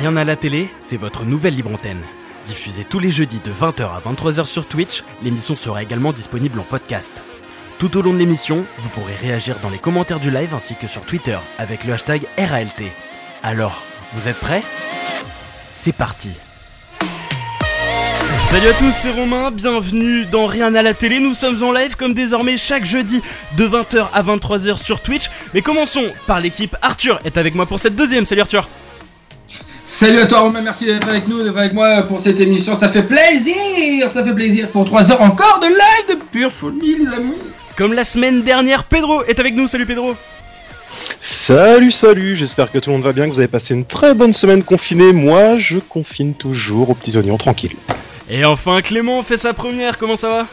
Rien à la télé, c'est votre nouvelle libre antenne. Diffusée tous les jeudis de 20h à 23h sur Twitch, l'émission sera également disponible en podcast. Tout au long de l'émission, vous pourrez réagir dans les commentaires du live ainsi que sur Twitter avec le hashtag RALT. Alors, vous êtes prêts? C'est parti Salut à tous, c'est Romain, bienvenue dans Rien à la télé, nous sommes en live comme désormais chaque jeudi de 20h à 23h sur Twitch. Mais commençons par l'équipe, Arthur est avec moi pour cette deuxième, salut Arthur Salut à toi Romain, merci d'être avec nous, d'être avec moi pour cette émission, ça fait plaisir, ça fait plaisir pour 3 heures encore de live de pure folie les amis. Comme la semaine dernière, Pedro est avec nous, salut Pedro Salut, salut, j'espère que tout le monde va bien, que vous avez passé une très bonne semaine confinée. Moi, je confine toujours aux petits oignons tranquilles. Et enfin Clément fait sa première, comment ça va?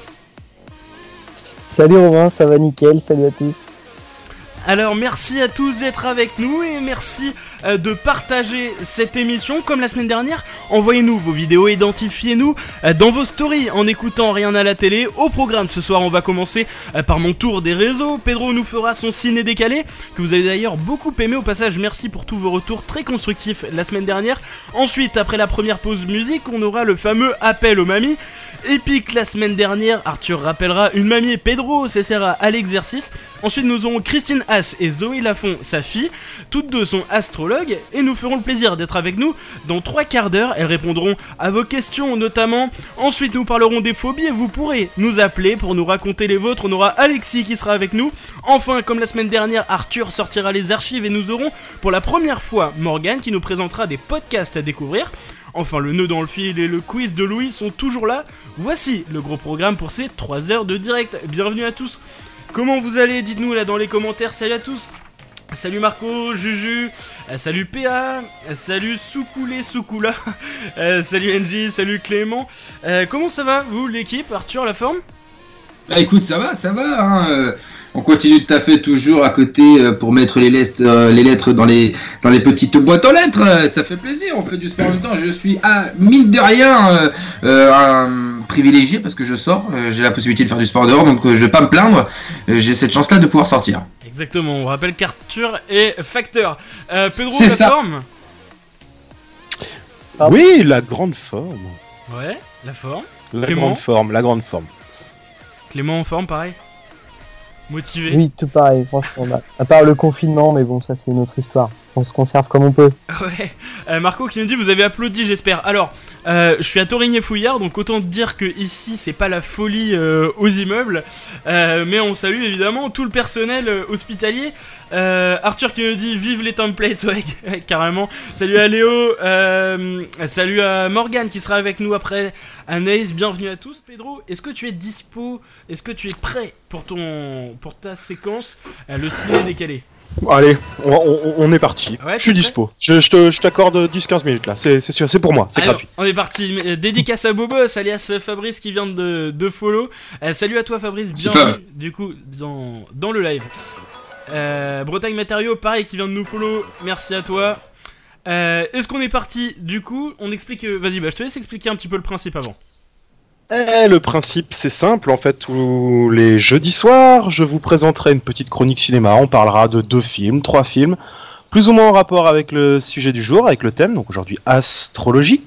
Salut Romain, ça va nickel, salut à tous. Alors merci à tous d'être avec nous et merci de partager cette émission comme la semaine dernière. Envoyez-nous vos vidéos, identifiez-nous euh, dans vos stories en écoutant rien à la télé. Au programme ce soir on va commencer euh, par mon tour des réseaux. Pedro nous fera son ciné décalé que vous avez d'ailleurs beaucoup aimé. Au passage merci pour tous vos retours très constructifs la semaine dernière. Ensuite après la première pause musique on aura le fameux appel aux mamies épique la semaine dernière. Arthur rappellera une mamie et Pedro s'essaiera à l'exercice. Ensuite, nous aurons Christine Haas et Zoé Lafont, sa fille. Toutes deux sont astrologues et nous ferons le plaisir d'être avec nous dans trois quarts d'heure. Elles répondront à vos questions notamment. Ensuite, nous parlerons des phobies et vous pourrez nous appeler pour nous raconter les vôtres. On aura Alexis qui sera avec nous. Enfin, comme la semaine dernière, Arthur sortira les archives et nous aurons pour la première fois Morgan qui nous présentera des podcasts à découvrir. Enfin, le nœud dans le fil et le quiz de Louis sont toujours là. Voici le gros programme pour ces 3 heures de direct. Bienvenue à tous. Comment vous allez? Dites-nous là dans les commentaires. Salut à tous. Salut Marco, Juju, euh, salut PA, euh, salut Soukoulé Soukoula, euh, salut NJ, salut Clément. Comment ça va vous l'équipe Arthur la forme? Bah écoute, ça va, ça va. Hein. On continue de taffer toujours à côté euh, pour mettre les lettres, euh, les lettres dans, les, dans les petites boîtes aux lettres. euh, Ça fait plaisir, on fait du sport en même temps. Je suis, à mine de rien, un privilégié parce que je sors. J'ai la possibilité de faire du sport dehors, donc je vais pas me plaindre. J'ai cette chance-là de pouvoir sortir. Exactement, on rappelle qu'Arthur est facteur. Euh, Pedro C'est la ça. forme? Ah. Oui, la grande forme. Ouais, la forme. La Clément grande forme, la grande forme. Clément en forme pareil Motivé Oui, tout pareil, franchement. à part le confinement, mais bon, ça c'est une autre histoire. On se conserve comme on peut. Euh, Marco qui nous dit vous avez applaudi j'espère. Alors, euh, je suis à Torigné Fouillard, donc autant dire que ici c'est pas la folie euh, aux immeubles, mais on salue évidemment tout le personnel hospitalier. Arthur qui nous dit vive les templates, ouais carrément. Salut à Léo, salut à Morgan qui sera avec nous après. Anaïs, bienvenue à tous. Pedro, est-ce que tu es dispo? Est-ce que tu es prêt pour ton pour ta séquence le ciné décalé? Allez, on, on- on est parti. Ouais, je suis dispo. Je, je te- je t'accorde 10-15 minutes là, c'est c'est sûr, c'est pour moi, c'est gratuit. on est parti. Euh, Dédicace à Bobos, alias Fabrice qui vient de, de follow. Euh, salut à toi Fabrice, bienvenue du coup dans, dans le live. Euh, Bretagne Matériaux, pareil, qui vient de nous follow. Merci à toi. Euh, Est-ce qu'on est parti Du coup, on explique. euh, Vas-y, bah, je te laisse expliquer un petit peu le principe avant. Eh, le principe c'est simple, en fait, tous les jeudis soirs, je vous présenterai une petite chronique cinéma. On parlera de deux films, trois films, plus ou moins en rapport avec le sujet du jour, avec le thème, donc aujourd'hui astrologie.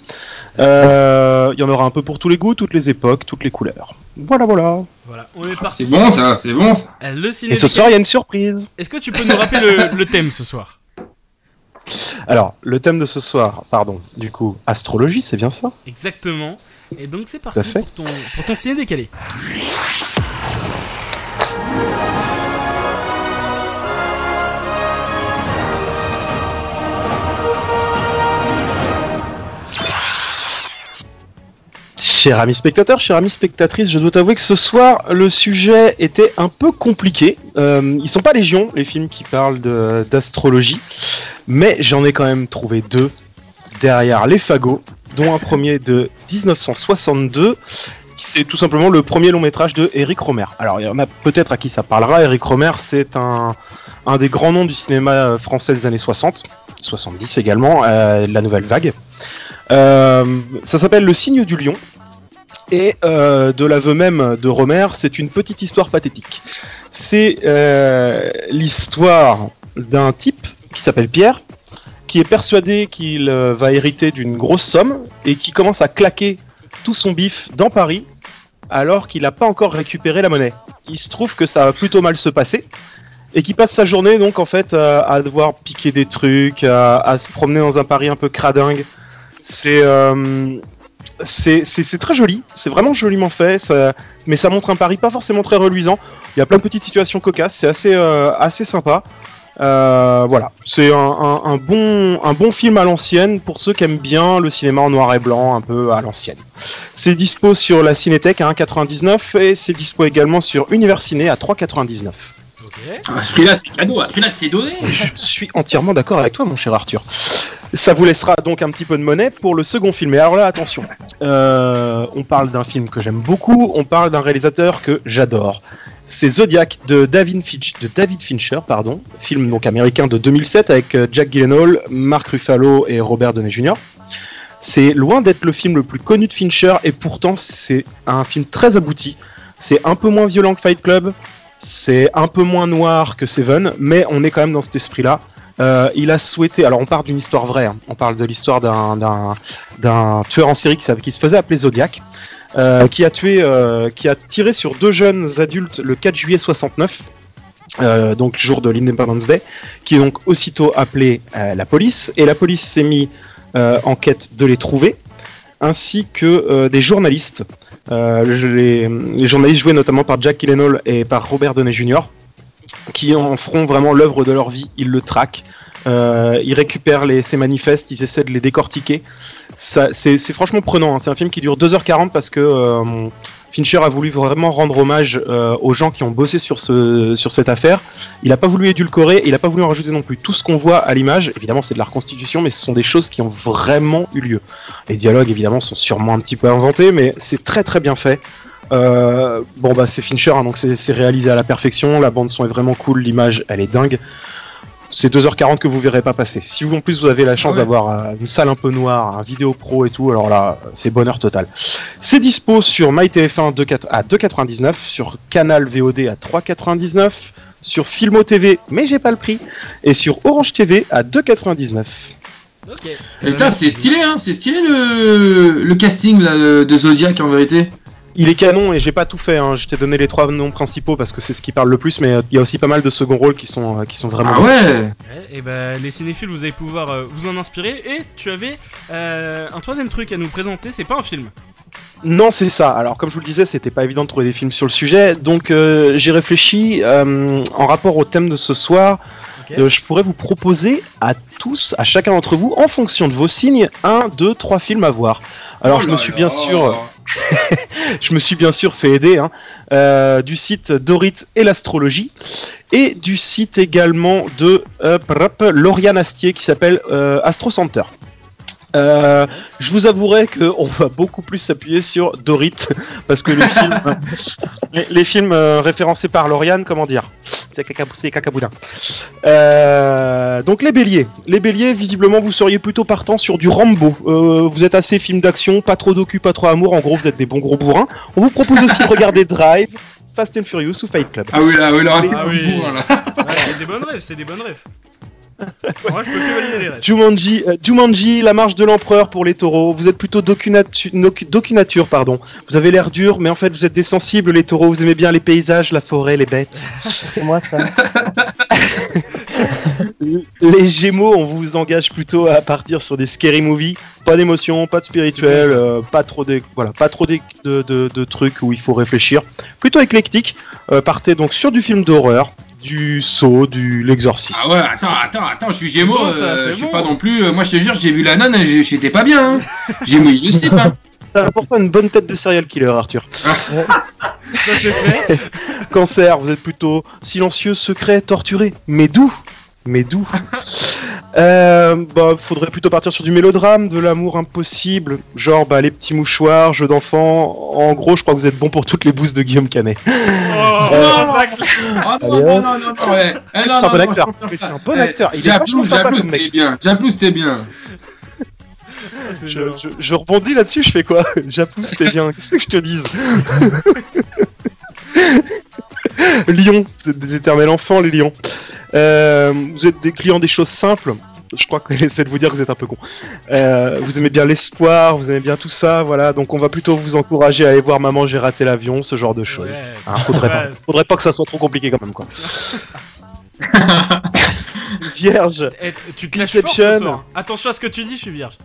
Euh, Il y en aura un peu pour tous les goûts, toutes les époques, toutes les couleurs. Voilà, voilà. Voilà, on est parti. C'est bon ça, c'est bon ça. Euh, le ciné. Et ce soir, il y a une surprise. Est-ce que tu peux nous rappeler le, le thème ce soir? Alors, le thème de ce soir, pardon, du coup, astrologie, c'est bien ça? Exactement. Et donc c'est parti pour ton, pour ton ciné décalé. Chers amis spectateurs, chers amis spectatrices, je dois t'avouer que ce soir, le sujet était un peu compliqué. Euh, ils sont pas légion, les films qui parlent d'astrologie, mais j'en ai quand même trouvé deux derrière les fagots, dont un premier de 1962. C'est tout simplement le premier long métrage de Eric Romer. Alors, il y en a peut-être à qui ça parlera. Eric Romer, c'est un, un des grands noms du cinéma français des années 60, 70 également, euh, la nouvelle vague. Euh, ça s'appelle Le signe du lion. Et euh, de l'aveu même de Romer, c'est une petite histoire pathétique. C'est l'histoire d'un type qui s'appelle Pierre qui est persuadé qu'il euh, va hériter d'une grosse somme et qui commence à claquer tout son bif dans Paris alors qu'il n'a pas encore récupéré la monnaie. Il se trouve que ça va plutôt mal se passer et qui passe sa journée donc en fait à, à devoir piquer des trucs, à, se promener dans un Paris un peu cradingue. C'est euh, c'est très joli, c'est vraiment joliment fait, mais ça montre un Paris pas forcément très reluisant. Il y a plein de petites situations cocasses, c'est assez euh, assez sympa. Euh, voilà, c'est un, un- un bon, un bon film à l'ancienne pour ceux qui aiment bien le cinéma en noir et blanc, un peu à l'ancienne. C'est dispo sur la Cinétech à 1,99 et c'est dispo également sur Univers Ciné à 3,99. Ok. Ah, c'est cadeau. Prix-là, c'est donné. Je suis entièrement d'accord avec toi, mon cher Arthur. Ça vous laissera donc un petit peu de monnaie pour le second film. Et alors là, attention, Euh, on parle d'un film que j'aime beaucoup, on parle d'un réalisateur que j'adore. C'est Zodiac de David, Fincher, pardon, film donc américain de 2007 avec euh, Jack Gyllenhaal, Mark Ruffalo et Robert Downey Jr. C'est loin d'être le film le plus connu de Fincher et pourtant c'est un film très abouti. C'est un peu moins violent que Fight Club, c'est un peu moins noir que Seven, mais on est quand même dans cet esprit-là. Euh, il a souhaité, alors on parle d'une histoire vraie, hein. on parle de l'histoire d'un, tueur en série qui, se faisait appeler Zodiac, qui a tué, euh, qui a tiré sur deux jeunes adultes le 4 juillet 69, euh, donc jour de l'Independence Day, qui est donc aussitôt appelé euh, la police, et la police s'est mis euh, en quête de les trouver, ainsi que euh, des journalistes. Euh, les, journalistes joués notamment par Jack Gyllenhaal et par Robert Downey Jr qui en feront vraiment l'œuvre de leur vie. Ils le traquent, euh, ils récupèrent ces manifestes, ils essaient de les décortiquer. C'est, franchement prenant. hein. C'est un film qui dure 2h40 parce que euh, Fincher a voulu vraiment rendre hommage euh, aux gens qui ont bossé sur, ce, sur cette affaire. Il n'a pas voulu édulcorer, il n'a pas voulu en rajouter non plus. Tout ce qu'on voit à l'image, évidemment, c'est de la reconstitution, mais ce sont des choses qui ont vraiment eu lieu. Les dialogues, évidemment, sont sûrement un petit peu inventés, mais c'est très très bien fait. Euh, bon bah c'est Fincher, hein, donc c'est réalisé à la perfection, la bande son est vraiment cool, l'image elle est dingue. C'est 2h40 que vous verrez pas passer. Si vous en plus vous avez la chance ouais. d'avoir euh, une salle un peu noire, un vidéo pro et tout, alors là c'est bonheur total. C'est dispo sur MyTF1 2,4 à 2,99, sur Canal VOD à 3,99, sur Filmo TV mais j'ai pas le prix, et sur Orange TV à 2,99. Ok. Et Euh, putain, merci. c'est stylé, hein. C'est stylé le, le casting là, de Zodiac en vérité. Il est canon et j'ai pas tout fait, hein. je t'ai donné les trois noms principaux parce que c'est ce qui parle le plus, mais euh, il y a aussi pas mal de second rôles qui sont, euh, qui sont vraiment Ah ouais. Ouais, et ben les cinéphiles, vous allez pouvoir euh, vous en inspirer. Et tu avais euh, un troisième truc à nous présenter, c'est pas un film. Non, c'est ça. Alors, comme je vous le disais, c'était pas évident de trouver des films sur le sujet, donc euh, j'ai réfléchi euh, en rapport au thème de ce soir. Euh, je pourrais vous proposer à tous, à chacun d'entre vous, en fonction de vos signes, un, deux, trois films à voir. Alors, Oh je me suis bien sûr, je me suis bien sûr fait aider hein, euh, du site Dorit et l'astrologie et du site également de euh, Astier qui s'appelle euh, Astro Center. Euh, je vous avouerai qu'on va beaucoup plus s'appuyer sur Dorit parce que les films, les, les films euh, référencés par Lauriane, comment dire, c'est caca, c'est cacaboudin. Euh, donc les béliers, les béliers, visiblement vous seriez plutôt partant sur du Rambo. Euh, vous êtes assez film d'action, pas trop docu, pas trop amour. En gros, vous êtes des bons gros bourrins. On vous propose aussi de regarder Drive, Fast and Furious ou Fight Club. Ah oui, là, oui, là, Ah oui. bourrin, là. Ouais, c'est des bonnes rêves, c'est des bonnes rêves. Moi, je peux que valider les rêves. Jumanji, euh, Jumanji, la marche de l'empereur pour les taureaux. Vous êtes plutôt docunatu- noc- docinature, pardon. Vous avez l'air dur, mais en fait vous êtes des sensibles les taureaux. Vous aimez bien les paysages, la forêt, les bêtes. C'est moi ça. Les Gémeaux, on vous engage plutôt à partir sur des scary movies. Pas d'émotion, pas de spirituel, euh, pas trop de voilà, pas trop de, de- de- de trucs où il faut réfléchir. Plutôt éclectique. Euh, partez donc sur du film d'horreur, du saut, du l'exorcisme. Ah ouais, attends, attends, attends, je suis Gémeaux, C'est bon, ça, euh, je suis bon. pas non plus. euh, moi, je te jure, j'ai vu la nonne, j'étais pas bien. Hein. J'ai mouillé le slip. Hein. T'as pourtant une bonne tête de serial killer, Arthur. Ça, c'est fait. Cancer, vous êtes plutôt silencieux, secret, torturé. Mais d'où Mais d'où euh, bah, faudrait plutôt partir sur du mélodrame, de l'amour impossible, genre bah, les petits mouchoirs, jeux d'enfants. En gros, je crois que vous êtes bon pour toutes les bousses de Guillaume Canet. Oh, Euh, ça claque. Ah non, non, non, non, non, ouais. Eh, non, C'est un non, bon non, acteur. c'est ça. un bon Eh, acteur. Il est vachement sympa j'applause, comme mec. t'es bien. T'es Je, je- je rebondis là-dessus, je fais quoi? J'appousse, t'es bien. Qu'est-ce que je te dise? Lion, vous êtes des éternels enfants, les lions. Euh, vous êtes des clients des choses simples. Je crois qu'elle essaie de vous dire que vous êtes un peu con. Euh, vous aimez bien l'espoir, vous aimez bien tout ça, voilà. Donc on va plutôt vous encourager à aller voir Maman, j'ai raté l'avion, ce genre de choses. Ouais, Hein, faudrait, pas, faudrait pas que ça soit trop compliqué quand même, quoi. Vierge, Eh, tu fort ce soir. Attention à ce que tu dis, je suis vierge.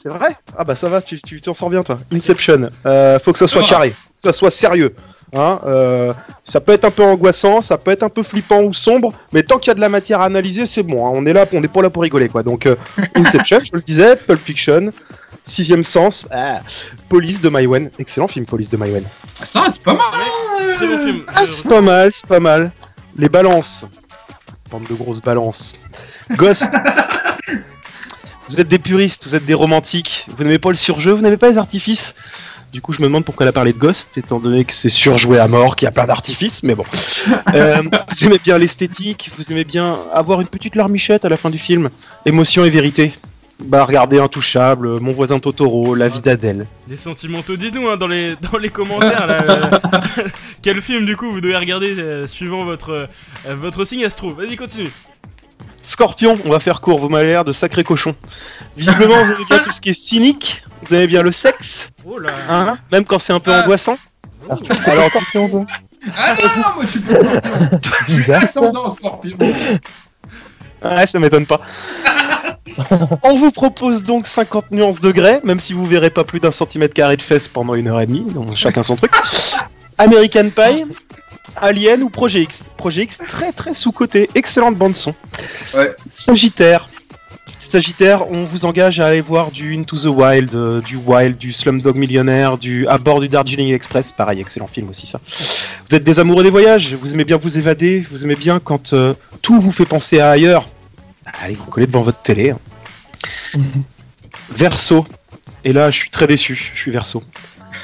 c'est vrai? Ah bah ça va, tu t'en sors bien toi. Inception, euh, faut que ça soit Ah. carré, que ça soit sérieux. Hein, euh, ça peut être un peu angoissant, ça peut être un peu flippant ou sombre, mais tant qu'il y a de la matière à analyser, c'est bon. hein. On est là, on est pas là pour rigoler quoi. Donc euh, Inception, je le disais, Pulp Fiction, Sixième Sens, ah, Police de Maïwen, excellent film Police de Maïwen. Ah, ça, c'est pas mal. Très bon film. Ah, c'est pas mal, c'est pas mal. Les balances. Bande de grosses balances. Ghost. vous êtes des puristes, vous êtes des romantiques. Vous n'aimez pas le surjeu, vous n'aimez pas les artifices? Du coup, je me demande pourquoi elle a parlé de Ghost, étant donné que c'est surjoué à mort, qu'il y a plein d'artifices, mais bon. Euh, vous aimez bien l'esthétique, vous aimez bien avoir une petite larmichette à la fin du film. Émotion et vérité. Bah, regardez Intouchable, Mon voisin Totoro, La vie d'Adèle. Des sentimentaux, dites-nous hein, dans, les, dans les commentaires. là, euh, quel film du coup vous devez regarder euh, suivant votre, euh, votre signe astro Vas-y, continue. Scorpion, on va faire court, vous m'avez l'air de sacrés cochons. Visiblement, vous aimez bien tout ce qui est cynique, vous aimez bien le sexe, Oh là. hein, même quand c'est un peu Ah. angoissant. Arthur, alors Scorpion, toi Ah non, moi je suis pas scorpion. Bizarre ça. Ascendant scorpion. Ouais, ça m'étonne pas. on vous propose donc 50 nuances de grès, même si vous verrez pas plus d'un centimètre carré de fesses pendant une heure et demie, donc chacun son truc. American Pie, Alien ou Projet X. Projet X, très très sous-côté, excellente bande-son. Ouais. Sagittaire. Sagittaire, on vous engage à aller voir du Into the Wild, euh, du Wild, du Slumdog Millionnaire, du À bord du Darjeeling Express, pareil, excellent film aussi ça. Vous êtes des amoureux des voyages, vous aimez bien vous évader, vous aimez bien quand euh, tout vous fait penser à ailleurs. Allez, vous collez devant votre télé. hein. Verso. Et là, je suis très déçu, je suis Verso.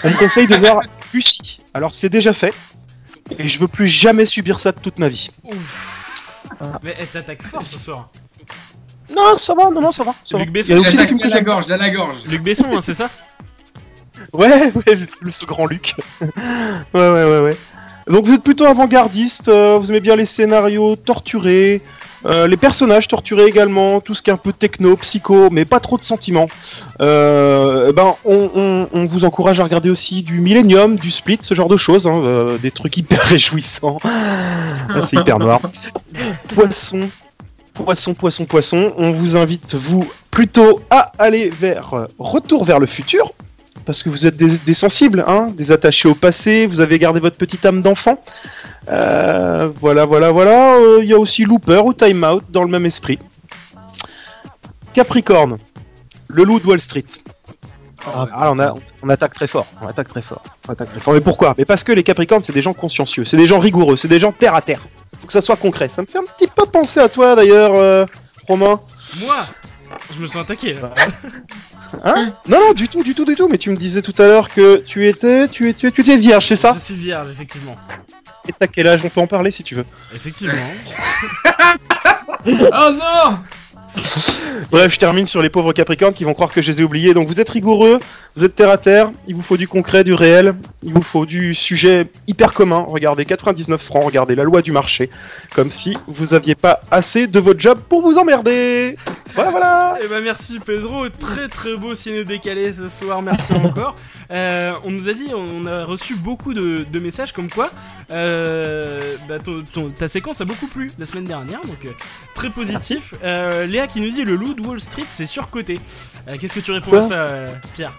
On me conseille de voir Lucie. Alors c'est déjà fait, et je veux plus jamais subir ça de toute ma vie. Ouf. Mais elle t'attaque fort ce soir. Non, ça va, non, non, ça va. Ça. Luc Il y a Besson, aussi des J'attaque films que à la gorge, à la gorge. Luc Besson, hein, c'est ça Ouais, ouais, le, le- ce grand Luc. ouais, ouais, ouais, ouais. Donc vous êtes plutôt avant-gardiste, euh, vous aimez bien les scénarios torturés, euh, les personnages torturés également, tout ce qui est un peu techno, psycho, mais pas trop de sentiments. Euh, eh ben, on, vous encourage à regarder aussi du Millennium, du Split, ce genre de choses, hein, euh, des trucs hyper réjouissants. Ah, C'est hyper noir. Poisson, poisson, poisson, poisson. On vous invite, vous, plutôt à aller vers Retour vers le futur, parce que vous êtes des, des sensibles, hein, des attachés au passé, vous avez gardé votre petite âme d'enfant. Euh, voilà, voilà, voilà. Euh, Il y a aussi Looper ou Time Out dans le même esprit. Capricorne, le loup de Wall Street. Ah, Ah, on, a- on attaque très fort, on attaque très fort, on attaque très fort. Mais pourquoi? Mais parce que les Capricornes, c'est des gens consciencieux, c'est des gens rigoureux, c'est des gens terre à terre. Faut que ça soit concret. Ça me fait un petit peu penser à toi d'ailleurs, euh, Romain. Moi? Je me sens attaqué là. Hein Non, non, du tout, du tout, du tout. Mais tu me disais tout à l'heure que tu étais, tu étais, tu étais vierge, c'est ça Je suis vierge, effectivement. Et t'as quel âge? On peut en parler si tu veux. Effectivement. Oh non Bref, je termine sur les pauvres Capricornes qui vont croire que je les ai oubliés. Donc vous êtes rigoureux, vous êtes terre à terre, il vous faut du concret, du réel, il vous faut du sujet hyper commun. Regardez 99 francs, regardez la loi du marché, comme si vous aviez pas assez de votre job pour vous emmerder. Voilà, voilà. Eh ben merci Pedro, très très beau ciné décalé ce soir, merci encore. Euh, on nous a dit, on a reçu beaucoup de, de messages comme quoi euh, bah, ton- ton- ta séquence a beaucoup plu la semaine dernière, donc euh, très positif. Euh, Léa qui nous dit le loup de Wall Street c'est surcoté. Euh, Qu'est-ce que tu réponds à ça, Pierre?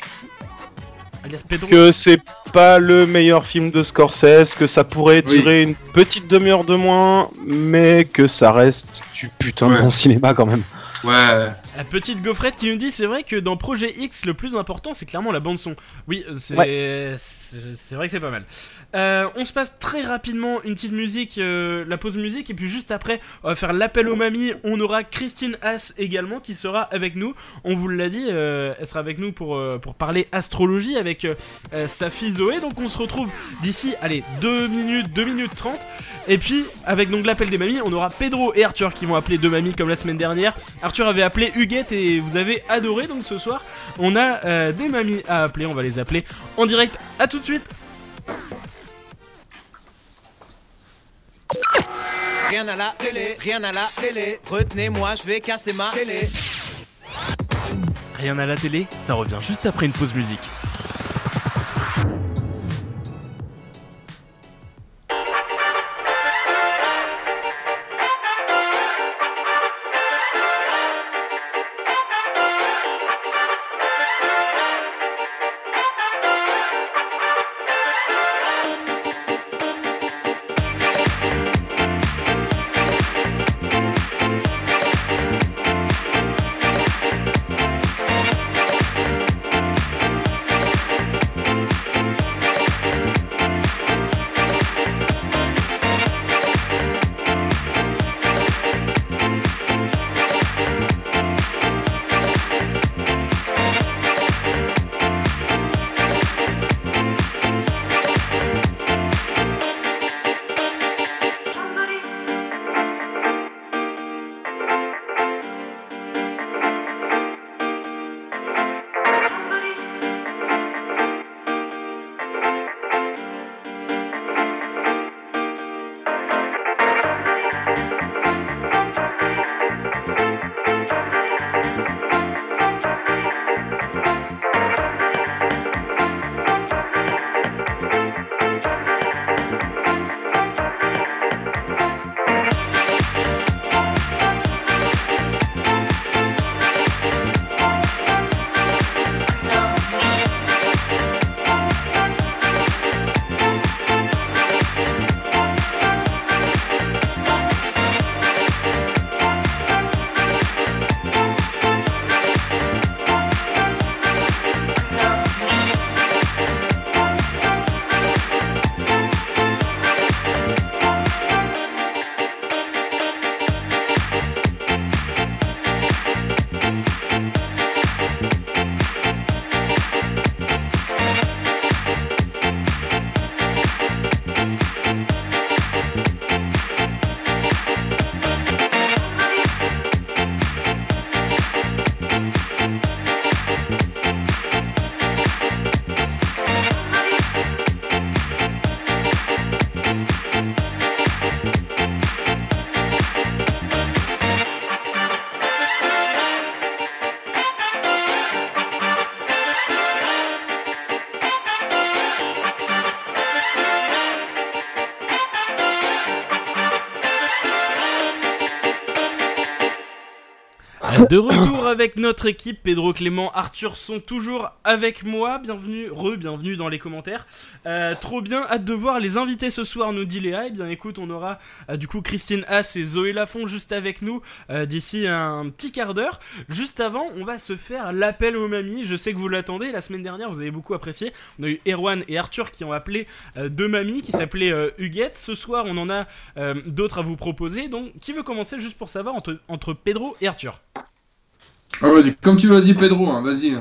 Que c'est pas le meilleur film de Scorsese, que ça pourrait Oui. durer une petite demi-heure de moins, mais que ça reste du putain de Ouais. bon cinéma quand même. Ouais. La petite gaufrette qui nous dit c'est vrai que dans Projet X le plus important c'est clairement la bande son. Oui euh, c'est vrai que c'est pas mal. Euh, on se passe très rapidement une petite musique, euh, la pause musique et puis juste après on va faire l'appel aux mamies. On aura Christine Haas également qui sera avec nous. On vous l'a dit, euh, elle sera avec nous pour parler astrologie avec sa fille Zoé. Donc on se retrouve d'ici allez 2 minutes 2 minutes 30 et puis avec donc l'appel des mamies on aura Pedro et Arthur qui vont appeler deux mamies comme la semaine dernière. Arthur avait appelé Huguette et vous avez adoré donc ce soir on a des mamies à appeler, on va les appeler en direct. À tout de suite. Rien à la télé, rien à la télé. Retenez-moi, je vais casser ma télé. Rien à la télé, ça revient juste après une pause musique. De retour avec notre équipe, Pedro Clément, Arthur sont toujours avec moi. Bienvenue, re-bienvenue dans les commentaires. Euh, trop bien, hâte de voir les invités ce soir, nous dit Léa. Eh bien écoute, on aura euh, du coup Christine Haas et Zoé Lafont juste avec nous euh, d'ici un petit quart d'heure. Juste avant, on va se faire l'appel aux mamies. Je sais que vous l'attendez. La semaine dernière, vous avez beaucoup apprécié. On a eu Erwan et Arthur qui ont appelé deux mamies qui s'appelaient Huguette. Ce soir, on en a d'autres à vous proposer. Donc, qui veut commencer juste pour savoir entre Pedro et Arthur? Ah, vas-y, comme tu l'as dit, Pedro, hein, vas-y.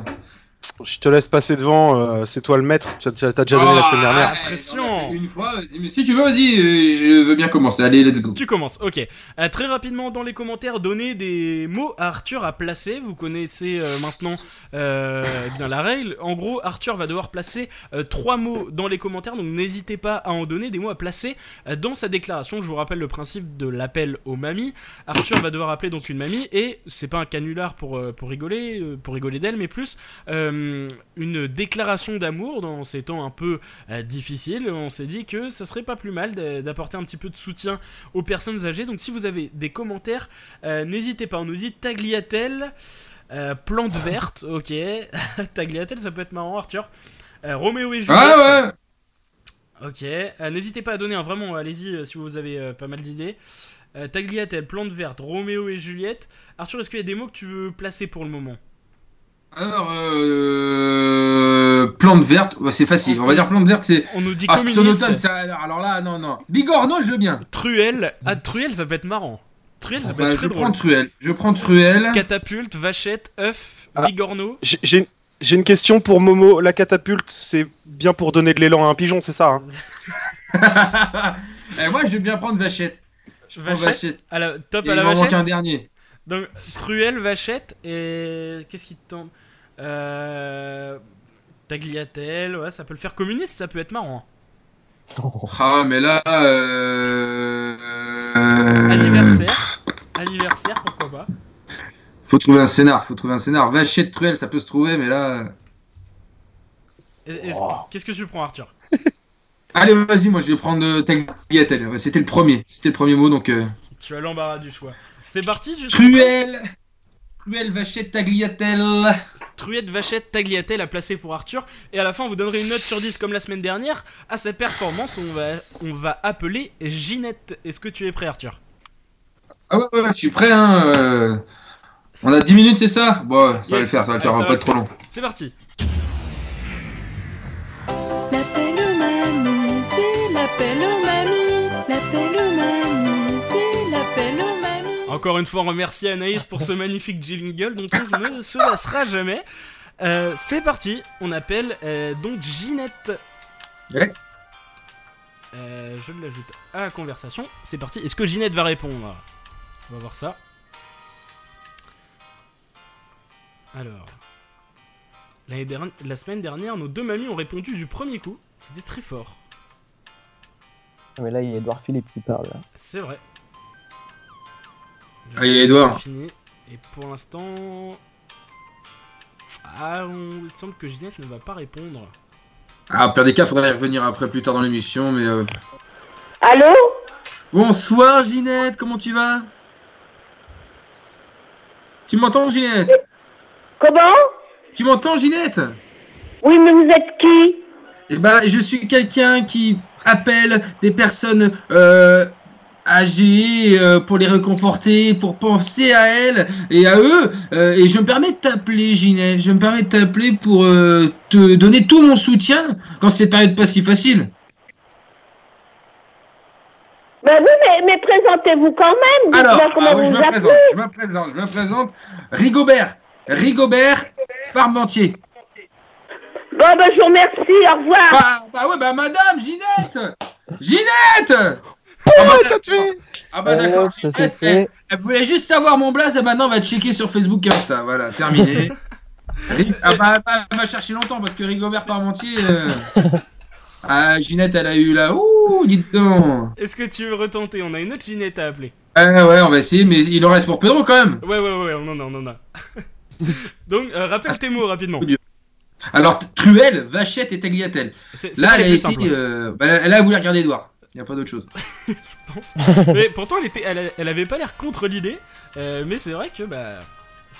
Je te laisse passer devant, euh, c'est toi le maître, tu as, déjà donné la semaine dernière. Ah, pression Une fois, mais si tu veux, vas-y, euh, je veux bien commencer, allez, let's go. Tu commences, ok. Euh, très rapidement dans les commentaires, donnez des mots à Arthur à placer, vous connaissez maintenant bien la règle. En gros, Arthur va devoir placer trois mots dans les commentaires, donc n'hésitez pas à en donner des mots à placer dans sa déclaration. Je vous rappelle le principe de l'appel aux mamies. Arthur va devoir appeler donc une mamie, et c'est pas un canular pour, pour rigoler, pour rigoler d'elle, mais plus... Euh, une déclaration d'amour dans ces temps un peu euh, difficiles. On s'est dit que ça serait pas plus mal d'apporter un petit peu de soutien aux personnes âgées. Donc si vous avez des commentaires, euh, n'hésitez pas. On nous dit Tagliatelle, plante verte, ok. Tagliatelle, ça peut être marrant, Arthur. Roméo et Juliette. Ah ouais Ok, n'hésitez pas à donner un vraiment, allez-y si vous avez pas mal d'idées. Tagliatelle, plante verte, Roméo et Juliette. Arthur, est-ce qu'il y a des mots que tu veux placer pour le moment? Alors, euh, plante verte, c'est facile. On va dire plante verte, c'est. On nous dit ah, communiste. alors là, non, non. Bigorneau, je veux bien. Truelle. Ah, Truelle, ça peut être marrant. Truelle, ça peut être très je drôle. Prends truelle. Je prends Truelle. Catapulte, vachette, œuf, ah, bigorneau. J'ai une question pour Momo. La catapulte, c'est bien pour donner de l'élan à un pigeon, c'est ça hein eh, Moi, je vais bien prendre vachette. Je vachette. vachette. À la, top à la vachette. Il manque un dernier. Donc, truelle, vachette, et qu'est-ce qui te tente euh... Tagliatelle, ouais, ça peut le faire communiste, ça peut être marrant. Ah, mais là. Euh... Euh, Anniversaire. Anniversaire, pourquoi pas. Faut trouver un scénar, faut trouver un scénar. Vachette Truelle, ça peut se trouver, mais là. Est-ce- Oh. Qu'est-ce que tu prends, Arthur? Allez, vas-y, moi je vais prendre euh, Tagliatelle. C'était le premier, c'était le premier mot, donc. euh, Tu as l'embarras du choix. C'est parti, je Truelle Truelle, Vachette, Tagliatelle Truette, Vachette, Tagliatelle à placer pour Arthur. Et à la fin, on vous donnerait une note sur 10 comme la semaine dernière. À sa performance, on va, on va appeler Ginette. Est-ce que tu es prêt, Arthur? Ah ouais, ouais, ouais, je suis prêt, hein. euh, On a 10 minutes, c'est ça? Bon, ça va le faire, ça va le faire, Ouais, on ça va pas être trop long. C'est parti. Encore une fois, on remercie Anaïs pour ce magnifique jingle dont on ne se lassera jamais. Euh, c'est parti, on appelle euh, donc Ginette. Ouais. Euh, je l'ajoute à la conversation. C'est parti. Est-ce que Ginette va répondre? On va voir ça. Alors. La semaine dernière, nos deux mamies ont répondu du premier coup. C'était très fort. Mais là, il y a Edouard Philippe qui parle. là. C'est vrai. Ah, il y a Edouard. Fini. Et pour l'instant. Ah, on... il semble que Ginette ne va pas répondre. Ah, au pire des cas, faudrait y revenir après plus tard dans l'émission, mais. euh, Allô? Bonsoir Ginette, comment tu vas? Tu m'entends Ginette? Comment? Tu m'entends Ginette? Oui, mais vous êtes qui? Eh ben, je suis quelqu'un qui appelle des personnes euh, âgées euh, pour les réconforter, pour penser à elles et à eux. euh, et je me permets de t'appeler, Ginette. Je me permets de t'appeler pour euh, te donner tout mon soutien dans cette période pas si facile. Ben oui, mais, mais présentez-vous quand même. Alors, comment ah oui, vous je me présente, je me présente, je me présente. Rigobert, Rigobert Parmentier. Bon, ben je vous remercie, au revoir. Bah, bah ouais, bah madame, Ginette Ginette Oh, t'as tué Ah bah Oh, d'accord, Ginette, elle, fait. elle voulait juste savoir mon blaze et maintenant on va checker sur Facebook et Insta. Voilà, terminé. Ah bah elle va chercher longtemps parce que Rigobert Parmentier... euh, Ah, Ginette, elle a eu là... Ouh, dites donc Est-ce que tu veux retenter? On a une autre Ginette à appeler. Ouais, ouais, on va essayer, mais il en reste pour Pedro quand même Ouais, ouais, ouais, on en a, on en a. donc, euh, rappelle tes mots rapidement. Alors, Truelle, Vachette et Tagliatelle. Là, pas elle a, été, simples, euh, bah, elle a voulu regarder Edouard. Il n'y a pas d'autre chose. je pense. mais pourtant, elle, était, elle, avait pas l'air contre l'idée. euh, mais c'est vrai que, bah.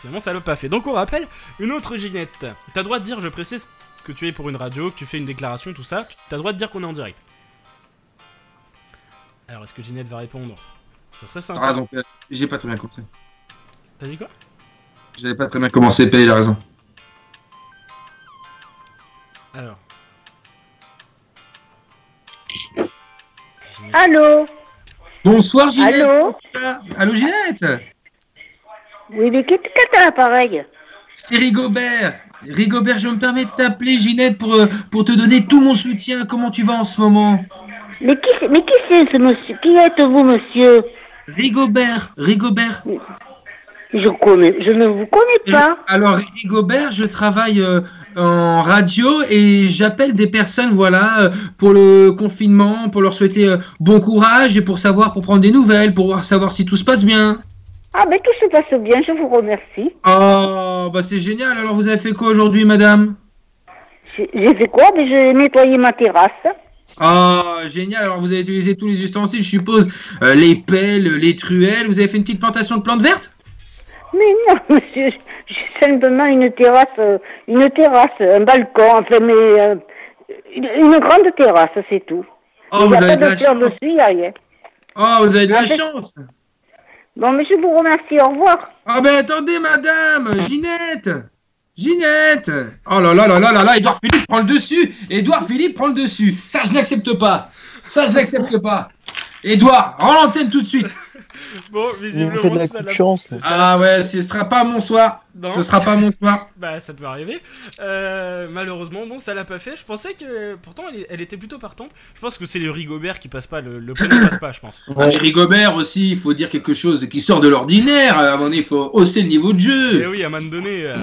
Finalement, ça l'a pas fait. Donc, on rappelle une autre Ginette. T'as droit de dire, je précise que tu es pour une radio, que tu fais une déclaration, tout ça. T'as droit de dire qu'on est en direct. Alors, est-ce que Ginette va répondre? C'est très simple. T'as raison, j'ai pas très bien commencé. T'as dit quoi? J'avais pas très bien commencé, il a raison. Alors. Allô Bonsoir Ginette. Allô Allô Ginette Oui, mais qui est à l'appareil C'est Rigobert. Rigobert, je me permets de t'appeler Ginette pour, euh, pour te donner tout mon soutien. Comment tu vas en ce moment Mais qui, c'est- mais qui c'est ce monsieur? Qui êtes-vous, monsieur? Rigobert, Rigobert. Je connais, je ne vous connais pas. Alors Rigobert, je travaille euh, en radio et j'appelle des personnes, voilà, euh, pour le confinement, pour leur souhaiter euh, bon courage et pour savoir, pour prendre des nouvelles, pour voir- savoir si tout se passe bien. Ah, ben tout se passe bien, je vous remercie. Oh, bah c'est génial. Alors vous avez fait quoi aujourd'hui, madame? J'ai fait quoi? Ben j'ai nettoyé ma terrasse. Oh, génial. Alors vous avez utilisé tous les ustensiles, je suppose, euh, les pelles, les truelles. Vous avez fait une petite plantation de plantes vertes? Mais non, monsieur, j'ai simplement une terrasse, euh, une terrasse, un balcon, enfin, mais euh, une, grande terrasse, c'est tout. Oh, vous avez de la chance. dessus, il n'y a rien. Oh, vous avez de la fait- chance. Bon, mais je vous remercie, au revoir. Ah ben attendez, madame, Ginette Ginette Oh là là là là là là, Edouard Philippe prend le dessus Edouard Philippe prend le dessus Ça, je n'accepte pas Ça, je n'accepte pas Edouard, rends l'antenne tout de suite Bon, visiblement, de la ça concurrence. Ah ouais, ce sera pas mon soir Non. Ce sera pas mon soir Bah, ça peut arriver. Euh, malheureusement, bon, ça l'a pas fait. Je pensais que. Pourtant, elle, était plutôt partante. Je pense que c'est le Rigobert qui passe pas. Le, le prénom passe pas, je pense. Ah, mais Rigobert aussi, il faut dire quelque chose qui sort de l'ordinaire À un moment donné, il faut hausser le niveau de Et jeu oui, à un moment donné. euh,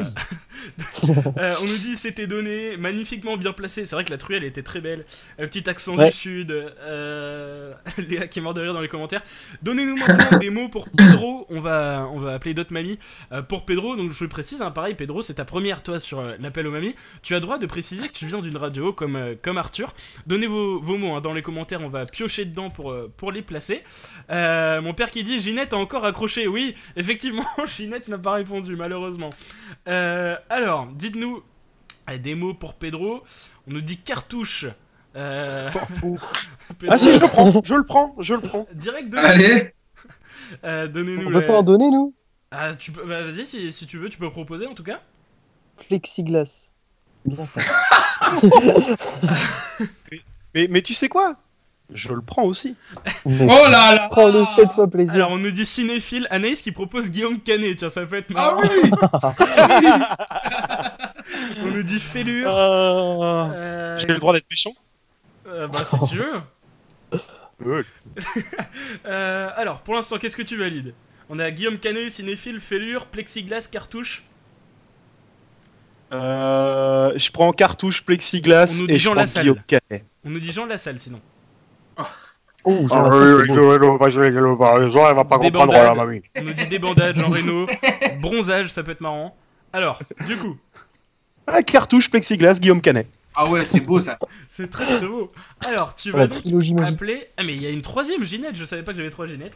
Euh, on nous dit c'était donné, magnifiquement bien placé. C'est vrai que la truelle était très belle. Un petit accent Ouais. du sud. Euh... Léa qui est mort de rire dans les commentaires. Donnez-nous maintenant des mots pour Pedro. On va, on va appeler d'autres mamies euh, pour Pedro. Donc je le précise, hein, pareil, Pedro, c'est ta première toi sur l'appel aux mamies. Tu as droit de préciser que tu viens d'une radio comme, comme Arthur. Donnez vos, vos mots hein, dans les commentaires, on va piocher dedans pour, pour les placer. Mon père qui dit Ginette a encore accroché. Oui, effectivement, Ginette n'a pas répondu, malheureusement. Euh, alors, dites-nous euh, des mots pour Pedro. On nous dit cartouche. Euh, Pedro, Ah si, je le prends, je le prends, je le prends. direct de Allez Euh, Donnez-nous On peut pas en donner, nous Ah, tu peux... bah, vas-y, si, si tu veux, tu peux proposer en tout cas. Plexiglas. Bien ça. Mais, mais tu sais quoi? Je le prends aussi. Oh là là prends-le, faites-toi plaisir. Alors, on nous dit cinéphile. Anaïs qui propose Guillaume Canet. Tiens, ça peut être Ah oui On nous dit fêlure. Ah, Euh, J'ai le droit d'être méchant? Euh, bah, si tu veux. Euh, alors, pour l'instant, qu'est-ce que tu valides? On a Guillaume Canet, cinéphile, fêlure, plexiglas, cartouche. Euh, je prends cartouche, plexiglas On nous et dit je Jean prends Lassalle. Guillaume Canet. On nous dit Jean Lassalle sinon. Oh, Ah Jean Lassalle, c'est beau. elle va pas Des comprendre, bandades. la mamie. On nous dit débandade, Jean Reno. Bronzage, ça peut être marrant. Alors, du coup, Ah, cartouche, plexiglas, Guillaume Canet. Ah ouais, c'est beau ça. c'est très très beau. Alors, tu La vas donc trilogie magique. appeler. Ah, mais il y a une troisième Ginette, je savais pas que j'avais trois Ginettes.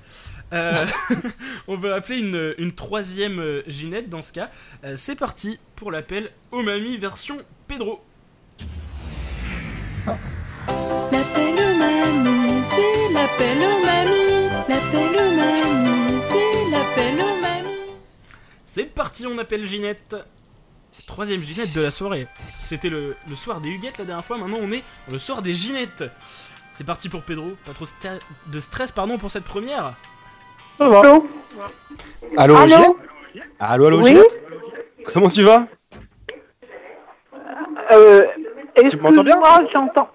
Euh, on va appeler une, une troisième euh, Ginette dans ce cas. Euh, c'est parti pour l'appel aux mamies version Pedro. C'est l'appel aux mamies. L'appel aux mamies, c'est l'appel aux mamies. C'est parti, on appelle Ginette. Troisième Ginette de la soirée. C'était le, le soir des Huguettes la dernière fois, maintenant on est le soir des Ginettes. C'est parti pour Pedro, pas trop sta- de stress pardon pour cette première. Allô? Allô, Allô? Ginette? Allô, allô, Oui? Ginette? Comment tu vas? Euh, Tu m'entends bien? j'entends.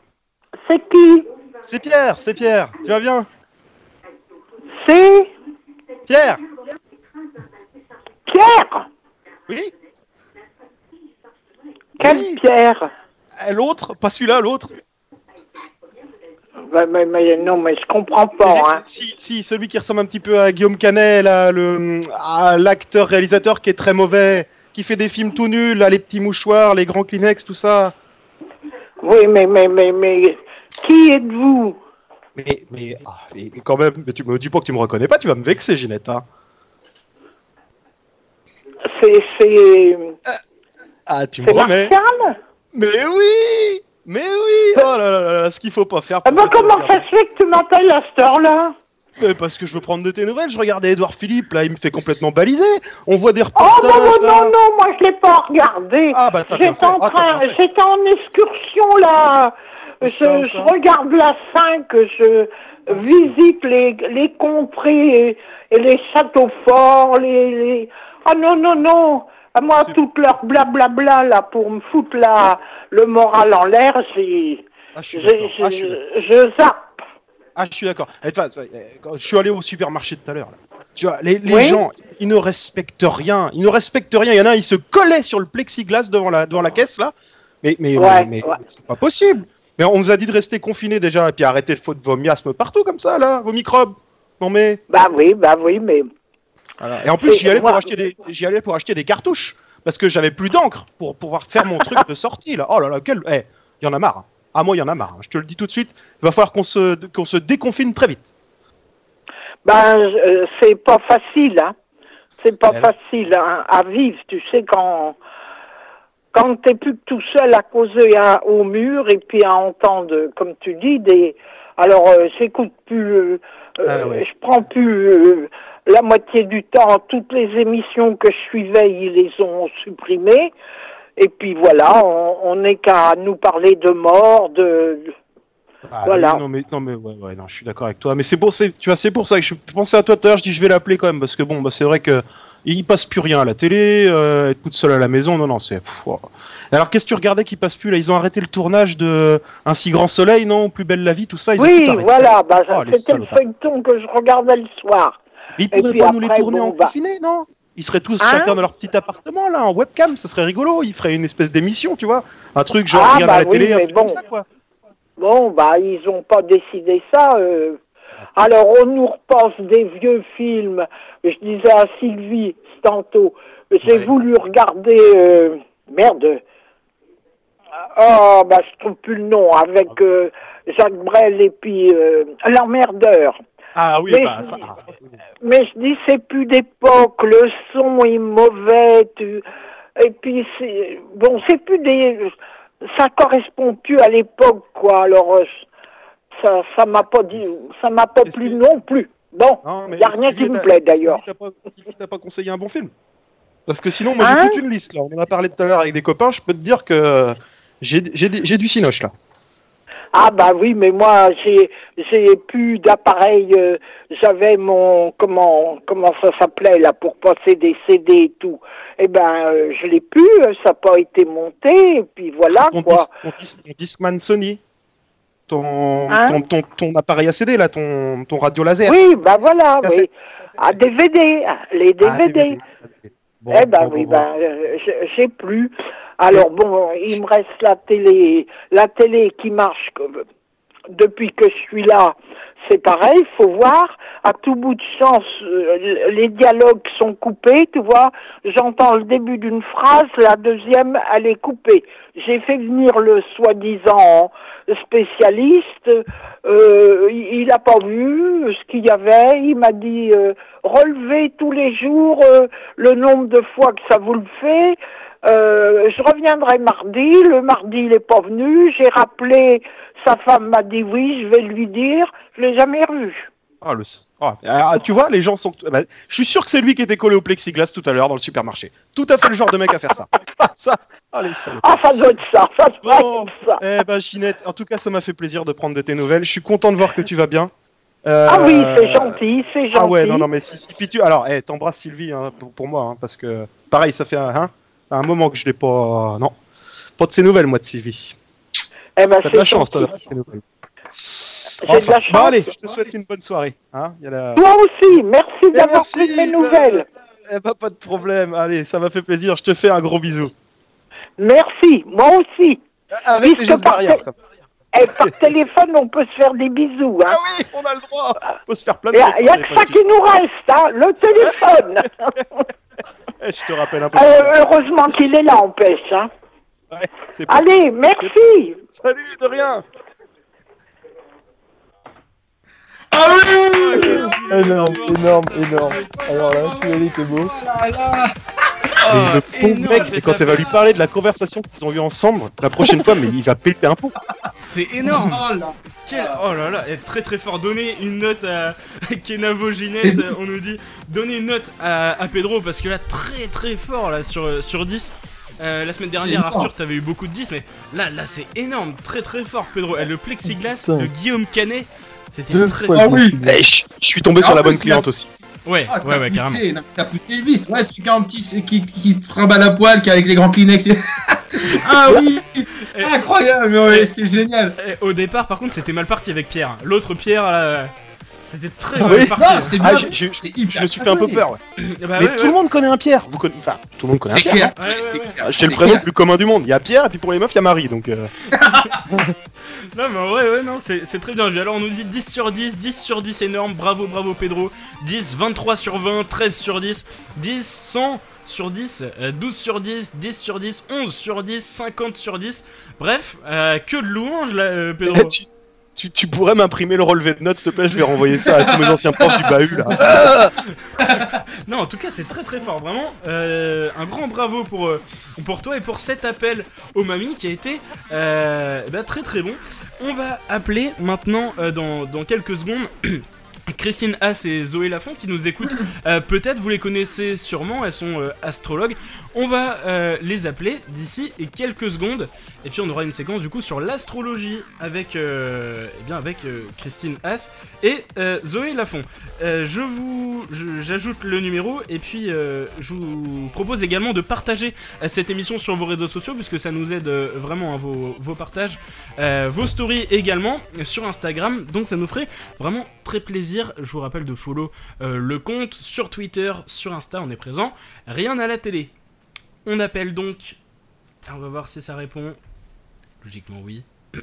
C'est qui? C'est Pierre, c'est Pierre. Tu vas bien C'est Pierre Pierre Oui Quelle Oui. Pierre Eh, L'autre Pas celui-là, l'autre mais, mais, mais non, mais je comprends pas. Hein. Si, si, celui qui ressemble un petit peu à Guillaume Canet, là, le, à l'acteur réalisateur qui est très mauvais, qui fait des films tout nuls, là, les petits mouchoirs, les grands Kleenex, tout ça. Oui, mais, mais, mais, mais, qui êtes-vous? Mais, mais, ah, mais quand même, mais tu me dis pas que tu me reconnais pas, tu vas me vexer, Ginette. Hein. C'est, c'est, Ah, tu me remets Martial? Mais oui Mais oui Oh là là là ce qu'il faut pas faire Ah pour bah te comment ça se fait que tu m'appelles à cette heure-là? Mais parce que je veux prendre de tes nouvelles, je regardais Edouard Philippe, là, il me fait complètement baliser. On voit des Oh reportages, non, non, là. non, non, moi je l'ai pas regardé. Ah bah t'as J'étais en Ah, train, en excursion là. Je, regarde la 5, je visite les, les contrées et, et les châteaux forts, les, les... Ah non, non, non. À moi, toute leur blablabla là pour me foutre la, le moral en l'air, j'ai, Ah, je. Ah, je zappe. Ah, je suis d'accord. Euh, Je suis allé au supermarché tout à l'heure. Tu vois, les, les Oui. gens, ils ne respectent rien. Ils ne respectent rien. Il y en a, ils se collaient sur le plexiglas devant la, devant la caisse, là. Mais, mais, Ouais, mais ouais. c'est pas possible. Mais on nous a dit de rester confinés déjà, et puis arrêter de foutre vos miasmes partout comme ça, là, vos microbes. Non mais. Bah oui, bah oui, mais Voilà. Et en plus, j'y allais, pour acheter des, j'y allais pour acheter des cartouches. Parce que j'avais plus d'encre pour pouvoir faire mon truc de sortie, là. Oh là là, quel. Eh, il y en a marre. Ah, moi, il y en a marre. Je te le dis tout de suite. Il va falloir qu'on se, qu'on se déconfine très vite. Ben, euh, c'est pas facile, hein. C'est pas non. facile hein, à vivre, tu sais, quand quand t'es plus que tout seul à causer à- au mur et puis à entendre, comme tu dis, des. Alors, euh, j'écoute plus, euh, euh, Ah ouais. je prends plus euh, la moitié du temps. Toutes les émissions que je suivais, ils les ont supprimées. Et puis voilà, on n'est qu'à nous parler de mort, de. Ah, Voilà. non mais non mais ouais, ouais non je suis d'accord avec toi mais c'est pour c'est tu vois c'est pour ça que je pensais à toi tout à l'heure je dis je vais l'appeler quand même parce que bon bah c'est vrai que il passe plus rien à la télé euh, être toute seule à la maison non non c'est alors qu'est-ce que tu regardais qui passe plus là? Ils ont arrêté le tournage de un si grand soleil non? Plus belle la vie tout ça ils ont oui, tout voilà, bah, Oh, c'était le feuilleton que je regardais le soir. mais ils pourraient pas nous les tourner bon, en bah- confiné non? Ils seraient tous Hein? chacun dans leur petit appartement là, en webcam, ça serait rigolo. Ils feraient une espèce d'émission, tu vois, un truc genre Ah, regarde à bah la oui, télé, un truc bon. comme ça quoi. Bon, bah, ils n'ont pas décidé ça. euh. Alors, on nous repasse des vieux films. Je disais à Sylvie tantôt, j'ai Ouais. voulu regarder. euh, Merde. Oh, bah, je trouve plus le nom. Avec euh, Jacques Brel et puis euh, L'emmerdeur. Ah oui, Mais- bah ça. ah, ça. Mais je dis, c'est plus d'époque, le son est mauvais, tu- et puis c'est, bon, c'est plus des, ça correspond plus à l'époque, quoi, alors, euh, ça, ça m'a pas dit, ça m'a pas plu que- non plus. Bon, Non, mais y a rien qui me plaît, d'ailleurs. Sylvie, t'as pas, pas conseillé un bon film Parce que sinon, moi Hein j'ai toute une liste là. On en a parlé tout à l'heure avec des copains. Je peux te dire que j'ai du cinoche là. Ah bah oui, mais moi j'ai j'ai plus d'appareil. euh, J'avais mon comment comment ça s'appelait là pour passer des CD et tout. Eh ben euh, je l'ai plus. euh, Ça n'a pas été monté. Et puis voilà ton, quoi. dis- ton, dis- ton Discman Sony. Ton, Hein ton, ton, ton appareil à CD là, ton, ton radio laser. Oui, bah voilà, oui. À DVD, les Ah, DVD. Bon, eh ben bon, oui, bon, ben euh, j'ai- plus. Alors bon, il me reste la télé, la télé qui marche depuis que je suis là. C'est pareil, faut voir. À tout bout de chance, euh, les dialogues sont coupés, tu vois. J'entends le début d'une phrase, la deuxième, elle est coupée. J'ai fait venir le soi-disant spécialiste. euh, il n'a pas vu ce qu'il y avait. Il m'a dit euh, relevez tous les jours euh, le nombre de fois que ça vous le fait. Euh, je reviendrai mardi. Le mardi, il n'est pas venu. J'ai rappelé. Sa femme m'a dit oui, je vais lui dire. Je l'ai jamais revu. Ah, le... ah, ah, tu vois, les gens sont. bah, je suis sûr que c'est lui qui était collé au plexiglas tout à l'heure dans le supermarché. Tout à fait le genre de mec à faire ça. Ah, ça. Allez, salut. Ah, ça doit être ça. Ça doit Bon. être ça. Eh ben, Ginette, en tout cas, ça m'a fait plaisir de prendre de tes nouvelles. Je suis content de voir que tu vas bien. Euh, Ah oui, c'est gentil, c'est gentil. Ah ouais, non, non, mais si, tu. Alors, eh, t'embrasses Sylvie hein, pour, pour moi, hein, parce que pareil, ça fait un, hein, un moment que je l'ai pas. Non, pas de ses nouvelles, moi, de Sylvie. Eh ben, T'as de la chance, toi, d'avoir de ses nouvelles. J'ai de la chance. Bon, allez, je te souhaite une bonne soirée. Hein il y a la... Toi aussi, merci Eh, d'avoir pris mes euh, nouvelles. Eh ben, pas de problème. Allez, ça m'a fait plaisir. Je te fais un gros bisou. Merci, moi aussi. Avec les Puisque gestes par barrières. comme- Et par téléphone, on peut se faire des bisous. Hein. Ah oui, on a le droit. On peut se faire plein Il de n'y a, y a que ça qui nous reste, hein, le téléphone. Je te rappelle un peu. Euh, heureusement qu'il est là, en pêche. Hein. Ouais, c'est pas- Allez, merci. Salut, de rien. Ah oui Énorme, énorme, énorme. Alors là, celui-là, il était beau. Ah, le pauvre énorme, mec, et quand vas appel. lui parler de la conversation qu'ils ont eue ensemble, la prochaine fois, mais il va péter un pont. C'est énorme Oh là. Quel... Oh là là, est très très fort. Donnez une note à Kenavo Ginette, on nous dit. Donnez une note à, à Pedro parce que là, très très fort là sur, sur 10. Euh, la semaine dernière. Arthur, t'avais eu beaucoup de 10, mais là, là, c'est énorme, très très fort, Pedro. Le plexiglas de Guillaume Canet, c'était Deux très fort. Ah oui. Eh, je suis tombé Ah, sur la bonne cliente aussi. Ouais, Ah, ouais, ouais, carrément. poussé, T'as poussé le vis. Ouais, celui qui, a un petit, qui, qui se trimballe à poil, qui est avec les grands Kleenex. ah oui Incroyable, mais ouais, c'est génial. Au départ, par contre, c'était mal parti avec Pierre. L'autre Pierre, c'était très Ah mal oui parti. C'est Ah, bien. c'est je hyper me suis fait un peu peur. ouais. Bah mais ouais, tout ouais. le monde connaît un Pierre. Vous conna- Enfin, tout le monde connaît un C'est Pierre. J'ai le prénom le plus commun du monde. Il y a Pierre, et puis pour les meufs, il y a Marie. Donc, euh, Non mais en vrai ouais non c'est c'est très bien vu Alors on nous dit 10 sur 10, 10 sur 10 énorme, bravo bravo Pedro 10, 23 sur 20, 13 sur 10, 10, 100 sur 10, euh, 12 sur 10, 10 sur 10, 11 sur 10, 50 sur 10 Bref, euh, que de louanges là euh, Pedro tu, pourrais m'imprimer le relevé de notes, s'il te plaît. Je vais renvoyer ça à tous mes anciens profs du bahut là. Non en tout cas c'est très très fort vraiment euh, Un grand bravo pour, euh, pour toi et pour cet appel aux mamies qui a été euh, bah, très très bon On va appeler maintenant dans quelques secondes Christine Haas et Zoé Lafont qui nous écoutent. Euh, Peut-être vous les connaissez sûrement, elles sont euh, astrologues. On va euh, les appeler d'ici quelques secondes. Et puis on aura une séquence du coup sur l'astrologie avec, eh bien avec Christine Haas et Zoé Lafont. Je vous, j'ajoute le numéro et puis je vous propose également de partager cette émission sur vos réseaux sociaux puisque ça nous aide vraiment à vos, vos partages, vos stories également sur Instagram. Donc ça nous ferait vraiment très plaisir Je vous rappelle de follow euh, le compte sur Twitter, sur Insta, on est présent. Rien à la télé. On appelle donc. Ah, On va voir si ça répond. Logiquement, oui.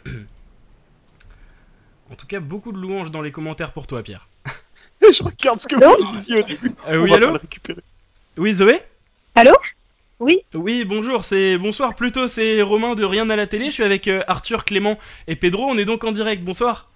en tout cas, beaucoup de louanges dans les commentaires pour toi, Pierre. Je regarde ce que vous disiez au début. Euh, oui, allô. Oui, Zoé Allô Oui Oui, bonjour, c'est bonsoir plutôt, c'est Romain de Rien à la télé. Je suis avec euh, Arthur, Clément et Pedro. On est donc en direct. Bonsoir.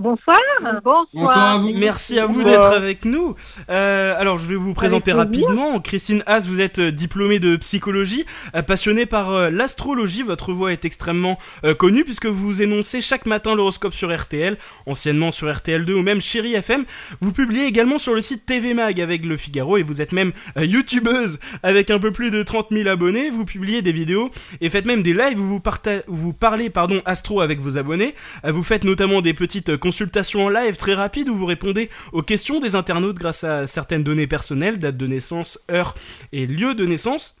Bonsoir. Bonsoir. Bonsoir à vous. Merci à vous d'être avec nous. Euh, alors, je vais vous présenter rapidement. Christine Haas, vous êtes euh, diplômée de psychologie, euh, passionnée par euh, l'astrologie. Votre voix est extrêmement euh, connue puisque vous énoncez chaque matin l'horoscope sur RTL, anciennement sur RTL2 ou même Chéri FM. Vous publiez également sur le site TV Mag avec Le Figaro et vous êtes même euh, youtubeuse avec un peu plus de 30 000 abonnés. Vous publiez des vidéos et faites même des lives où vous, vous parlez pardon, astro avec vos abonnés. Vous faites notamment des petites consultations en live très rapides où vous répondez aux questions des internautes grâce à certaines données personnelles, date de naissance, heure et lieu de naissance.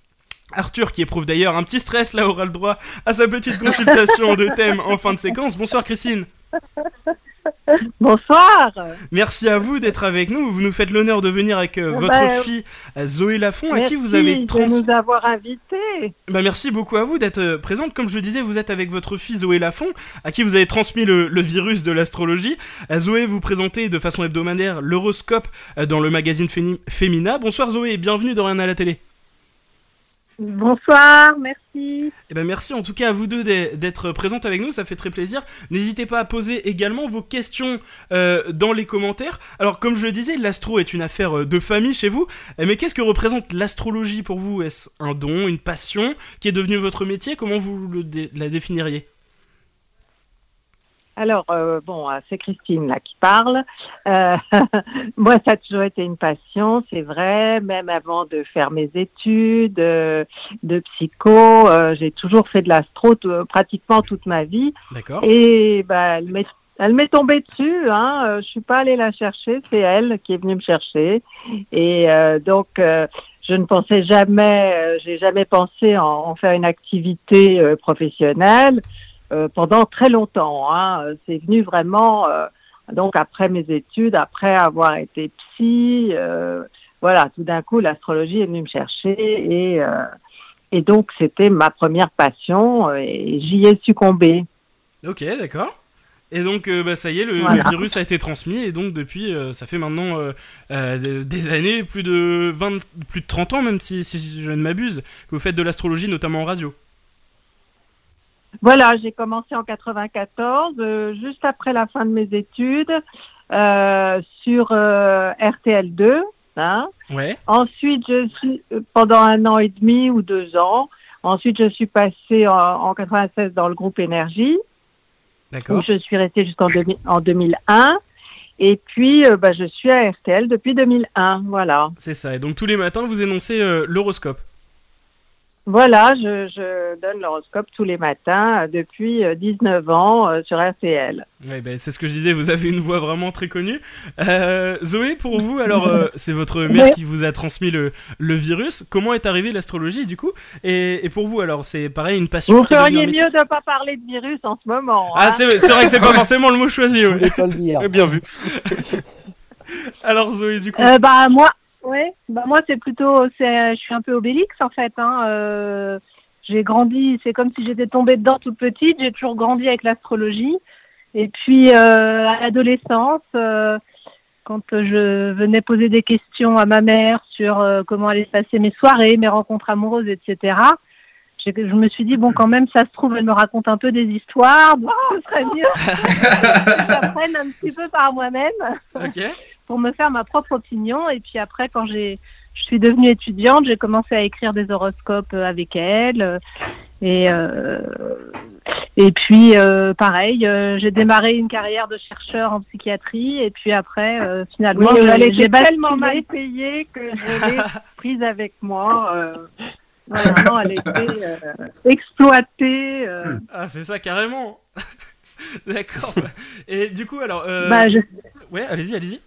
Arthur, qui éprouve d'ailleurs un petit stress là, aura le droit à sa petite consultation de thème en fin de séquence. Bonsoir Christine. Bonsoir. Merci à vous d'être avec nous. Vous nous faites l'honneur de venir avec euh, Ah votre bah, fille euh, Zoé Lafont, à qui vous avez trans... de nous avoir invités. Bah, merci beaucoup à vous d'être euh, présente. Comme je le disais, vous êtes avec votre fille Zoé Lafont, à qui vous avez transmis le, le virus de l'astrologie. Zoé, vous présentez de façon hebdomadaire l'horoscope dans le magazine Femina. Bonsoir Zoé et bienvenue dans Rien à la télé. Bonsoir, merci. Eh ben merci en tout cas à vous deux d'e- d'être présentes avec nous, ça fait très plaisir. N'hésitez pas à poser également vos questions euh, dans les commentaires. Alors comme je le disais, l'astro est une affaire euh, de famille chez vous, Euh, mais qu'est-ce que représente l'astrologie pour vous? Est-ce un don, une passion? Qui est devenue votre métier? Comment vous la définiriez? Alors, euh, bon, euh, c'est Christine là qui parle. Euh, moi, ça a toujours été une passion, c'est vrai. Même avant de faire mes études euh, de psycho, euh, j'ai toujours fait de l'astro pratiquement toute ma vie. D'accord Et bah, elle m'est elle m'est tombée dessus. Hein. Je suis pas allée la chercher, c'est elle qui est venue me chercher. Et euh, donc, euh, je ne pensais jamais, euh, j'ai jamais pensé en, en faire une activité euh, professionnelle euh, pendant très longtemps. Hein. Euh, C'est venu vraiment, euh, donc après mes études, après avoir été psy, euh, voilà, tout d'un coup, l'astrologie est venue me chercher et et donc c'était ma première passion et j'y ai succombé. Ok, d'accord. Et donc, euh, bah, ça y est, le, virus a été transmis, et donc depuis, euh, ça fait maintenant euh, des- des années, plus de 20, plus de 30 ans même, si, si je ne m'abuse, que vous faites de l'astrologie, notamment en radio. Voilà, j'ai commencé en 94, euh, juste après la fin de mes études, euh, sur euh, RTL2. Hein. Ouais, Ensuite, je suis pendant un an et demi ou deux ans. Ensuite, je suis passée en, en 96 dans le groupe Énergie, où d'accord. je suis restée jusqu'en 2000 en 2001. Et puis, euh, bah, je suis à RTL depuis 2001. Voilà. C'est ça. Et donc tous les matins, vous énoncez l'horoscope. Voilà, je, je donne l'horoscope tous les matins euh, depuis euh, 19 ans euh, sur RTL. Ouais, ben, c'est ce que je disais, vous avez une voix vraiment très connue. Euh, Zoé, pour vous, alors, euh, c'est votre mère qui vous a transmis le, le virus. Comment est arrivée l'astrologie, du coup? Et, et pour vous, alors, c'est pareil, une passion Vous feriez mieux de ne pas parler de virus en ce moment. Ah, hein. c'est c'est vrai que c'est pas forcément le mot choisi, Je ouais. voulais pas le dire. Bien vu. Alors, Zoé, du coup. Euh, bah moi, ouais, bah moi c'est plutôt, c'est, je suis un peu obélix en fait. Hein, euh, j'ai grandi, c'est comme si j'étais tombée dedans toute petite. J'ai toujours grandi avec l'astrologie. Et puis euh, à l'adolescence, euh, quand je venais poser des questions à ma mère sur euh, comment allaient se passer mes soirées, mes rencontres amoureuses, etc. Je me suis dit bon quand même ça se trouve elle me raconte un peu des histoires, donc ce serait mieux que j'apprenne un petit peu par moi-même Ok. Pour me faire ma propre opinion. Et puis après, quand j'ai, je suis devenue étudiante, j'ai commencé à écrire des horoscopes euh, avec elle. Et, euh, et puis, euh, pareil, euh, j'ai démarré une carrière de chercheur en psychiatrie. Et puis après, euh, finalement, Oui, j'ai- tellement mal payée que je l'ai prise avec moi. euh, vraiment, elle était euh, exploitée. euh. Ah, c'est ça, carrément. D'accord. Et du coup, alors. Euh... Bah, je- Ouais, allez-y, allez-y.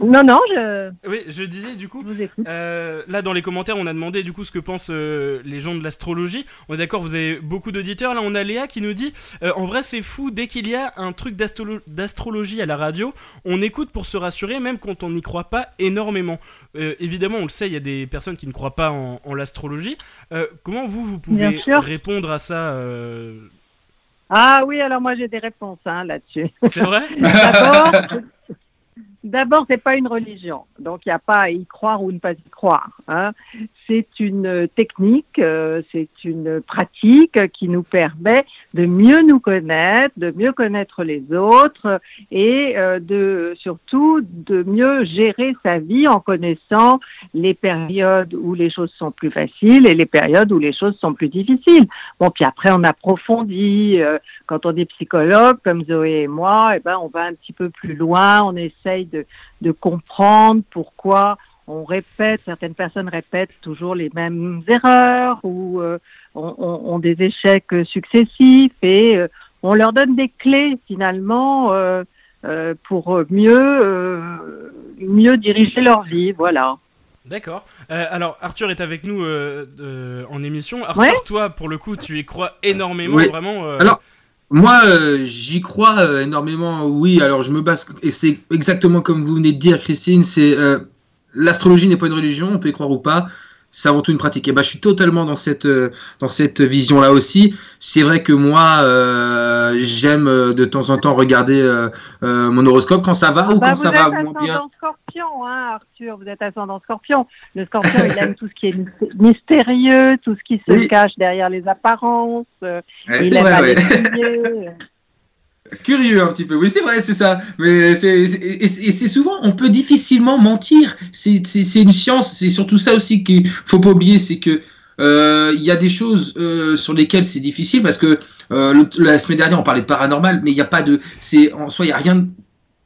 Non, non, je, Oui, je disais du coup. je vous écoute. Euh, là, dans les commentaires, on a demandé du coup ce que pensent euh, les gens de l'astrologie. On est d'accord, vous avez beaucoup d'auditeurs. Là, on a Léa qui nous dit euh, En vrai, c'est fou, dès qu'il y a un truc d'astro- d'astrologie à la radio, on écoute pour se rassurer, même quand on n'y croit pas énormément. Euh, évidemment, on le sait, il y a des personnes qui ne croient pas en, en l'astrologie. Euh, comment vous, vous pouvez répondre à ça euh, Ah oui, alors moi j'ai des réponses hein, là-dessus. C'est vrai D'abord, d'abord, c'est pas une religion, donc il n'y a pas à y croire ou ne pas y croire. hein. C'est une technique, euh, c'est une pratique qui nous permet de mieux nous connaître, de mieux connaître les autres et euh, de surtout de mieux gérer sa vie en connaissant les périodes où les choses sont plus faciles et les périodes où les choses sont plus difficiles. Bon, puis après on approfondit. euh, quand on est psychologue, comme Zoé et moi, eh ben, on va un petit peu plus loin, on essaye de comprendre pourquoi on répète, certaines personnes répètent toujours les mêmes erreurs ou euh, ont, ont- ont des échecs successifs et euh, on leur donne des clés finalement euh, euh, pour mieux, euh, mieux diriger leur vie. Voilà. D'accord. Euh, alors, Arthur est avec nous euh, euh, en émission. Arthur, Ouais. toi, pour le coup, tu y crois énormément, Oui. vraiment. euh, Alors, Moi, euh, j'y crois euh, énormément, oui. Alors, je me base, et c'est exactement comme vous venez de dire, Christine, c'est euh, l'astrologie n'est pas une religion, on peut y croire ou pas. C'est avant tout une pratique. Et ben, je suis totalement dans cette euh, dans cette vision-là aussi. C'est vrai que moi, euh, j'aime euh, de temps en temps regarder euh, euh, mon horoscope quand ça va ou Bah, quand ça va moins bien. ascendant scorpion, hein, Arthur. Vous êtes ascendant scorpion. Le scorpion, il aime tout ce qui est myst- mystérieux, tout ce qui se Oui. cache derrière les apparences. Ouais, il c'est aime vrai, aller ouais. Curieux un petit peu, oui c'est vrai, c'est ça. Mais c'est et c'est souvent, on peut difficilement mentir. C'est une science. C'est surtout ça aussi qu'il faut pas oublier, c'est que euh, il y a des choses euh, sur lesquelles c'est difficile parce que euh, le- la semaine dernière on parlait de paranormal, mais il n'y a pas de, c'est en soi il y a rien de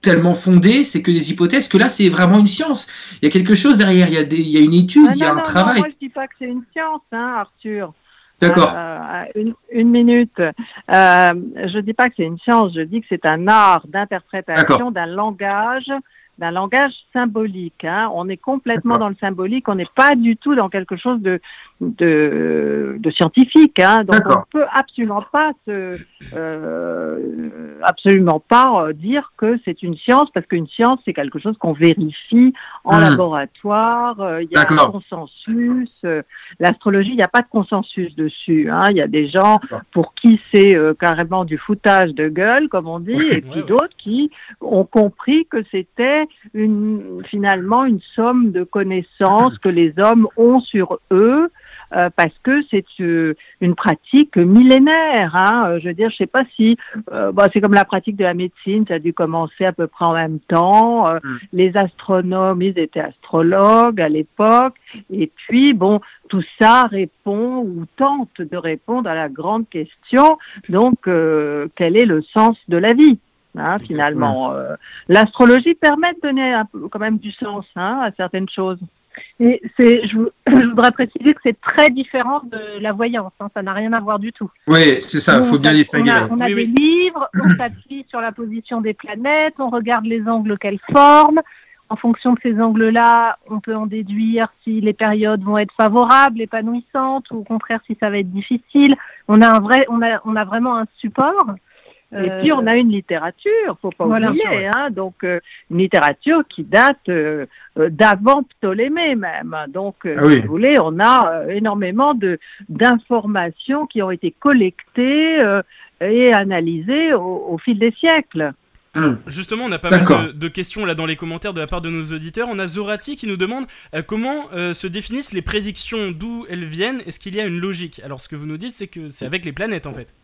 tellement fondé, c'est que des hypothèses. Que là c'est vraiment une science. Il y a quelque chose derrière. Il y a des, il y a une étude, Ah il y a non, un non, travail. Non, moi, je dis pas que c'est une science, hein, Arthur. D'accord. Euh, une, une minute. Euh, je dis pas que c'est une science, je dis que c'est un art d'interprétation d'un langage, d'un langage symbolique. Hein. On est complètement dans le symbolique, on n'est pas du tout dans quelque chose de, de, de scientifique. Hein. Donc on peut absolument pas se, euh, absolument pas euh, dire que c'est une science parce qu'une science c'est quelque chose qu'on vérifie en Hmm. laboratoire. euh, Il y a un consensus. euh, L'astrologie, il n'y a pas de consensus dessus. Hein. Il y a des gens pour qui c'est carrément du foutage de gueule, comme on dit, et puis ouais. d'autres qui ont compris que c'était une, finalement une somme de connaissances que les hommes ont sur eux. Euh, parce que c'est euh, une pratique millénaire. Hein. Euh, Je veux dire, je sais pas si euh, bah, c'est comme la pratique de la médecine, ça a dû commencer à peu près en même temps. Euh, Mm. Les astronomes, ils étaient astrologues à l'époque. Et puis, bon, tout ça répond ou tente de répondre à la grande question, donc, euh, quel est le sens de la vie hein, finalement Euh, L'astrologie permet de donner un peu, quand même du sens hein, à certaines choses. Et c'est, je, vou- je voudrais préciser que c'est très différent de la voyance. hein, ça n'a rien à voir du tout. Oui, c'est ça. Nous, Faut bien distinguer. On a, on a Oui, des oui. livres, on s'appuie sur la position des planètes, on regarde les angles qu'elles forment. En fonction de ces angles-là, on peut en déduire si les périodes vont être favorables, épanouissantes, ou au contraire si ça va être difficile. On a un vrai, on a, on a vraiment un support. Et puis on a une littérature, faut pas Voilà. oublier, Bien sûr, ouais. hein, donc euh, une littérature qui date euh, d'avant Ptolémée même. Donc, euh, Ah oui. si vous voulez, on a euh, énormément de d'informations qui ont été collectées euh, et analysées au, au fil des siècles. Hum. Justement, on a pas mal de, de questions là dans les commentaires de la part de nos auditeurs. On a Zorati qui nous demande euh, comment euh, se définissent les prédictions, d'où elles viennent, est-ce qu'il y a une logique? Alors, ce que vous nous dites, c'est que c'est avec les planètes en fait.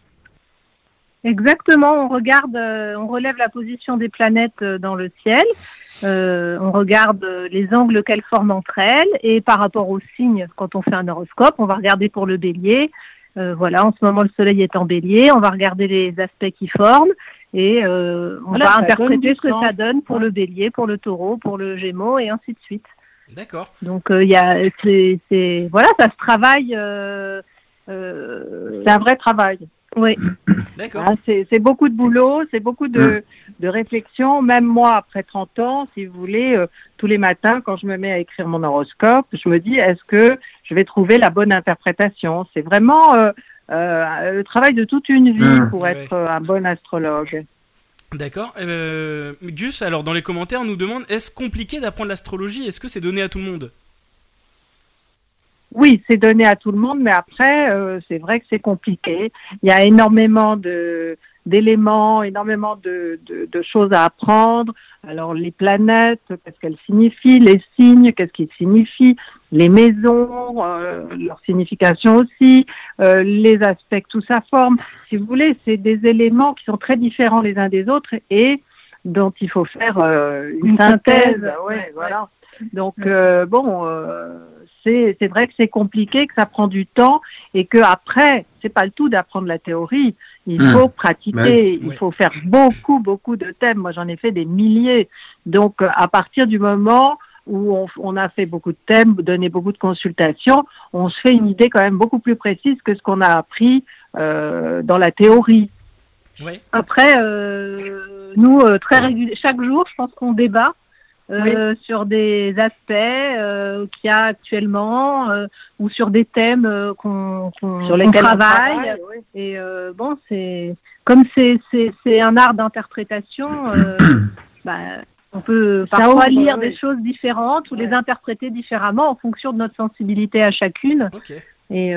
Exactement, on regarde, euh, on relève la position des planètes euh, dans le ciel, euh, on regarde euh, les angles qu'elles forment entre elles, et par rapport aux signes, quand on fait un horoscope, on va regarder pour le bélier. Euh, voilà, en ce moment le soleil est en bélier, on va regarder les aspects qui forment, et euh, on Voilà, va interpréter ce que ça donne pour Ouais. le bélier, pour le taureau, pour le gémeau, et ainsi de suite. D'accord. Donc euh, il y a, c'est, c'est- voilà, ça se travaille. euh, euh, C'est un vrai travail. Oui. D'accord. Hein, c'est beaucoup de boulot, c'est beaucoup de, de réflexion. Même moi, après 30 ans, si vous voulez, euh, tous les matins, quand je me mets à écrire mon horoscope, je me dis, est-ce que je vais trouver la bonne interprétation? C'est vraiment euh, euh, le travail de toute une vie Mm. pour Ouais. être un bon astrologue. D'accord. Euh, Gus, alors dans les commentaires, on nous demande est-ce compliqué d'apprendre l'astrologie? Est-ce que c'est donné à tout le monde? Oui, c'est donné à tout le monde, mais après, euh, c'est vrai que c'est compliqué. Il y a énormément de d'éléments, énormément de, de, de choses à apprendre. Alors les planètes, qu'est-ce qu'elles signifient, les signes, qu'est-ce qu'ils signifient, les maisons, euh, leur signification aussi, euh, les aspects tout ça forme. Si vous voulez, c'est des éléments qui sont très différents les uns des autres et dont il faut faire euh, une, Une synthèse. synthèse, Ouais, ouais, voilà. Donc euh, bon, euh, c'est vrai que c'est compliqué, que ça prend du temps et que après, c'est pas le tout d'apprendre la théorie. Il Mmh. faut pratiquer, il faut faire beaucoup, beaucoup de thèmes. Moi, j'en ai fait des milliers. Donc, euh, à partir du moment où on, on a fait beaucoup de thèmes, donné beaucoup de consultations, on se fait une idée quand même beaucoup plus précise que ce qu'on a appris euh, dans la théorie. Après, euh, nous, euh, très régul- chaque jour, je pense qu'on débat euh, sur des aspects euh, qu'il y a actuellement euh, ou sur des thèmes qu'on lesquels on travaille. travaille, oui. Et bon, c'est comme c'est un art d'interprétation. bah, on peut parfois ouvre, lire oui. des choses différentes ou les interpréter différemment en fonction de notre sensibilité à chacune. Ok. Et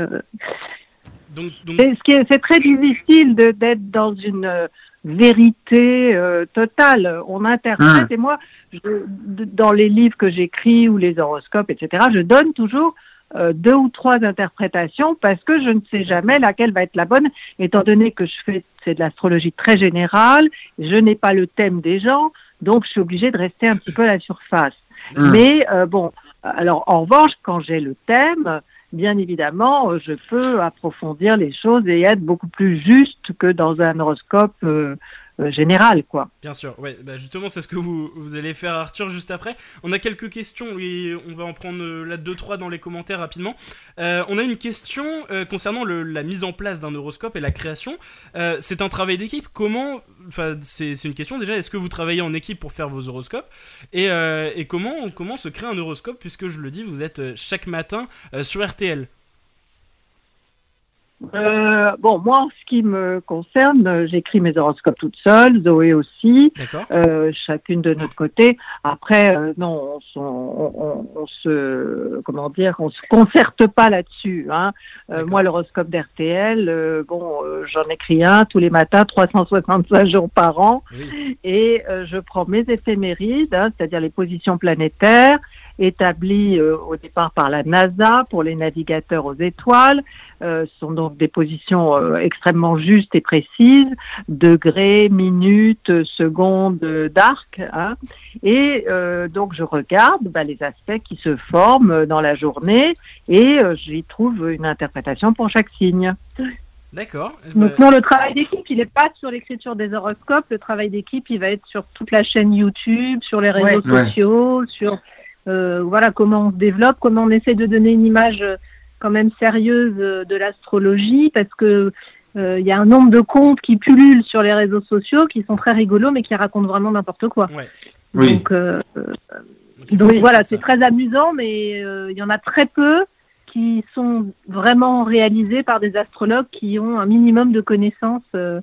Donc, donc C'est très difficile de- d'être dans une vérité euh, totale. On interprète, et moi, je- dans les livres que j'écris ou les horoscopes, etc., je donne toujours euh, deux ou trois interprétations parce que je ne sais jamais laquelle va être la bonne, étant donné que je fais c'est de l'astrologie très générale, je n'ai pas le thème des gens, donc je suis obligée de rester un petit peu à la surface. Mmh. Mais euh, bon, alors en revanche, quand j'ai le thème, bien évidemment, euh, je peux approfondir les choses et être beaucoup plus juste que dans un horoscope euh, euh, général, quoi. Bien sûr, ouais, bah justement, c'est ce que vous, vous allez faire, Arthur, juste après. On a quelques questions et on va en prendre euh, là deux trois dans les commentaires rapidement. Euh, on a une question concernant la mise en place d'un horoscope et la création. C'est un travail d'équipe. Comment, enfin, c'est une question déjà. Est-ce que vous travaillez en équipe pour faire vos horoscopes? Et, et comment comment se crée un horoscope? Puisque je le dis, vous êtes chaque matin sur RTL. Euh, bon, moi, en ce qui me concerne, j'écris mes horoscopes toute seule, Zoé aussi, euh, chacune de notre côté. Après, euh, non, on, se- on- on- on se, comment dire, on se concerte pas là-dessus. Hein. Euh, moi, l'horoscope d'RTL, bon, j'en écris un tous les matins, 365 jours par an. Oui. et euh, je prends mes éphémérides, hein, c'est-à-dire les positions planétaires établies euh, au départ par la NASA pour les navigateurs aux étoiles. Euh, ce sont donc des positions euh, extrêmement justes et précises, degrés, minutes, euh, secondes euh, d'arc. Hein, et euh, donc je regarde bah, les aspects qui se forment euh, dans la journée et euh, j'y trouve une interprétation pour chaque signe. D'accord. Eh Donc ben, non, le travail d'équipe, il n'est pas sur l'écriture des horoscopes. Le travail d'équipe, il va être sur toute la chaîne YouTube, sur les réseaux Ouais. sociaux, sur euh, voilà comment on se développe, comment on essaie de donner une image euh, quand même sérieuse euh, de l'astrologie, parce que euh, il y a un nombre de comptes qui pullulent sur les réseaux sociaux qui sont très rigolos, mais qui racontent vraiment n'importe quoi. ouais. Oui. Donc, euh, voilà, c'est très amusant, mais euh, il y en a très peu qui sont vraiment réalisés par des astrologues qui ont un minimum de connaissances euh,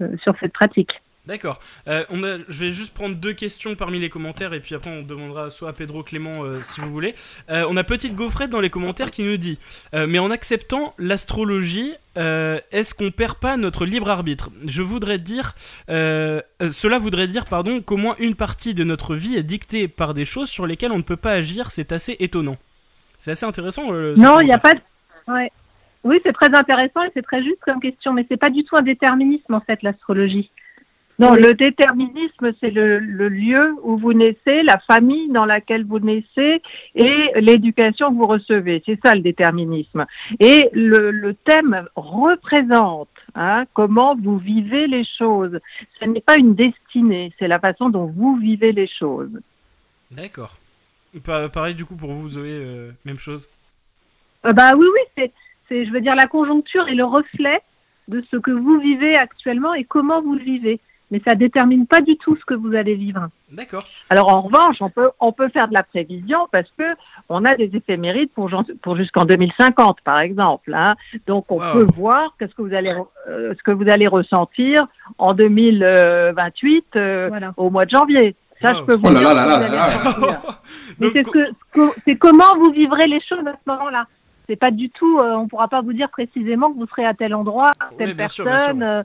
euh, sur cette pratique. D'accord. Euh, on a, je vais juste prendre deux questions parmi les commentaires et puis après on demandera soit à Pedro Clément euh, si vous voulez. Euh, on a Petite Gaufrette dans les commentaires qui nous dit Mais en acceptant l'astrologie, est-ce qu'on perd pas notre libre arbitre? Je voudrais dire. cela voudrait dire, pardon, qu'au moins une partie de notre vie est dictée par des choses sur lesquelles on ne peut pas agir. C'est assez étonnant. C'est assez intéressant. non, il n'y a pas. De... Ouais. Oui, c'est très intéressant et c'est très juste comme question, mais c'est pas du tout un déterminisme en fait l'astrologie. Non, le déterminisme, c'est le, le lieu où vous naissez, la famille dans laquelle vous naissez et l'éducation que vous recevez. C'est ça le déterminisme. Et le, le thème représente hein, comment vous vivez les choses. Ce n'est pas une destinée, c'est la façon dont vous vivez les choses. D'accord. Pa- pareil du coup pour vous, Zoé, euh, même chose? Euh, bah oui, oui, c'est, je veux dire, la conjoncture est le reflet de ce que vous vivez actuellement et comment vous le vivez. Mais ça détermine pas du tout ce que vous allez vivre. D'accord. Alors en revanche, on peut on peut faire de la prévision parce que on a des éphémérides pour jusqu'en 2050 par exemple. hein. Donc on Wow. peut voir qu'est-ce que vous allez euh, ce que vous allez ressentir en 2028 euh, Voilà. au mois de janvier. Ça, Wow. je peux vous Oh là dire là ce là vous c'est ce ce comment vous vivrez les choses à ce moment-là. C'est pas du tout, euh, on pourra pas vous dire précisément que vous serez à tel endroit, telle bien sûr, personne. euh,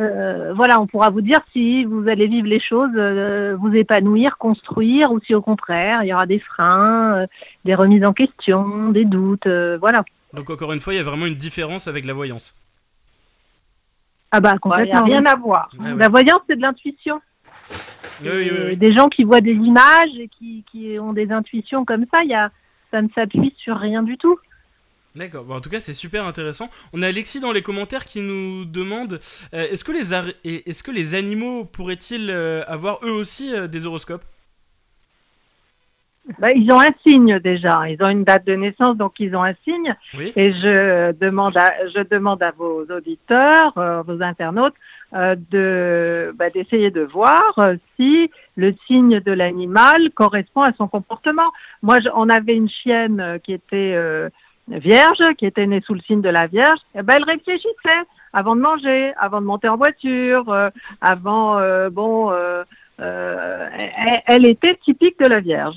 euh, voilà, on pourra vous dire si vous allez vivre les choses, euh, vous épanouir, construire, ou si au contraire, il y aura des freins, euh, des remises en question, des doutes, euh, voilà. donc encore une fois, il y a vraiment une différence avec la voyance. Ah bah Il n'y a complètement. rien à voir. Ah ouais. La voyance, c'est de l'intuition. Oui, oui, oui. Des gens qui voient des images et qui, qui ont des intuitions comme ça, il y a, ça ne s'appuie sur rien du tout. D'accord. Bon, en tout cas, c'est super intéressant. On a Alexis dans les commentaires qui nous demande euh, est-ce que les est-ce que les animaux pourraient-ils euh, avoir eux aussi euh, des horoscopes? Ben, ils ont un signe déjà. Ils ont une date de naissance, donc ils ont un signe. Oui. Et je demande à, je demande à vos auditeurs, vos internautes, de bah, d'essayer de voir si le signe de l'animal correspond à son comportement. Moi, je- on avait une chienne qui était vierge, qui était née sous le signe de la Vierge. Et ben, elle réfléchissait avant de manger, avant de monter en voiture, euh, avant, euh, bon, euh, elle, elle était typique de la Vierge.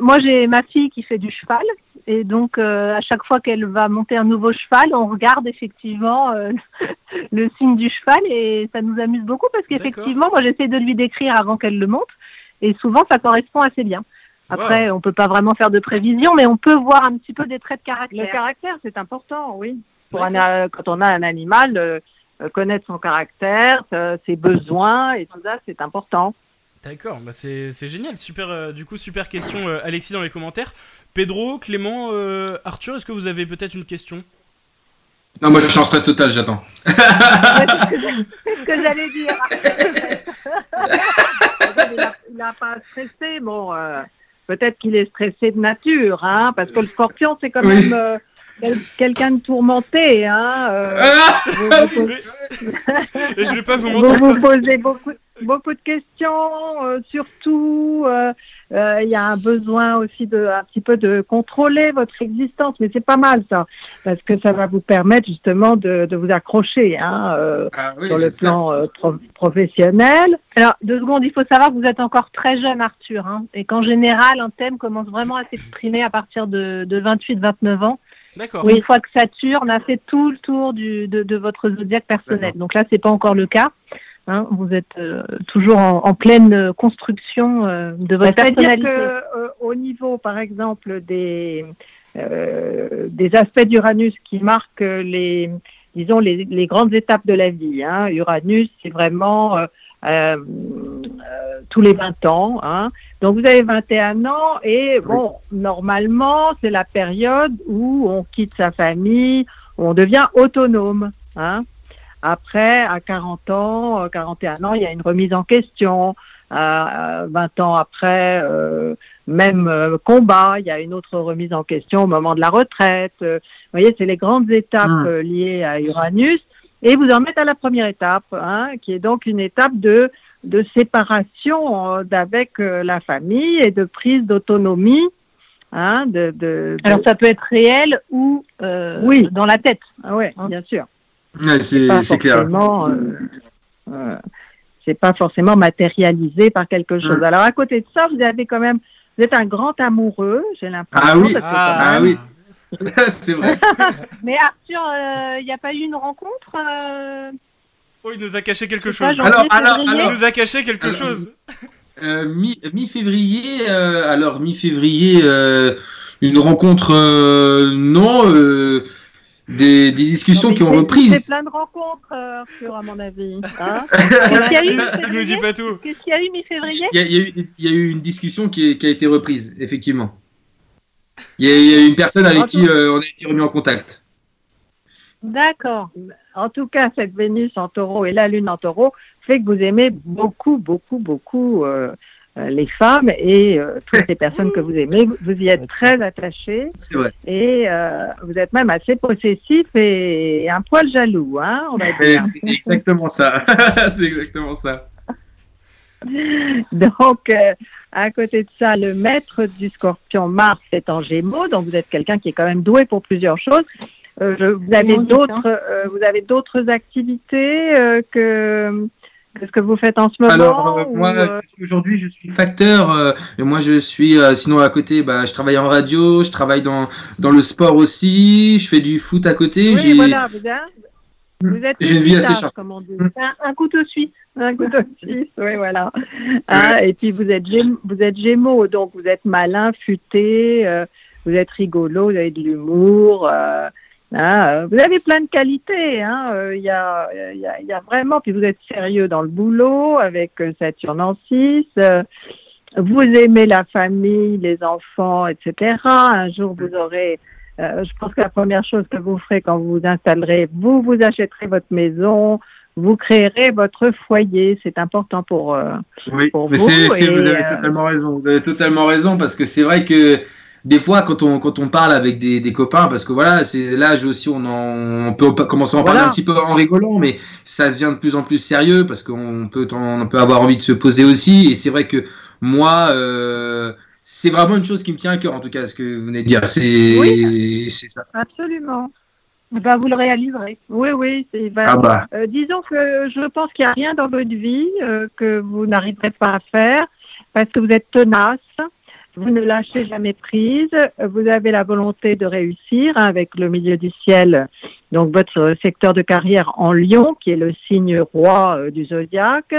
Moi, j'ai ma fille qui fait du cheval, et donc à chaque fois qu'elle va monter un nouveau cheval, on regarde effectivement le signe du cheval, et ça nous amuse beaucoup parce qu'effectivement, moi, j'essaie de lui décrire avant qu'elle le monte, et souvent, ça correspond assez bien. Après, on peut pas vraiment faire de prévision, mais on peut voir un petit peu des traits de Le caractère. caractère, c'est important, oui. Pour un, euh, quand on a un animal, euh, euh, connaître son caractère, euh, ses besoins et tout ça, c'est important. D'accord, bah c'est génial. Super, euh, du coup, super question, euh, Alexis, dans les commentaires. Pedro, Clément, euh, Arthur, est-ce que vous avez peut-être une question? Non, moi je suis en stress total, j'attends. c'est ce que j'allais dire. il n'a pas stressé, bon, euh, peut-être qu'il est stressé de nature, hein, parce que le scorpion, c'est quand Oui. même euh, quel- quelqu'un de tourmenté, hein. euh, Ah vous, vous posez, Et je vais pas vous vous mentir. vous posez beaucoup, beaucoup de questions, euh, surtout, euh, euh, il y a un besoin aussi de, un petit peu de contrôler votre existence, mais c'est pas mal ça, parce que ça va vous permettre justement de, de vous accrocher, hein, euh, Ah oui, sur le plan euh, pro- professionnel. Alors, deux secondes, il faut savoir que vous êtes encore très jeune, Arthur, hein, et qu'en général, un thème commence vraiment à s'exprimer à partir de, de 28-29 ans. D'accord. Une fois que Saturne a fait tout le tour du, de, de votre zodiaque personnel. Donc là, c'est pas encore le cas. Hein, vous êtes euh, toujours en, en pleine construction euh, de votre personnalité. que euh, au niveau, par exemple, des euh, des aspects d'Uranus qui marquent les disons les, les grandes étapes de la vie. Hein. Uranus, c'est vraiment euh, tous les 20 ans. Hein. Donc vous avez 21 ans et bon, normalement, c'est la période où on quitte sa famille, où on devient autonome. Hein. Après, à 40 ans, euh, 41 ans, il y a une remise en question. À 20 ans après, euh, même euh, combat, il y a une autre remise en question au moment de la retraite. Euh, vous voyez, c'est les grandes étapes euh, liées à Uranus. Et vous en mettez à la première étape, hein, qui est donc une étape de, de séparation euh, d'avec euh, la famille et de prise d'autonomie. Hein, de, de, de- Alors ça peut être réel ou euh, Oui. dans la tête. Ah ouais, Hein. bien sûr. Ouais, c'est clair. forcément, euh, euh, c'est pas forcément matérialisé par quelque chose. Mm. Alors à côté de ça, vous avez quand même, vous êtes un grand amoureux, j'ai l'impression. Ah oui. Ah, Ah même, oui. c'est vrai. Mais Arthur, il n'y a pas eu une rencontre euh, Oh, il nous a caché quelque chose. Alors, alors, février? Il alors. nous a caché quelque Alors, chose. Euh, mi- Mi-février, euh, alors mi-février, euh, une rencontre, euh, non, euh, des, des discussions Non, qui ont repris. Il fait plein de rencontres, euh, Arthur, à mon avis. Hein Qu'est-ce qu'il y a eu mi-février dit pas tout. Qu'est-ce qu'il y a eu mi-février Il y, a, il eu, il y a eu une discussion qui, est- qui a été reprise, effectivement. Il y a, il y a une personne avec qui euh, on a été remis en contact. D'accord. en tout cas, cette Vénus en taureau et la Lune en taureau fait que vous aimez beaucoup, beaucoup, beaucoup euh, les femmes et euh, toutes les personnes que vous aimez. Vous- Vous y êtes très attaché C'est vrai. et euh, vous êtes même assez possessif et, et un poil jaloux, hein, on va Mais dire. C'est exactement ça. c'est exactement ça. Donc, euh, à côté de ça, le maître du scorpion Mars est en gémeaux, donc vous êtes quelqu'un qui est quand même doué pour plusieurs choses. Euh, je- vous avez d'autres, euh, vous avez d'autres activités euh, que, que ce que vous faites en ce moment. Alors, euh, moi, euh, aujourd'hui, je suis facteur. euh, et moi, je suis, sinon, à côté, bah, je travaille en radio, je travaille dans, dans le sport aussi, je fais du foot à côté. oui, j'ai- voilà, vous, êtes- vous êtes une vie assez comme on dit. Un, un couteau suisse. Un couteau suisse, oui, voilà. Ah, et puis vous êtes, vous êtes gémeaux, donc vous êtes malin, futé, vous êtes rigolo, vous avez de l'humour. Euh, vous avez plein de qualités. hein, euh, Il y, a, y, a, y a vraiment, puis vous êtes sérieux dans le boulot avec Saturne en 6. euh, vous aimez la famille, les enfants, etc. Un jour, vous aurez... euh, je pense que la première chose que vous ferez quand vous vous installerez, vous vous achèterez votre maison, vous créerez votre foyer. C'est important pour. euh, Oui, pour mais vous, c'est, c'est- vous avez totalement raison. Vous avez totalement raison parce que c'est vrai que des fois, quand on, quand on parle avec des, des copains, parce que voilà, c'est l'âge aussi, on, en, on peut commencer à en parler un petit peu en rigolant, mais ça devient de plus en plus sérieux parce qu'on peut, on peut avoir envie de se poser aussi. Et c'est vrai que moi, euh, c'est vraiment une chose qui me tient à cœur, en tout cas, ce que vous venez de dire. C'est, c'est ça. Absolument. Ben, vous le réaliserez. Oui, oui. c'est- Ah bah. euh, disons que je pense qu'il n'y a rien dans votre vie euh, que vous n'arriverez pas à faire parce que vous êtes tenace. Vous ne lâchez jamais prise. Vous avez la volonté de réussir avec le milieu du ciel. Donc votre secteur de carrière en Lion, qui est le signe roi euh, du zodiaque.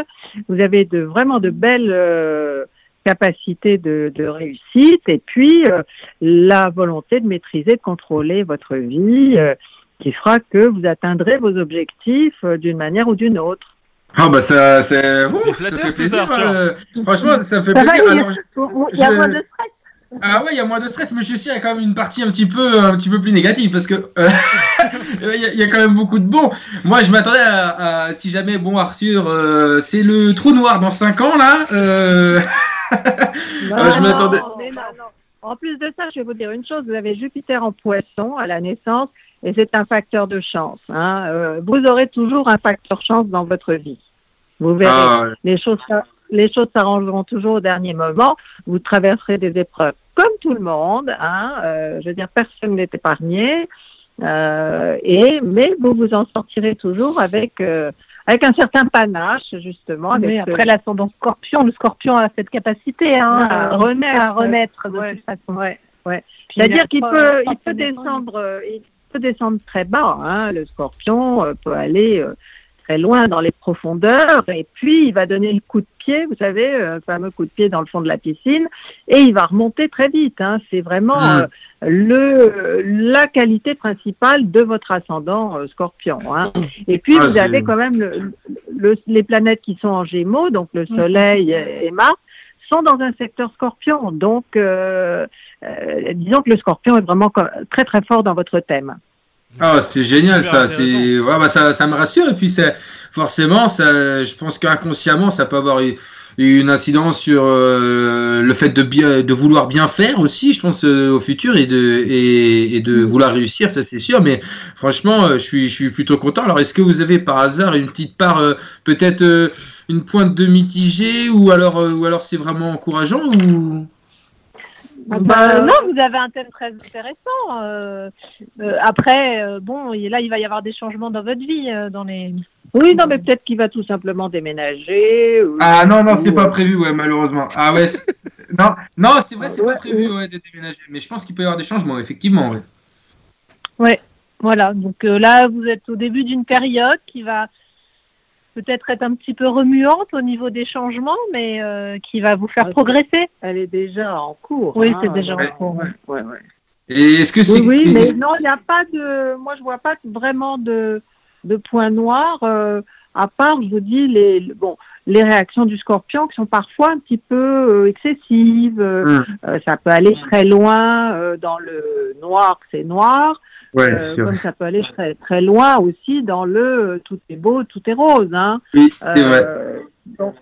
Vous avez vraiment de belles euh, capacités de, réussite et puis euh, la volonté de maîtriser, de contrôler votre vie. qui fera que vous atteindrez vos objectifs d'une manière ou d'une autre. Ah bah ça, c'est, flatteur, ça fait tout ça. Arthur. euh, franchement, ça me fait plaisir. il y a- Alors, je- Il y a je- moins de stress. Ah ouais, il y a moins de stress, mais je suis à quand même une partie un petit peu, un petit peu plus négative parce que euh, il y, a- il y a quand même beaucoup de bons. Moi, je m'attendais à, à- si jamais, bon Arthur, euh, c'est le trou noir dans 5 ans là. euh, Ah, je m'attendais- non, non. En plus de ça, je vais vous dire une chose, vous avez Jupiter en poisson à la naissance et c'est un facteur de chance. hein. Euh, vous aurez toujours un facteur chance dans votre vie. Vous verrez, ah, les choses les choses s'arrangeront toujours au dernier moment. Vous traverserez des épreuves comme tout le monde. Hein, euh, je veux dire, personne n'est épargné. Euh, et mais vous vous en sortirez toujours avec euh, avec un certain panache justement. Avec Mais ce- après l'ascendant scorpion, le scorpion a cette capacité hein, à à renaître, à renaître de Ouais. toute façon. Ouais, ouais. C'est-à-dire il qu'il peut, il peut descendre, il peut descendre très bas. Hein. Le scorpion euh, peut aller euh, très loin dans les profondeurs et puis il va donner le coup de pied, vous savez, euh, le fameux coup de pied dans le fond de la piscine, et il va remonter très vite. Hein. C'est vraiment le la qualité principale de votre ascendant scorpion. Hein. Et puis Ah, vous avez quand même le, le- les planètes qui sont en Gémeaux, donc le Soleil et Mars sont dans un secteur scorpion. Donc, euh, euh, disons que le scorpion est vraiment très très fort dans votre thème. Ah, c'est génial ça. C'est ouais, bah, ça, ça me rassure et puis c'est forcément ça. Je pense qu'inconsciemment ça peut avoir eu- une incidence sur euh, le fait de bien de vouloir bien faire aussi. Je pense euh, au futur et de et, et de vouloir réussir, ça c'est sûr. Mais franchement, euh, je suis je suis plutôt content. Alors est-ce que vous avez par hasard une petite part euh, peut-être euh, une pointe de mitigé ou alors euh, ou alors c'est vraiment encourageant ou? Ah Bah, bah, non, vous avez un thème très intéressant. euh, euh, après, euh, bon, et là, il va y avoir des changements dans votre vie, euh, dans les. Oui, non, mais peut-être qu'il va tout simplement déménager. ou- Ah non, non, c'est ou, pas euh, prévu, ouais, malheureusement. Ah ouais, non, non c'est vrai, c'est Ouais, pas prévu ouais, de déménager. Mais je pense qu'il peut y avoir des changements, effectivement. Ouais. Voilà, donc euh, là, vous êtes au début d'une période qui va peut-être être un petit peu remuante au niveau des changements, mais euh, qui va vous faire Ah, progresser. Elle est déjà en cours. Oui, hein, c'est déjà en cours. ouais. ouais, ouais. Et est-ce que c'est. Oui, oui, mais non, il n'y a pas de. Moi, je vois pas vraiment de, de point noir, euh, à part, je vous dis, les, le- bon, les réactions du scorpion qui sont parfois un petit peu euh, excessives. euh, ça peut aller très loin euh, dans le noir, c'est noir. Ouais, euh, comme ça peut aller très, très loin aussi dans le tout est beau, tout est rose. Hein. Oui, c'est vrai. Euh, donc,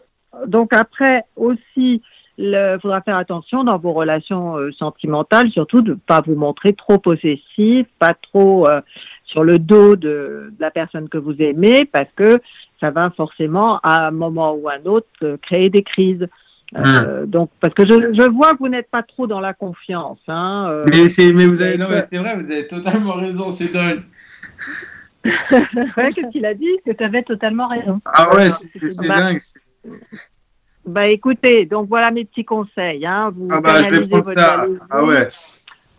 donc après aussi, il faudra faire attention dans vos relations euh, sentimentales, surtout de ne pas vous montrer trop possessif, pas trop euh, sur le dos de, de la personne que vous aimez, parce que ça va forcément, à un moment ou à un autre, euh, créer des crises. Euh, donc, parce que je, je vois que vous n'êtes pas trop dans la confiance. Hein, euh, Mais, c'est, mais vous avez, non, mais c'est vrai, vous avez totalement raison, c'est dingue. Ouais, Qu'est-ce qu'il a dit? Que tu avais totalement raison. Ah ouais, c'est, c'est Bah, dingue. Bah écoutez, donc voilà mes petits conseils. Hein. Vous Ah bah, je vais prendre votre ça. Ah ouais.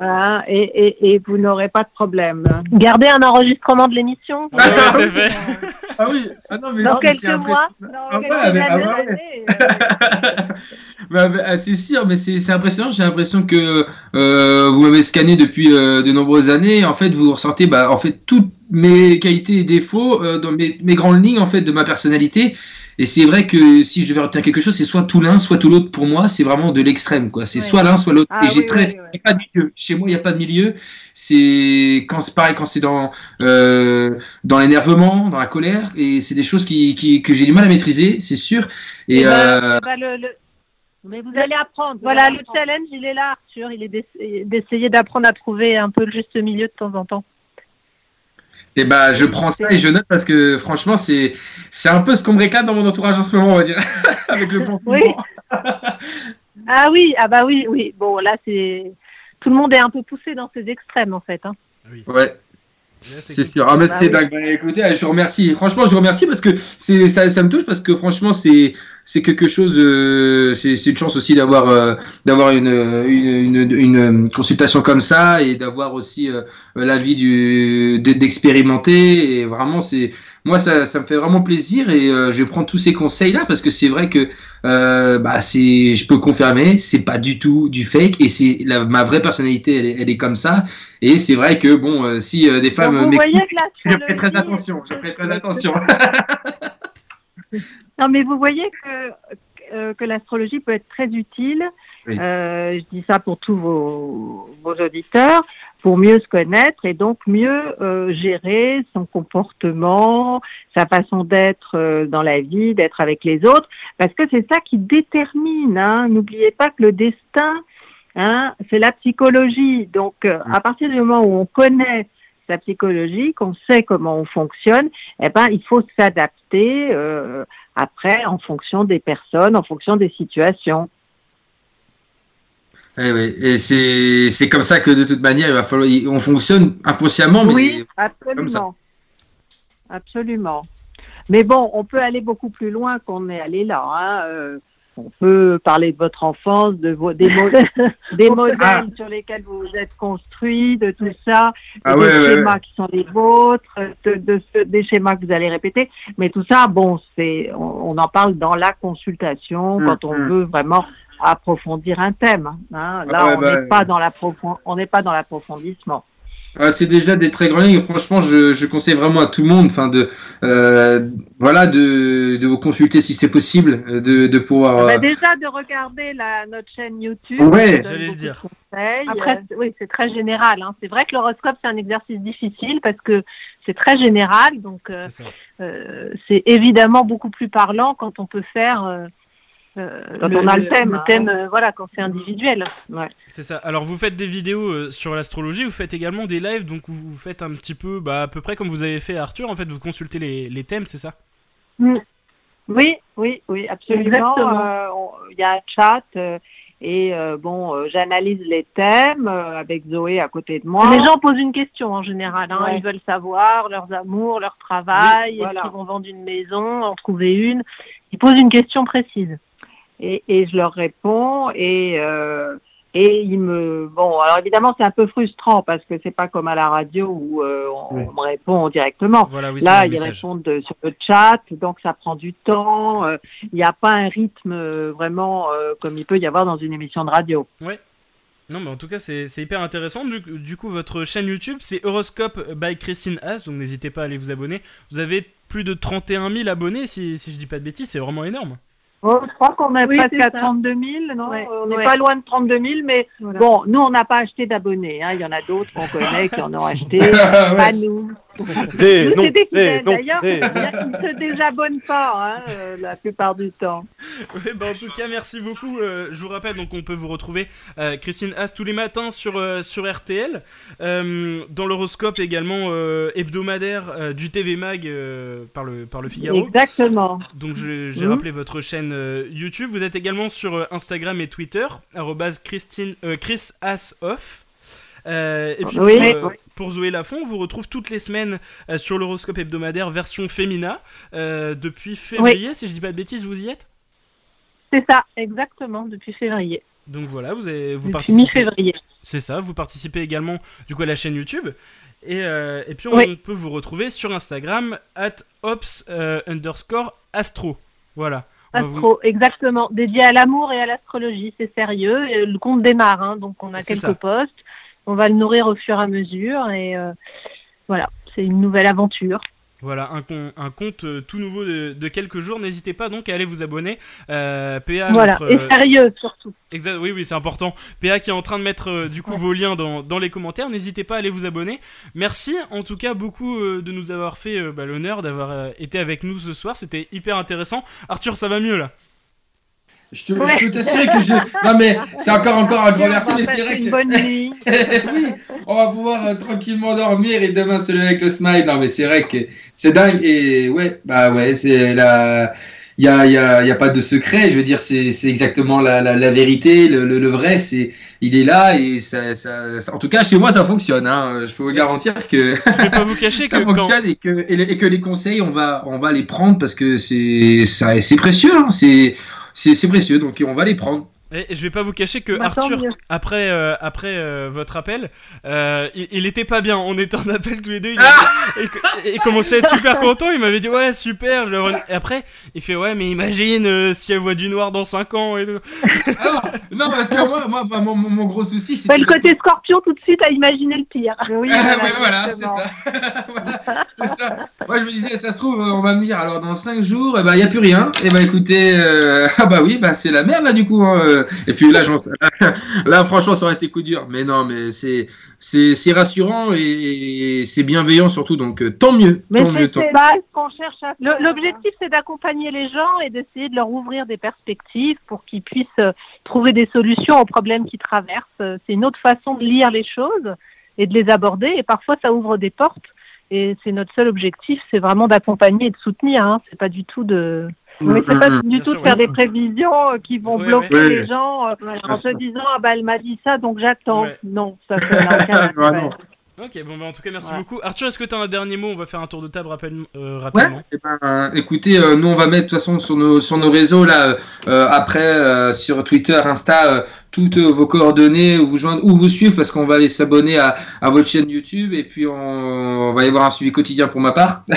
hein, et, et, et vous n'aurez pas de problème. Gardez un enregistrement de l'émission. Ouais, c'est fait. Ah oui, ah non, mais Dans quelques mois, c'est sûr, mais c'est c'est impressionnant. J'ai l'impression que euh, vous m'avez scanné depuis euh, de nombreuses années. En fait, vous ressentez bah, en fait toutes mes qualités et défauts euh, dans mes, mes grandes lignes en fait de ma personnalité. Et c'est vrai que si je devais retenir quelque chose, c'est soit tout l'un, soit tout l'autre. Pour moi, c'est vraiment de l'extrême, quoi. C'est Ouais. soit l'un, soit l'autre. Ah et j'ai oui, très, oui, oui. il y a pas de milieu. Chez moi, il n'y a pas de milieu. C'est quand c'est pareil quand c'est dans euh, dans l'énervement, dans la colère, et c'est des choses qui, qui que j'ai du mal à maîtriser, c'est sûr. Et eh ben, euh, eh ben, le- le- Mais vous allez apprendre. Voilà, le challenge, il est là, Arthur. Il est d'essa- d'essayer d'apprendre à trouver un peu le juste milieu de temps en temps. Et bah, je prends ça et je note parce que franchement, c'est c'est un peu ce qu'on me réclame dans mon entourage en ce moment, on va dire, avec le confinement. Oui. Ah oui, ah bah oui, oui. Bon, là, c'est tout le monde est un peu poussé dans ces extrêmes, en fait. hein. Ouais, Là, c'est sûr. Ah, mais Bah c'est oui. Bah, écoutez, je vous remercie. Franchement, je vous remercie parce que c'est ça, ça me touche parce que franchement, c'est c'est quelque chose. euh, c'est une chance aussi d'avoir euh, d'avoir une, une, une, une consultation comme ça et d'avoir aussi euh, l'avis du de- d'expérimenter. Et vraiment, c'est moi, ça, ça me fait vraiment plaisir et euh, je prendre tous ces conseils là parce que c'est vrai que euh, bah c'est je peux confirmer c'est pas du tout du fake et c'est ma vraie personnalité elle est, elle est comme ça et c'est vrai que bon euh, si euh, des femmes vous m'écoutent, voyez que je fais très attention je fais très attention Non, mais vous voyez que, euh, que l'astrologie peut être très utile. Oui. Euh, je dis ça pour tous vos, vos auditeurs, pour mieux se connaître et donc mieux euh, gérer son comportement, sa façon d'être euh, dans la vie, d'être avec les autres, parce que c'est ça qui détermine. Hein. N'oubliez pas que le destin, hein, c'est la psychologie. Donc, euh, à partir du moment où on connaît sa psychologie, qu'on sait comment on fonctionne, eh ben, il faut s'adapter euh, après en fonction des personnes, en fonction des situations. Eh oui, et c'est comme ça que de toute manière il va falloir on fonctionne inconsciemment mais oui, comme ça. absolument. Absolument. Mais bon, on peut aller beaucoup plus loin qu'on est allé là. hein. Euh, on peut parler de votre enfance, de vos, des, mo- des modèles Ah. sur lesquels vous vous êtes construits, de tout ça, Ah des ouais, ouais, schémas qui sont les vôtres, de, de ce- des schémas que vous allez répéter. Mais tout ça, bon, c'est, on, on en parle dans la consultation Mm, quand on mm. veut vraiment approfondir un thème. hein. Là, Ah ouais, on bah, n'est pas dans l'approfon- on n'est pas dans l'approfondissement. Ah, c'est déjà des très grands lignes. Franchement, je, je conseille vraiment à tout le monde, enfin de, euh, voilà, de, de vous consulter si c'est possible, euh, de, de pouvoir. Bah, euh, déjà de regarder la, notre chaîne YouTube. Ouais. J'allais le dire. conseils. Après, c'est- oui, c'est très général. hein. C'est vrai que l'horoscope, c'est un exercice difficile parce que c'est très général. Donc, euh, euh, c'est évidemment beaucoup plus parlant quand on peut faire. Euh, Quand on a le thème, hein. thème, euh, voilà, quand c'est individuel. C'est ça. Alors vous faites des vidéos euh, sur l'astrologie, vous faites également des lives, donc vous, vous faites un petit peu, bah, à peu près comme vous avez fait Arthur, en fait, vous consultez les, les thèmes, c'est ça? Oui, oui, oui, absolument. Euh, Il y a un chat euh, et euh, bon, euh, j'analyse les thèmes euh, avec Zoé à côté de moi. Les gens posent une question en général. hein. Ouais. Ils veulent savoir leurs amours, leur travail, Oui, voilà. est-ce qu'ils vont vendre une maison, en trouver une? Ils posent une question précise. Et, et je leur réponds et euh, et ils me bon alors évidemment c'est un peu frustrant parce que c'est pas comme à la radio où euh, on, Oui. me répond directement. Voilà, oui, c'est Là, ils message. répondent de- sur le chat, donc ça prend du temps. euh, Il n'y a pas un rythme euh, vraiment euh, comme il peut y avoir dans une émission de radio. Non, mais en tout cas, c'est c'est hyper intéressant. Du, du coup, votre chaîne YouTube, c'est Horoscope by Christine Haas, donc n'hésitez pas à aller vous abonner. Vous avez plus de 31 000 abonnés, si, si je dis pas de bêtises, c'est vraiment énorme. Oh, je crois qu'on est Oui, presque à ça. 32 000, non Ouais, On n'est ouais. pas loin de 32 000, mais Voilà. bon, nous, on n'a pas acheté d'abonnés. hein. Il y en a d'autres qu'on connaît qui en ont acheté. Pas nous. Des noms, c'est des noms, D'ailleurs, des ils ne se désabonnent pas hein, euh, la plupart du temps. Ouais, bah, en tout cas, merci beaucoup. Euh, je vous rappelle donc on peut vous retrouver euh, Christine Haas tous les matins sur, euh, sur RTL, euh, dans l'horoscope également euh, hebdomadaire euh, du TV Mag euh, par, le, par le Figaro. Exactement. Donc j'ai Mhm. rappelé votre chaîne euh, YouTube. Vous êtes également sur euh, Instagram et Twitter, Christine, euh, Chris Haas Off. Euh, et puis Oui. Pour Zoé Lafont, on vous retrouve toutes les semaines euh, sur l'horoscope hebdomadaire version Femina euh, depuis février, si je dis pas de bêtises, vous y êtes? C'est ça, exactement, depuis février. Donc voilà, vous, avez, vous Depuis mi-février. C'est ça, vous participez également du coup à la chaîne YouTube. Et, euh, et puis on Oui. peut vous retrouver sur Instagram at ops euh, underscore astro. Voilà. Vous- Astro, exactement. Dédié à l'amour et à l'astrologie, c'est sérieux. Et Le compte démarre, hein, donc on a quelques ça. postes. On va le nourrir au fur et à mesure. Et euh, voilà, c'est une nouvelle aventure. Voilà, un, con- un compte euh, tout nouveau de, de quelques jours. N'hésitez pas donc à aller vous abonner. Euh, PA, voilà, notre, et euh, sérieux surtout. exact- oui, oui, c'est important. PA qui est en train de mettre du coup vos liens dans, dans les commentaires. N'hésitez pas à aller vous abonner. Merci en tout cas beaucoup de nous avoir fait bah, l'honneur d'avoir été avec nous ce soir. C'était hyper intéressant. Arthur, ça va mieux là? Je, te, je peux t'assurer que je. Non, mais c'est encore, encore un grand merci, mais c'est vrai que. bonne nuit. oui, on va pouvoir euh, tranquillement dormir et demain se lever avec le smile. Non, mais c'est vrai que c'est dingue. Et ouais, bah ouais, c'est la. Il n'y a, y a, y a pas de secret, je veux dire, c'est c'est exactement la, la, la vérité, le, le, le vrai, c'est il est là et ça, ça, ça- en tout cas chez moi ça fonctionne, hein. je peux vous garantir que Je vais pas vous cacher ça que quand, fonctionne et que, et, le- et que les conseils on va, on va les prendre parce que c'est ça- c'est précieux, hein. c'est c'est précieux, donc on va les prendre. Et je vais pas vous cacher que Bah, Arthur, après, euh, après euh, votre appel, euh, il, il était pas bien. On était en appel tous les deux. Il, Ah et, et il commençait à être super content. Il m'avait dit ouais super. Je Et après, il fait ouais mais imagine euh, si elle voit du noir dans 5 ans et tout. Alors, non, parce que moi, moi bah, mon, mon, mon gros souci, c'est Ouais, le côté scorpion, tout de suite, à imaginer le pire. Oui, Ah, ouais, voilà, c'est exactement. ça. Voilà, c'est ça. Moi, je me disais, ça se trouve, on va me dire, alors dans 5 jours, il bah, n'y a plus rien. Et bah, écoutez, euh, ah bah oui, bah, c'est la merde, là, du coup. hein, euh. Et puis là, franchement, ça aurait été coup dur. Mais non, mais c'est, rassurant et, c'est bienveillant surtout, donc euh, tant mieux. Mais c'est qu'on cherche à L'objectif, c'est d'accompagner les gens et d'essayer de leur ouvrir des perspectives pour qu'ils puissent euh, trouver des solutions aux problèmes qu'ils traversent. Euh, C'est une autre façon de lire les choses et de les aborder. Et parfois, ça ouvre des portes. Et c'est notre seul objectif, c'est vraiment d'accompagner et de soutenir. Hein. C'est pas du tout de. Oui, c'est pas du Bien tout sûr, de faire oui. des prévisions euh, qui vont bloquer les gens euh, en se disant ah bah elle m'a dit ça donc j'attends. Ouais. Non, ça fait Ouais. Ok bon bah en tout cas merci Ouais. beaucoup. Arthur est-ce que t'as un dernier mot? On va faire un tour de table rappel- euh, Ouais, rapidement. eh ben, écoutez, euh, nous on va mettre de toute façon sur nos, sur nos réseaux là, euh, après euh, sur Twitter, Insta, euh, toutes euh, vos coordonnées, où vous joindre, où vous suivre parce qu'on va aller s'abonner à, à votre chaîne YouTube et puis on, on va y avoir un suivi quotidien pour ma part.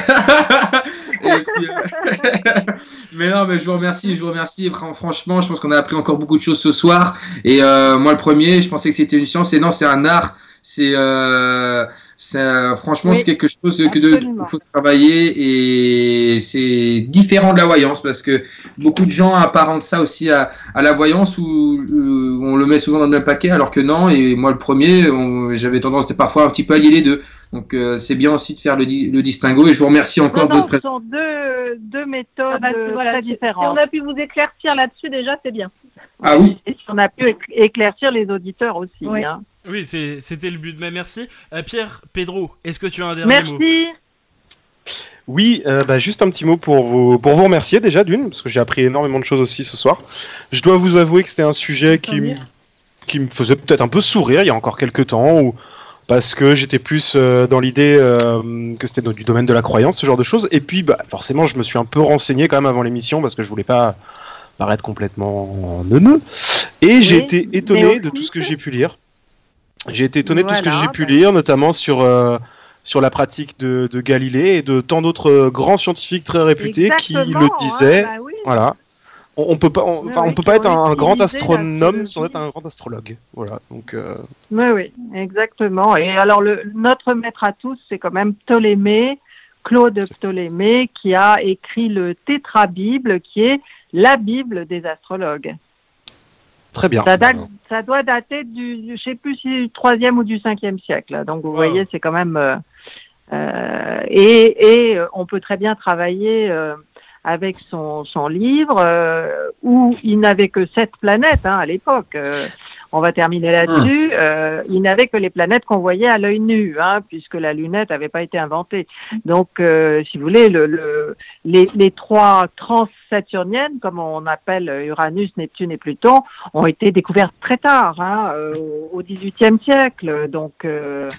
Mais non, mais je vous remercie, je vous remercie. Fran- Franchement, je pense qu'on a appris encore beaucoup de choses ce soir. Et euh, moi, le premier, je pensais que c'était une science, et non, c'est un art. C'est euh, c'est, euh, franchement, Oui, c'est quelque chose que de faut travailler et c'est différent de la voyance parce que beaucoup de gens apparentent ça aussi à, à la voyance où euh, on le met souvent dans le même paquet alors que non. Et moi, le premier, on- j'avais tendance parfois un petit peu à lier les deux. Donc euh, c'est bien aussi de faire le, di- le distinguo et je vous remercie encore Non, de non, ce sont deux, deux méthodes Ah bah, euh, voilà, très si- différentes. on a pu vous éclaircir là-dessus, déjà, c'est bien. Ah oui. Et si on a pu éc- éclaircir les auditeurs aussi. Oui. hein. Oui c'était le but. Mais merci. Euh, Pierre Pedro est-ce que tu as un dernier mot? Merci. Oui, euh, bah, juste un petit mot pour vous, pour vous remercier déjà d'une, parce que j'ai appris énormément de choses aussi ce soir. Je dois vous avouer que c'était un sujet qui, m- qui me faisait peut-être un peu sourire il y a encore quelques temps, ou parce que j'étais plus euh, dans l'idée euh, que c'était du domaine de la croyance, ce genre de choses. Et puis, bah, forcément, je me suis un peu renseigné quand même avant l'émission, parce que je voulais pas paraître complètement neuneux. Et j'ai été étonné de tout ce que j'ai pu lire. J'ai été étonné de tout ce que j'ai pu lire, notamment sur, euh, sur la pratique de, de Galilée et de tant d'autres euh, grands scientifiques très réputés qui le hein, disaient. bah oui. Voilà. On, on peut pas, on, peut pas être un, grand astronome sans être un grand astrologue. Voilà. Donc, euh, Oui, oui, exactement. Et alors, le, notre maître à tous, c'est quand même Ptolémée, Claude Ptolémée, qui a écrit le Tétrabible, qui est la Bible des astrologues. très bien. Ça, date- ça doit dater du, je sais plus si du troisième ou du cinquième siècle. là. Donc, vous Wow. voyez, c'est quand même, euh, euh, Euh, et, et on peut très bien travailler euh, avec son, son livre euh, où il n'avait que sept planètes hein, à l'époque. On va terminer là-dessus. Euh, il n'avait que les planètes qu'on voyait à l'œil nu, hein, puisque la lunette n'avait pas été inventée. Donc, euh, si vous voulez, le, le, les, les trois trans-saturniennes, comme on appelle Uranus, Neptune et Pluton, ont été découvertes très tard, hein, euh, au XVIIIe siècle. Donc, euh,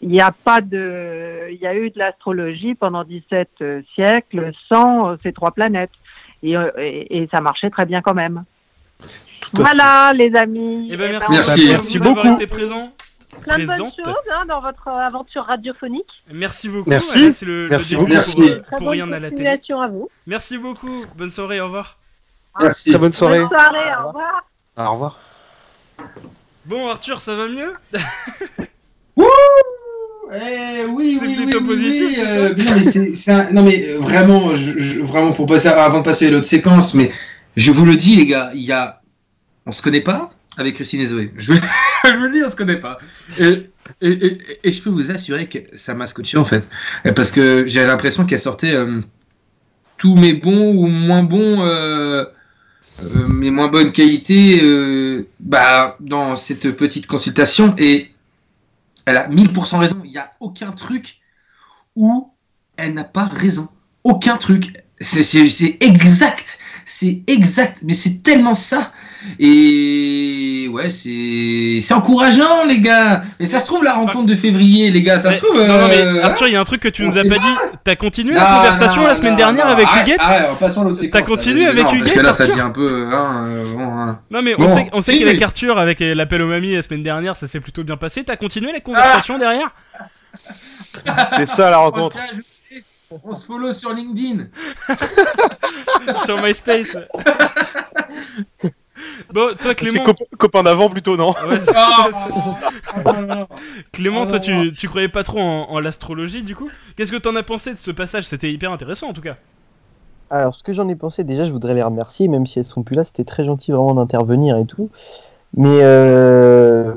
il n'y a pas de, il y a eu de l'astrologie pendant 17 euh, siècles sans euh, ces trois planètes. Et, et, et ça marchait très bien quand même. Tout Voilà, les amis. Eh ben, merci, Merci. merci beaucoup. d'avoir été présent. Plein de bonnes choses hein, dans votre euh, aventure radiophonique. Merci beaucoup. Merci. Voilà, c'est le, le Merci début beaucoup. Merci. pour, Très pour bonne rien à la télé. à vous. Merci beaucoup. Bonne soirée. Au revoir. Merci. Très bonne soirée. Bonne soirée, au revoir. Au revoir. Bon, Arthur, ça va mieux Eh, oui, C'est oui, oui, plutôt oui, positif, oui, c'est euh, non, mais c'est, c'est un- non, mais vraiment, je, je- vraiment pour passer avant de passer à l'autre séquence, mais je vous le dis, les gars, il y a, on se connaît pas avec Christine et Zoé. Je, je le dis, on se connaît pas. Et, je peux vous assurer que ça m'a scotché en fait, Euh, parce que j'ai l'impression qu'elle sortait euh, tous mes bons ou moins bons. euh, mes moins bonnes qualités bah, dans cette petite consultation et elle a 1000% raison. Il n'y a aucun truc où elle n'a pas raison. Aucun truc. C'est exact. C'est exact. Mais c'est tellement ça. Et ouais, c'est c'est encourageant, les gars. Mais ça se trouve, la rencontre de février, les gars, ça Mais- se trouve. Non, non, mais euh, Arthur, il y a un truc que tu on nous as pas pas. dit. T'as continué non, la conversation non, la semaine non, dernière non, avec arrête, Huguette passons à l'autre T'as continué Non, avec Parce Huguette, que là, ça devient un peu. hein, euh, bon, hein. Non, mais on sait, on sait Oui, qu'avec oui. Arthur, avec l'appel aux mamies la semaine dernière, ça s'est plutôt bien passé. T'as continué la conversation derrière? C'était ça la On rencontre. On se follow sur LinkedIn. sur MySpace Bon, toi, C'est Clément. cop- copain d'avant plutôt, non Ouais, c'est- Ah, Clément, Ah, toi, tu, tu croyais pas trop en, en l'astrologie, du coup Qu'est-ce que t'en as pensé de ce passage? C'était hyper intéressant, en tout cas. Alors, ce que j'en ai pensé, déjà, je voudrais les remercier, même si elles sont plus là, c'était très gentil vraiment d'intervenir et tout. Mais euh,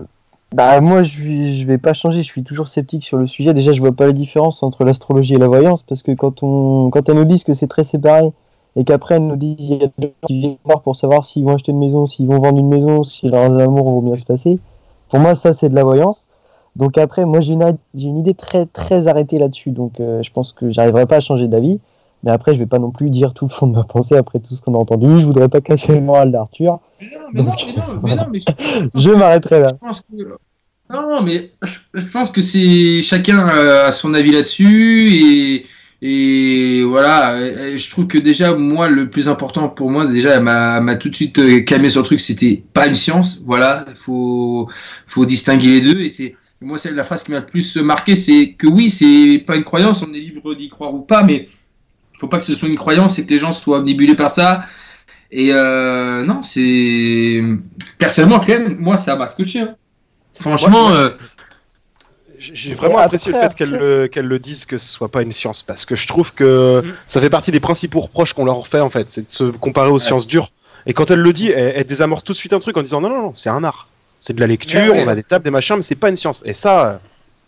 bah moi, je, je vais pas changer, je suis toujours sceptique sur le sujet. Déjà, je vois pas la différence entre l'astrologie et la voyance, parce que quand on, quand elles nous disent que c'est très séparé, et qu'après elles nous disent il y a des gens qui viennent voir pour savoir s'ils vont acheter une maison, s'ils vont vendre une maison, si leurs amours vont bien se passer. Pour moi, ça, c'est de la voyance. Donc après, moi, j'ai une, une idée très très arrêtée là-dessus, donc euh, je pense que j'arriverai pas à changer d'avis. Mais après, je vais pas non plus dire tout le fond de ma pensée après tout ce qu'on a entendu. Je voudrais pas casser le moral d'Arthur. Mais non, mais non, Donc, mais non, mais non, mais je, Je m'arrêterai là. je pense que. Non, mais je, pense que c'est chacun euh, a son avis là-dessus et, et voilà. Je trouve que déjà, moi, le plus important pour moi, déjà, elle m'a elle m'a tout de suite euh, calmé sur le truc, c'était pas une science. Voilà, faut, faut distinguer les deux. Et c'est moi, c'est la phrase qui m'a le plus marqué, c'est que oui, c'est pas une croyance, on est libre d'y croire ou pas, mais faut pas que ce soit une croyance et que les gens soient omnibulés par ça. Et euh, non, c'est personnellement, quand même, moi, ça m'a scotché. hein. Franchement, Ouais, euh, J'ai vraiment Ouais, apprécié le fait qu'elle le, dise que ce soit pas une science, parce que je trouve que Mm. ça fait partie des principaux reproches qu'on leur fait en fait, c'est de se comparer aux sciences dures. Et quand elle le dit, elle, elle désamorce tout de suite un truc en disant non non non, c'est un art, c'est de la lecture, Ouais, ouais. on a des tables, des machins, mais c'est pas une science. Et ça, euh,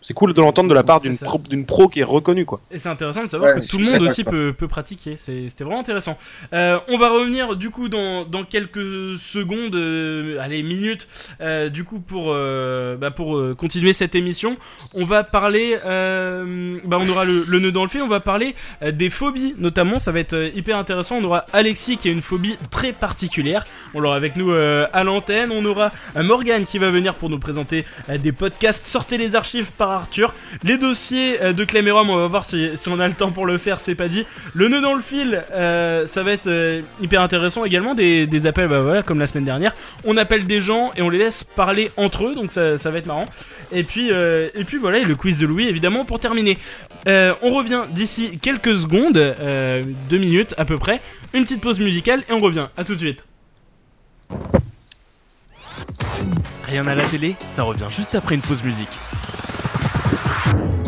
c'est cool de l'entendre de la part d'une pro, qui est reconnue quoi. Et c'est intéressant de savoir Ouais, que tout le monde aussi peut, peut pratiquer. C'était vraiment intéressant. Euh, on va revenir du coup dans, dans quelques secondes, euh, allez minutes, euh, du coup pour euh, bah, pour euh, continuer cette émission. On va parler, euh, bah, on aura le, le nœud dans le fil. On va parler euh, des phobies notamment. Ça va être euh, hyper intéressant. On aura Alexis qui a une phobie très particulière. On l'aura avec nous euh, à l'antenne. On aura euh, Morgane qui va venir pour nous présenter euh, des podcasts. Sortez les archives par Arthur. Les dossiers euh, de Rome, on va voir si, on a le temps pour le faire, c'est pas dit. Le nœud dans le fil, euh, ça va être euh, hyper intéressant également. Des, appels, bah voilà, comme la semaine dernière. On appelle des gens et on les laisse parler entre eux, donc ça, va être marrant. Et puis, et puis voilà, et le quiz de Louis évidemment pour terminer. On revient d'ici quelques secondes, deux minutes à peu près. Une petite pause musicale et on revient. À tout de suite. Rien à la télé, ça revient juste après une pause musique. Bye.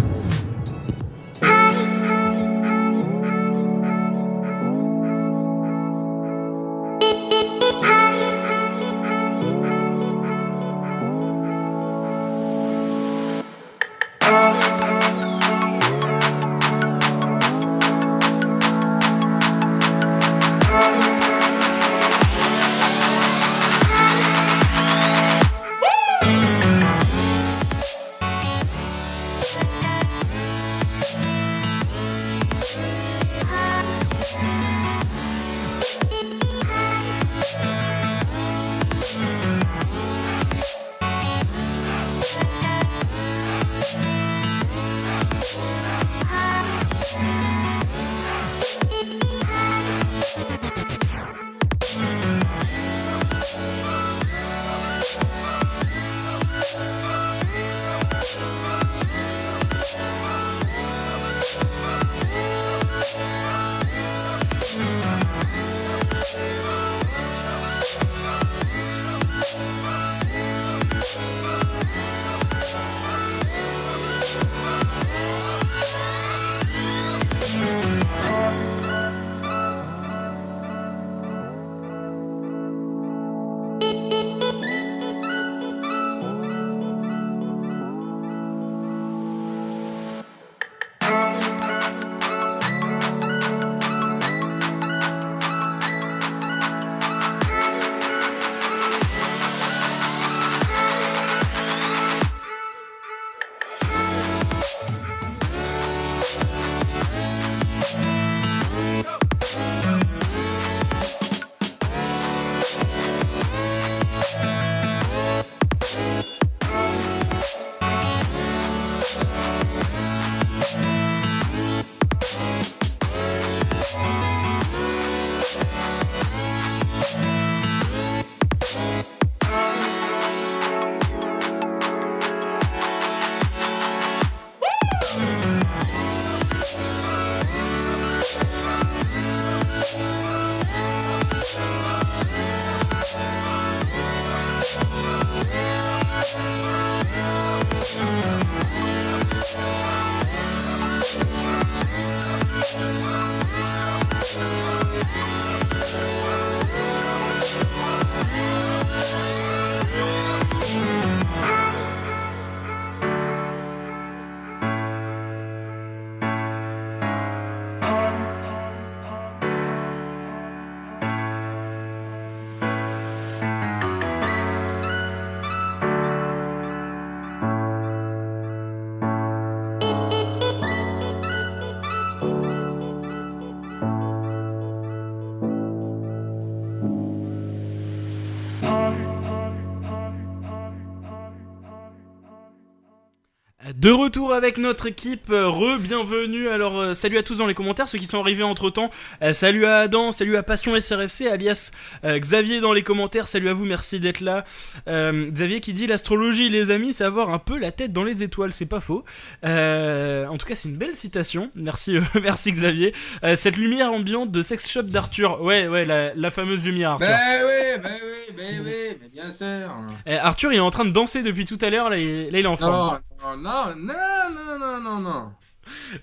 De retour avec notre équipe, euh, re-bienvenue. Alors, euh, salut à tous dans les commentaires, ceux qui sont arrivés entre temps. salut à Adam, salut à Passion SRFC, alias euh, Xavier dans les commentaires. Salut à vous, merci d'être là. Euh, Xavier qui dit l'astrologie, les amis, c'est avoir un peu la tête dans les étoiles, c'est pas faux. Euh, en tout cas, c'est une belle citation. Merci, euh, merci Xavier. Euh, cette lumière ambiante de Sex Shop d'Arthur. Ouais, ouais, la, la fameuse lumière, Arthur. Ben oui, ben oui, ben oui, mais bien sûr. Eh, Arthur, il est en train de danser depuis tout à l'heure, là, il, là, il est en forme. Non, non, non, non, non, non, non.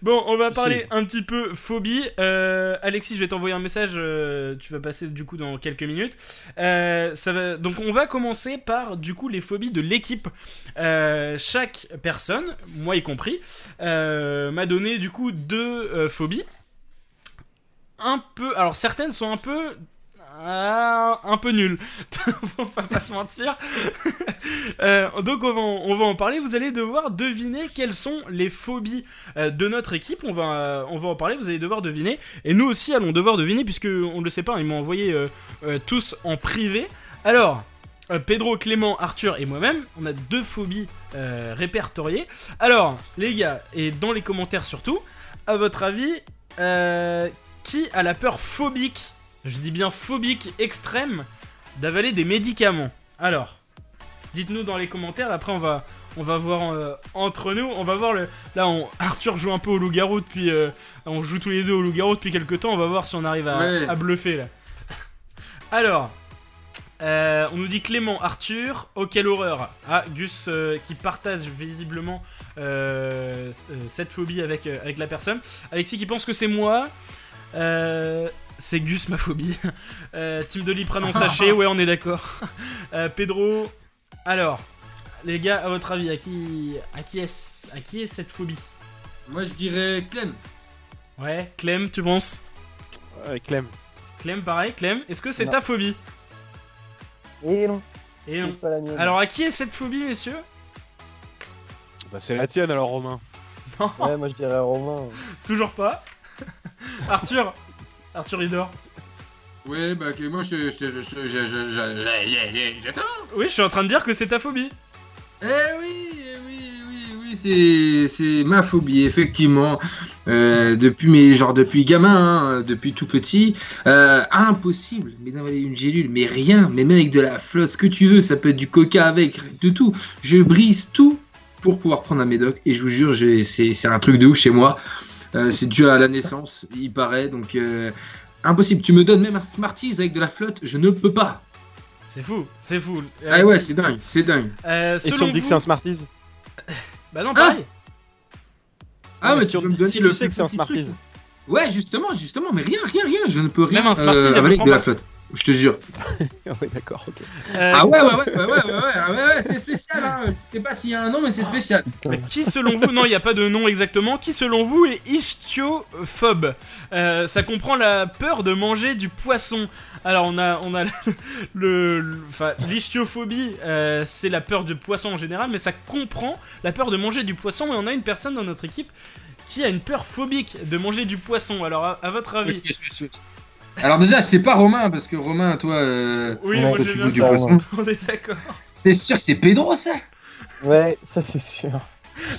Bon, on va parler un petit peu phobie. Euh, Alexis, je vais t'envoyer un message. euh, tu vas passer du coup dans quelques minutes. Euh, ça va, donc, on va commencer par du coup les phobies de l'équipe. Chaque personne, moi y compris, m'a donné du coup deux phobies. Un peu. Alors, certaines sont un peu. Un peu on va pas se mentir. Euh, donc on va, en, parler. Vous allez devoir deviner quelles sont les phobies euh, de notre équipe. On va, euh, on va en parler. Vous allez devoir deviner. Et nous aussi allons devoir deviner puisque on ne le sait pas. Ils m'ont envoyé tous en privé. Alors. Pedro, Clément, Arthur et moi-même, on a deux phobies répertoriées. Alors, les gars, et dans les commentaires surtout, à votre avis, qui a la peur phobique, je dis bien phobique extrême, d'avaler des médicaments Alors, dites-nous dans les commentaires, après on va, on va voir euh, entre nous, on va voir le... Là, on, Arthur joue un peu au loup-garou depuis... euh, on joue tous les deux au loup-garou depuis quelques temps, on va voir si on arrive à, Ouais. à bluffer là. Alors, euh, on nous dit Clément, Arthur, oh quelle horreur. Ah, Gus qui partage visiblement cette phobie avec, avec la personne. Alexis qui pense que c'est moi. Euh, c'est Gus ma phobie. Euh, Team de Liprane en sachet, ouais on est d'accord. Euh, Pedro, alors, les gars, à votre avis, à qui, à qui est, à qui est cette phobie? Moi, je dirais Clem. Ouais, Clem, tu penses? Ouais, Clem. Clem, pareil, Clem, est-ce que c'est Non. ta phobie? Et non, Et c'est non. pas la mienne. Alors, à qui est cette phobie, messieurs? Bah, c'est la tienne alors, Romain. Non, Ouais, moi je dirais Romain. toujours pas. Arthur, Arthur il dort. Ouais, bah, que moi, je j'attends. Oui, je suis en train de dire que c'est ta phobie. Eh oui, eh oui, oui, oui, c'est, c'est ma phobie, effectivement. Euh, depuis mes, genre depuis gamin, hein, depuis tout petit, euh, impossible, mais d'avaler une gélule, mais rien, mais même avec de la flotte, ce que tu veux, ça peut être du coca avec, de tout. Je brise tout pour pouvoir prendre un médoc, et je vous jure, c'est un truc de ouf chez moi. Euh, c'est dû à la naissance, il paraît, donc euh, impossible. Tu me donnes même un Smarties avec de la flotte, je ne peux pas. C'est fou, c'est fou. Euh, Ah ouais, c'est dingue, c'est dingue. euh, Et si selon on me dit que vous- c'est un Smarties Bah non, pareil. Ah, Non, mais tu peux me donner si le tu sais que c'est un. Smarties. Ouais, justement, justement, mais rien, rien, rien, je ne peux rien Même un Smarties, euh, prend de la flotte. Je te jure. ouais, d'accord, ok. Euh, Ah ouais, ouais, ouais, ouais, ouais, ouais, ouais, ah ouais, ouais, c'est spécial, hein. Je sais pas s'il y a un nom, mais c'est spécial. mais qui selon vous, non, il n'y a pas de nom exactement, qui selon vous est ichthyophobe Euh, Ça comprend la peur de manger du poisson. Alors on a, on a le, enfin l'ichtyophobie, euh, c'est la peur du poisson en général, mais ça comprend la peur de manger du poisson. Et on a une personne dans notre équipe qui a une peur phobique de manger du poisson. Alors à, à votre avis, Alors déjà, c'est pas Romain, parce que Romain, toi, euh, oui, Ouais, toi j'ai tu du ça. poisson. On est d'accord. C'est sûr, c'est Pedro, ça Ouais, ça c'est sûr.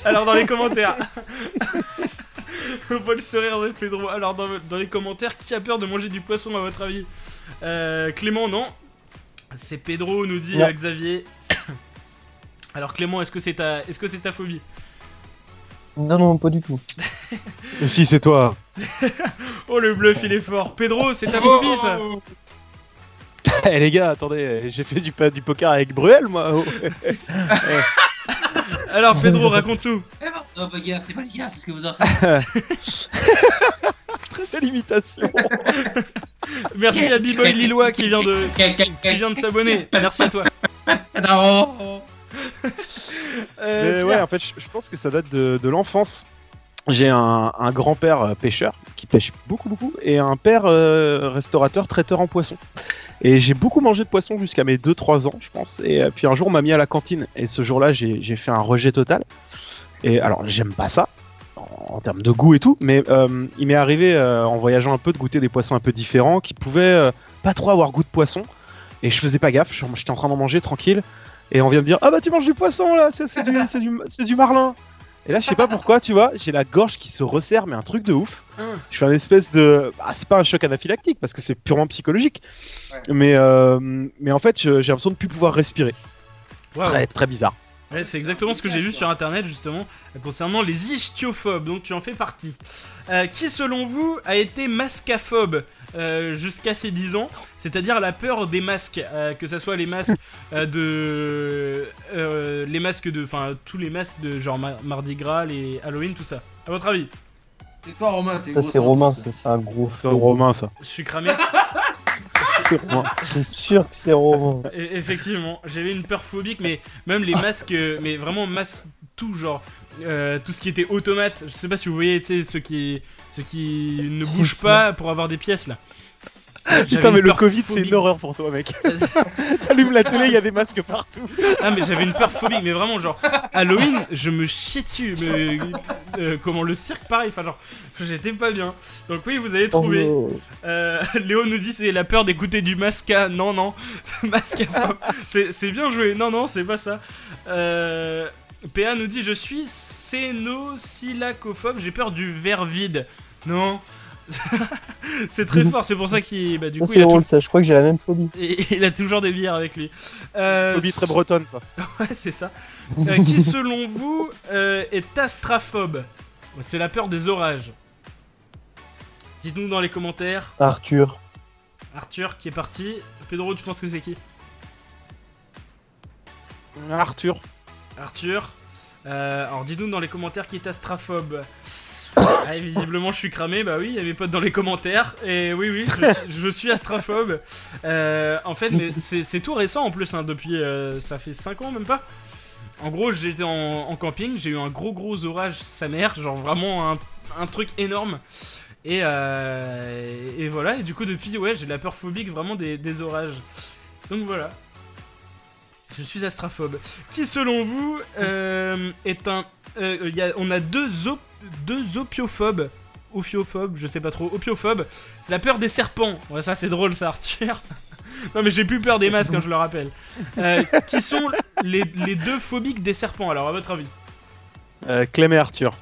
Alors dans les commentaires. On voit le sourire de Pedro. Alors dans, dans les commentaires, qui a peur de manger du poisson à votre avis Euh, Clément, non. C'est Pedro, nous dit Non. euh, Xavier. Alors Clément, est-ce que c'est ta, est-ce que c'est ta phobie? Non, non, pas du tout. Si, c'est toi. Oh le bluff, il est fort. Pedro, c'est ta phobie ça Eh les gars, attendez, j'ai fait du, poker avec Bruel, moi. oh. Alors Pedro, raconte-nous. Non, pas guerre, c'est pas les gars, c'est ce que vous en Très belle imitation. Merci à B-Boy Lillois qui vient de, qui vient de s'abonner. Merci à toi. Mais ouais, en fait, je, pense que ça date de, de l'enfance. J'ai un, un grand-père euh, pêcheur qui pêche beaucoup, beaucoup, et un père euh, restaurateur traiteur en poisson. Et j'ai beaucoup mangé de poisson jusqu'à mes 2-3 ans, je pense. Et euh, puis un jour, on m'a mis à la cantine, et ce jour-là, j'ai j'ai fait un rejet total. Et alors, j'aime pas ça, en, en termes de goût et tout, mais euh, il m'est arrivé, euh, en voyageant un peu, de goûter des poissons un peu différents, qui pouvaient euh, pas trop avoir goût de poisson. Et je faisais pas gaffe, j'étais en train d'en manger tranquille. Et on vient me dire Ah bah tu manges du poisson là, c'est c'est du, c'est du, du marlin. Et là, je sais pas pourquoi, tu vois, j'ai la gorge qui se resserre, mais un truc de ouf. Hein. Je fais un espèce de. Ah, c'est pas un choc anaphylactique parce que c'est purement psychologique. Mais, euh, mais en fait, j'ai l'impression de plus pouvoir respirer. Très, très bizarre. Ouais, c'est exactement ce que j'ai vu sur internet justement concernant les ichtiophobes, donc tu en fais partie. Euh, qui selon vous a été mascaphobe euh, jusqu'à ses 10 ans, c'est-à-dire la peur des masques, euh, que ce soit les masques euh, de. euh, les masques de. Enfin, tous les masques de genre Ma- Mardi Gras, les Halloween, tout ça. À votre avis? Et toi, Romain, t'es c'est Romain, c'est un gros C'est faux. romain, ça. Je suis cramé. C'est sûr que c'est Romain. E- Effectivement, j'avais une peur phobique, mais même les masques, euh, mais vraiment masques, tout genre, euh, tout ce qui était automate. Je sais pas si vous voyez, tu sais, ceux qui, ceux qui ne bougent pas pour avoir des pièces là. J'avais Putain, une mais le peur Covid, c'est phobique. une horreur pour toi, mec. T'allumes la télé, il y a des masques partout. Ah, mais j'avais une peur phobique, mais vraiment, genre, Halloween, je me chiais dessus. Mais, euh, comment le cirque, pareil, enfin, genre, j'étais pas bien. Donc, oui, vous avez trouvé. Oh, Euh, Léo nous dit c'est la peur d'écouter du masca. Non, non. masca pop. C'est bien joué. Non, non, c'est pas ça. Euh, PA nous dit je suis cénosilacophobe. J'ai peur du verre vide. Non. c'est très fort. C'est pour ça qu'il. Bah, du ça, coup, c'est il a, drôle, ça. Je crois que j'ai la même phobie. et- il a toujours des bières avec lui. Euh, Phobie très bretonne, ça. Ouais, c'est ça. Euh, qui, selon vous, euh, est astraphobe C'est la peur des orages. Dites-nous dans les commentaires. Arthur. Arthur qui est parti. Pedro, tu penses que c'est qui? Arthur. Arthur. Euh, alors dites-nous dans les commentaires qui est astraphobe. Ah, visiblement je suis cramé, bah oui, il y a mes potes dans les commentaires. Et oui, oui, je, suis- astraphobe. Euh, en fait, c'est tout récent en plus, hein, depuis. euh, ça fait 5 ans même pas. En gros, j'étais en, en camping, j'ai eu un gros gros orage, sa mère, genre vraiment un, un truc énorme. Et, euh, et voilà, et du coup, depuis, ouais, j'ai de la peur phobique vraiment des, des orages. Donc voilà. Je suis astraphobe. Qui, selon vous, euh, est un. y a- on a deux, op- deux opiophobes. Ophiophobes, je sais pas trop. Opiophobes. C'est la peur des serpents. Ouais, ça, c'est drôle, ça, Arthur. non, mais j'ai plus peur des masques, hein, je le rappelle. Euh, qui sont les, les deux phobiques des serpents, alors, à votre avis? Euh, Clem et Arthur.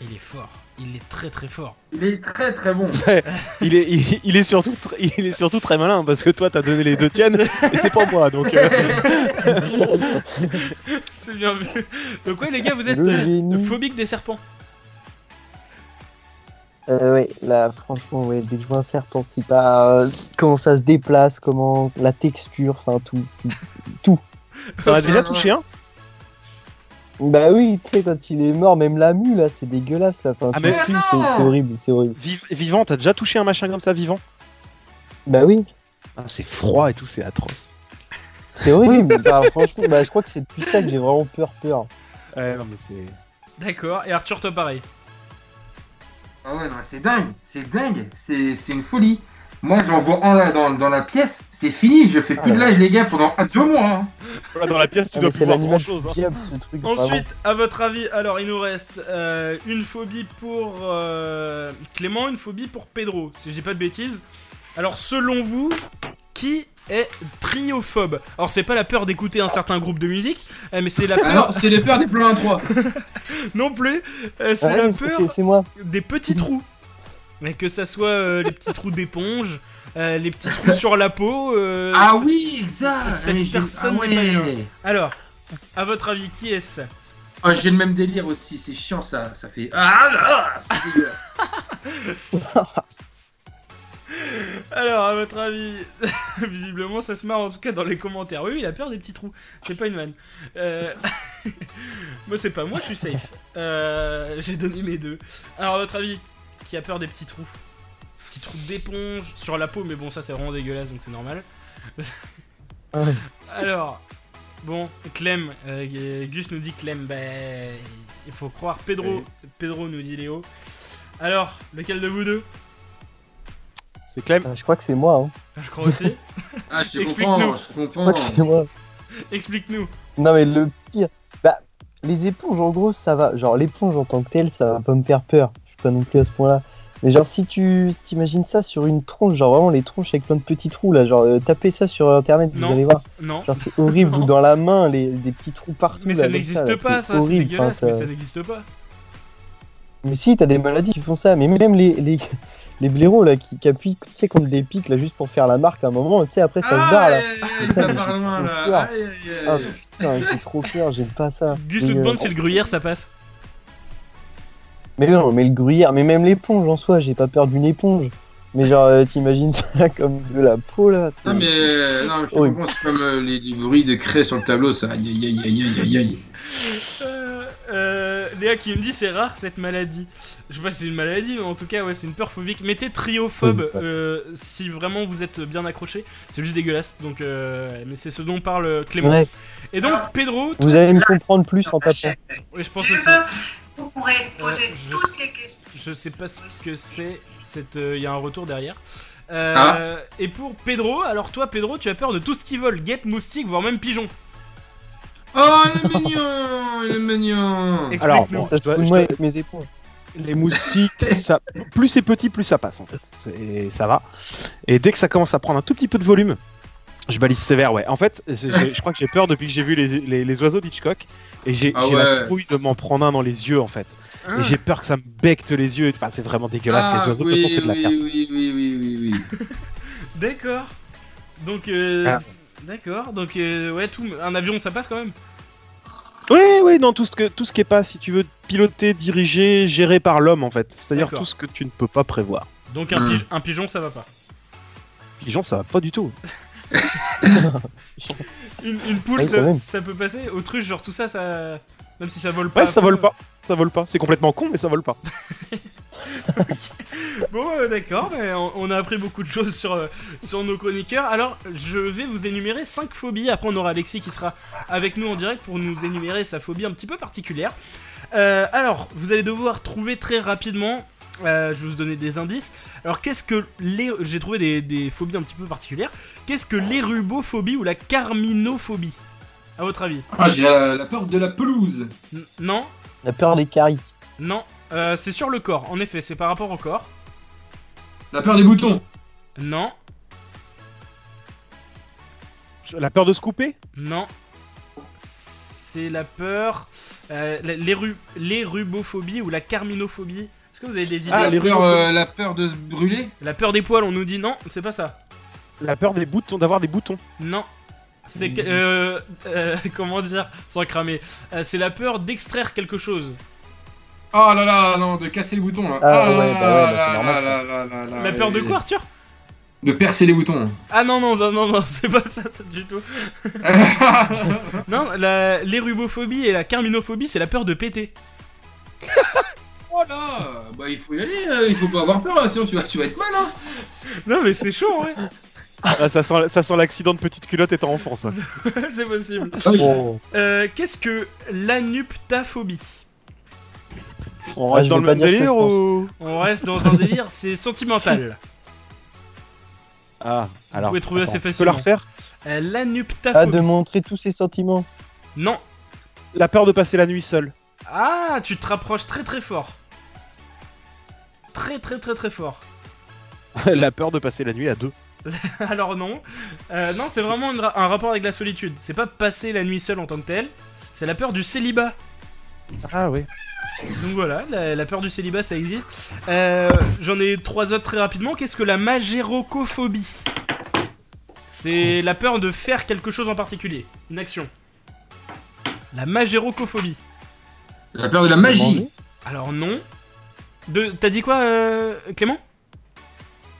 Il est fort. Il est très très fort. Il est très très bon. Il est, il, il est surtout, tr- il est surtout très malin parce que toi t'as donné les deux tiennes et c'est pas moi donc. euh, C'est bien vu. Donc, ouais, les gars, vous êtes Le euh, génie. phobiques des serpents. Euh, ouais, là, franchement, ouais, dès que je vois un serpent, c'est pas. euh, comment ça se déplace, comment. La texture, enfin, tout. tout. T'en as déjà touché un? Bah oui, tu sais, quand il est mort, même la mue, là, c'est dégueulasse, là. Enfin, Ah, mais c'est c'est horrible, c'est horrible. Viv- Vivant, t'as déjà touché un machin comme ça vivant? Bah oui, Ah, C'est froid et tout, c'est atroce. c'est horrible. bah, franchement, bah, je crois que c'est depuis ça que j'ai vraiment peur, peur. Ouais, non mais c'est. D'accord. Et Arthur, toi, pareil? Ah ouais, non, c'est dingue, c'est dingue, c'est c'est une folie. Moi, j'en vois un là dans, dans la pièce, c'est fini, je fais plus Ah de là live, les gars, pendant deux mois. hein. Voilà, dans la pièce, tu Ah, dois mais c'est plus voir l'animal grand chose. du diable, ce truc. vraiment. Ensuite, à votre avis, alors il nous reste euh, une phobie pour euh, Clément, une phobie pour Pedro, si je dis pas de bêtises. Alors selon vous, qui est triophobe? Alors c'est pas la peur d'écouter un certain groupe de musique, euh, mais c'est la Ah peur non, c'est les peurs des plans 3. non plus, euh, c'est Ouais, la c'est- peur c'est- c'est moi. des petits trous. Mais que ça soit euh, les petits trous d'éponge, euh, les petits trous sur la peau. euh, Ah oui, exact. cette personne ah n'est pas ouais. Alors, à votre avis, qui est-ce Ah, j'ai le même délire aussi, c'est chiant ça, ça fait. Ah là, c'est dégueulasse. Alors, à votre avis, visiblement ça se marre en tout cas dans les commentaires. Oui, il a peur des petits trous. C'est pas une vanne. Euh... moi, c'est pas moi, je suis safe. J'ai donné mes deux. Alors, à votre avis, qui a peur des petits trous Petits trous d'éponge sur la peau, mais bon, ça c'est vraiment dégueulasse donc c'est normal. Ouais. Alors, bon, Clem, euh, Gus nous dit Clem, ben, il faut croire Pedro. Pedro nous dit Léo. Alors, lequel de vous deux C'est Clem. Ah, je crois que c'est moi. Hein. Je crois aussi. Ah, je te Explique-nous. comprends, je Je comprends. crois que c'est moi. Explique-nous. Non, mais le pire. Bah, les éponges, en gros, ça va. Genre, l'éponge en tant que telle, ça va pas me faire peur. Pas non plus à ce point-là. Mais genre, si tu t'imagines ça sur une tronche, genre vraiment les tronches avec plein de petits trous là, genre euh, tapez ça sur internet, Non. vous allez voir. Non. Genre, c'est horrible, ou dans la main, les, des petits trous partout. Mais là, ça n'existe là, pas, ça, c'est horrible, dégueulasse, enfin, mais ça- n'existe pas. Mais si, t'as des maladies qui font ça, mais même les, les, les blaireaux là qui, qui appuient, tu sais, comme des pics là, juste pour faire la marque à un moment, tu sais, après ça se barre là. ça part loin là. Ah aïe. putain, j'ai trop peur, j'aime pas ça. Gus euh, demande si le gruyère ça passe. Mais non, mais le gruyère, mais même l'éponge en soi, j'ai pas peur d'une éponge. Mais genre, euh, t'imagines ça comme de la peau là Non mais euh, non, je comprends, c'est comme euh, les, les bruits de craie sur le tableau, ça. Aïe aïe aïe aïe aïe aïe. Euh, euh, Léa qui me dit c'est rare cette maladie. Je sais pas si c'est une maladie, mais en tout cas, ouais, c'est une peur phobique. Mettez triophobe Oui, euh, si vraiment vous êtes bien accroché. C'est juste dégueulasse. Donc, euh, mais c'est ce dont parle Clément. Ouais, Et donc, Pedro, vous allez me comprendre plus en tapant. oui, je pense aussi. Vous pourrez poser Ouais, je- toutes les questions. Je sais pas ce que c'est. euh, Il y a un retour derrière. Euh, Ah. Et pour Pedro, alors toi, Pedro, tu as peur de tout ce qui vole, guêpe, moustique, voire même pigeon. Oh, il est mignon, il est mignon. Alors, bon, Ça se fout moi avec mes éponges. les moustiques, ça, plus c'est petit, plus ça passe en fait. C'est- ça va. Et dès que ça commence à prendre un tout petit peu de volume, je balise sévère, ouais. En fait, je crois que j'ai peur depuis que j'ai vu les, les, les oiseaux d'Hitchcock. Et j'ai Ah la trouille de m'en prendre un dans les yeux en fait. Hein Et j'ai peur que ça me becte les yeux. Enfin, c'est vraiment dégueulasse. Ah, les oiseaux, de oui, toute façon, c'est de la oui, merde. oui, oui, oui, oui, oui. D'accord. Donc, euh, Ah. d'accord. Donc, euh, ouais, tout, un avion, ça passe quand même. Oui, oui, non, tout ce, que, tout ce qui est pas, si tu veux, piloté, dirigé, géré par l'homme en fait. C'est-à-dire tout ce que tu ne peux pas prévoir. Donc, un, Hmm. pige- un pigeon, ça va pas. Pigeon, ça va pas du tout. Une, une poule, ça, peut passer. Autruche, genre tout ça, ça. Même si ça vole pas. Ouais, ça vole pas. Ça vole pas. C'est complètement con, mais ça vole pas. Bon, euh, d'accord, mais on, on a appris beaucoup de choses sur, euh, sur nos chroniqueurs. Alors, je vais vous énumérer 5 phobies. Après, on aura Alexis qui sera avec nous en direct pour nous énumérer sa phobie un petit peu particulière. Euh, alors, vous allez devoir trouver très rapidement. Euh, je vais vous donner des indices. Alors, qu'est-ce que les. J'ai trouvé des, des phobies un petit peu particulières. Qu'est-ce que l'érubophobie ou la carminophobie À votre avis? Ah, j'ai la, la peur de la pelouse. N- Non La peur des caries. Non Euh, C'est sur le corps. En effet, c'est par rapport au corps. La peur des boutons. Non La peur de se couper? Non. C'est la peur. Euh, l'érubophobie ou la carminophobie. Est-ce que vous avez des idées Ah, la, les peur, euh, la peur de se brûler. La peur des poils, on nous dit non, c'est pas ça. La peur des boutons, d'avoir des boutons. Non. C'est. que- Euh, euh, comment dire Sans cramer. Euh, c'est la peur d'extraire quelque chose. Oh là là, non, de casser le bouton là. Ah, là ouais, là bah ouais, bah, là c'est normal, là ça. là là là la peur de et- quoi, Arthur? De percer les boutons. Ah non, non, non, non, non, c'est pas ça du tout. Non, la- l'érubophobie et la carminophobie, c'est la peur de péter. Oh là, bah il faut y aller, euh, il faut pas avoir peur, sinon tu vas, tu vas être mal hein. Non, mais c'est chaud, ouais. Ah, ça sent, ça sent l'accident de petite culotte étant enfant, ça. c'est possible. Oh. Euh, Qu'est-ce que l'anuptaphobie On Ah, reste dans le même délire ou On reste dans un délire, c'est sentimental. Ah, alors. pouvez trouver assez Tu peux facilement. la refaire? Euh, Ah, L'anuptaphobie. de montrer tous ses sentiments. Non. La peur de passer la nuit seul. Ah, tu te rapproches très très fort. Très très très très fort. la peur de passer la nuit à deux. Alors non. Euh, non, c'est vraiment ra- un rapport avec la solitude. C'est pas passer la nuit seule en tant que tel. C'est la peur du célibat. Ah oui. Donc voilà, la, la peur du célibat, ça existe. Euh, J'en ai trois autres très rapidement. Qu'est-ce que la magérocophobie? C'est la peur de faire quelque chose en particulier. Une action. La magérocophobie. La peur de la magie. Alors non. De... T'as dit quoi, euh, Clément?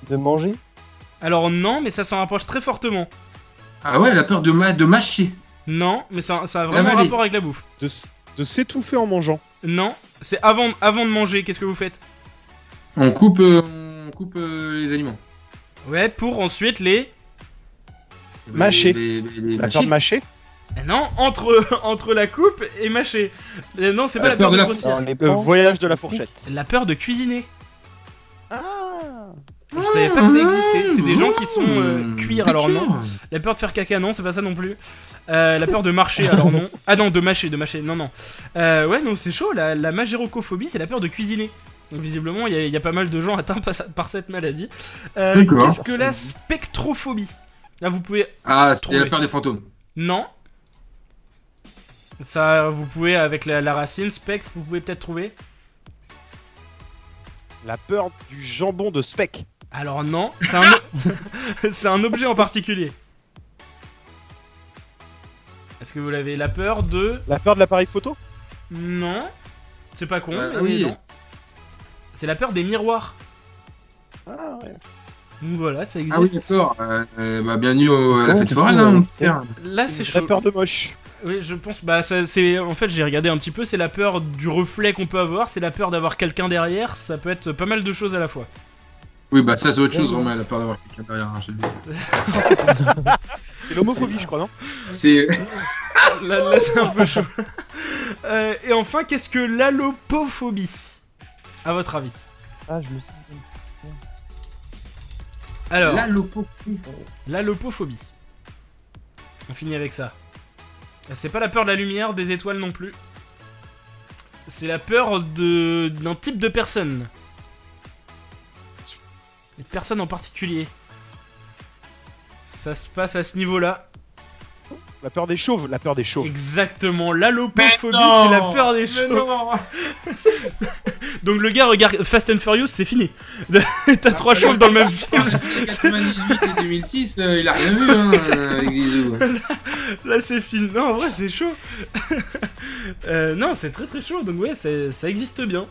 De manger? Alors non, mais ça s'en rapproche très fortement. Ah ouais, la peur de, ma de mâcher. Non, mais ça, ça a vraiment Avaler. rapport avec la bouffe. De, s- de s'étouffer en mangeant. Non, c'est avant, avant de manger, qu'est-ce que vous faites? On coupe, euh, on coupe euh, les aliments. Ouais, pour ensuite les... Mâcher. Les- les- les La mâcher. peur de mâcher. Eh non, entre, entre la coupe et mâcher. Eh non, c'est pas La la, peur peur de, de la- grossir. Le voyage de la fourchette. La peur de cuisiner. Ah Je savais pas que ça existait. C'est des gens qui sont euh, Mmh, cuire, alors non. La peur de faire caca, non, c'est pas ça non plus. Euh, la peur de marcher, alors non. Ah non, de mâcher, de mâcher, non, non. Euh, ouais, non, c'est chaud. La, la magérocophobie, c'est la peur de cuisiner. Visiblement, il y, a- il y a pas mal de gens atteints par, par cette maladie. Euh. Qu'est-ce que la spectrophobie? Là, vous pouvez. Ah, c'est la peur des fantômes. Non. Ça, vous pouvez, avec la, la racine, spectre, vous pouvez peut-être trouver. La peur du jambon de Speck. Alors, non. C'est un, o- c'est un objet en particulier. Est-ce que vous l'avez? La peur de. La peur de l'appareil photo? Non. C'est pas con, Euh, mais oui. non. C'est la peur des miroirs. Ah ouais. Donc voilà, ça existe. Ah oui, d'accord. Euh, euh, bah, bienvenue au- à la fête foraine, hein, père. Là, c'est La chaud. peur de moche. Oui, je pense. Bah, ça, c'est. En fait, j'ai regardé un petit peu. C'est la peur du reflet qu'on peut avoir. C'est la peur d'avoir quelqu'un derrière. Ça peut être pas mal de choses à la fois. Oui, bah ça c'est autre chose, vraiment, la peur d'avoir quelqu'un derrière. hein, je te le dis. C'est l'homophobie, je crois, non C'est. Là, là, c'est un peu chaud. Euh, et enfin, qu'est-ce que l'allopophobie À votre avis? Ah, je le sais. Alors, La lopo. l'allopophobie. On finit avec ça. C'est pas la peur de la lumière, des étoiles non plus. C'est la peur de d'un type de personne. Une personne en particulier. Ça se passe à ce niveau-là. La peur des chauves, la peur des chauves. Exactement, l'allopophobie, c'est la peur des chauves. Donc le gars regarde Fast and Furious, c'est fini. T'as trois chauves dans le même film. 98 et 2006, euh, il a rien vu, hein, euh, avec Zizou. Là c'est fini. Non, en vrai c'est chaud. Euh, non, c'est très très chaud. Donc ouais, ça existe bien.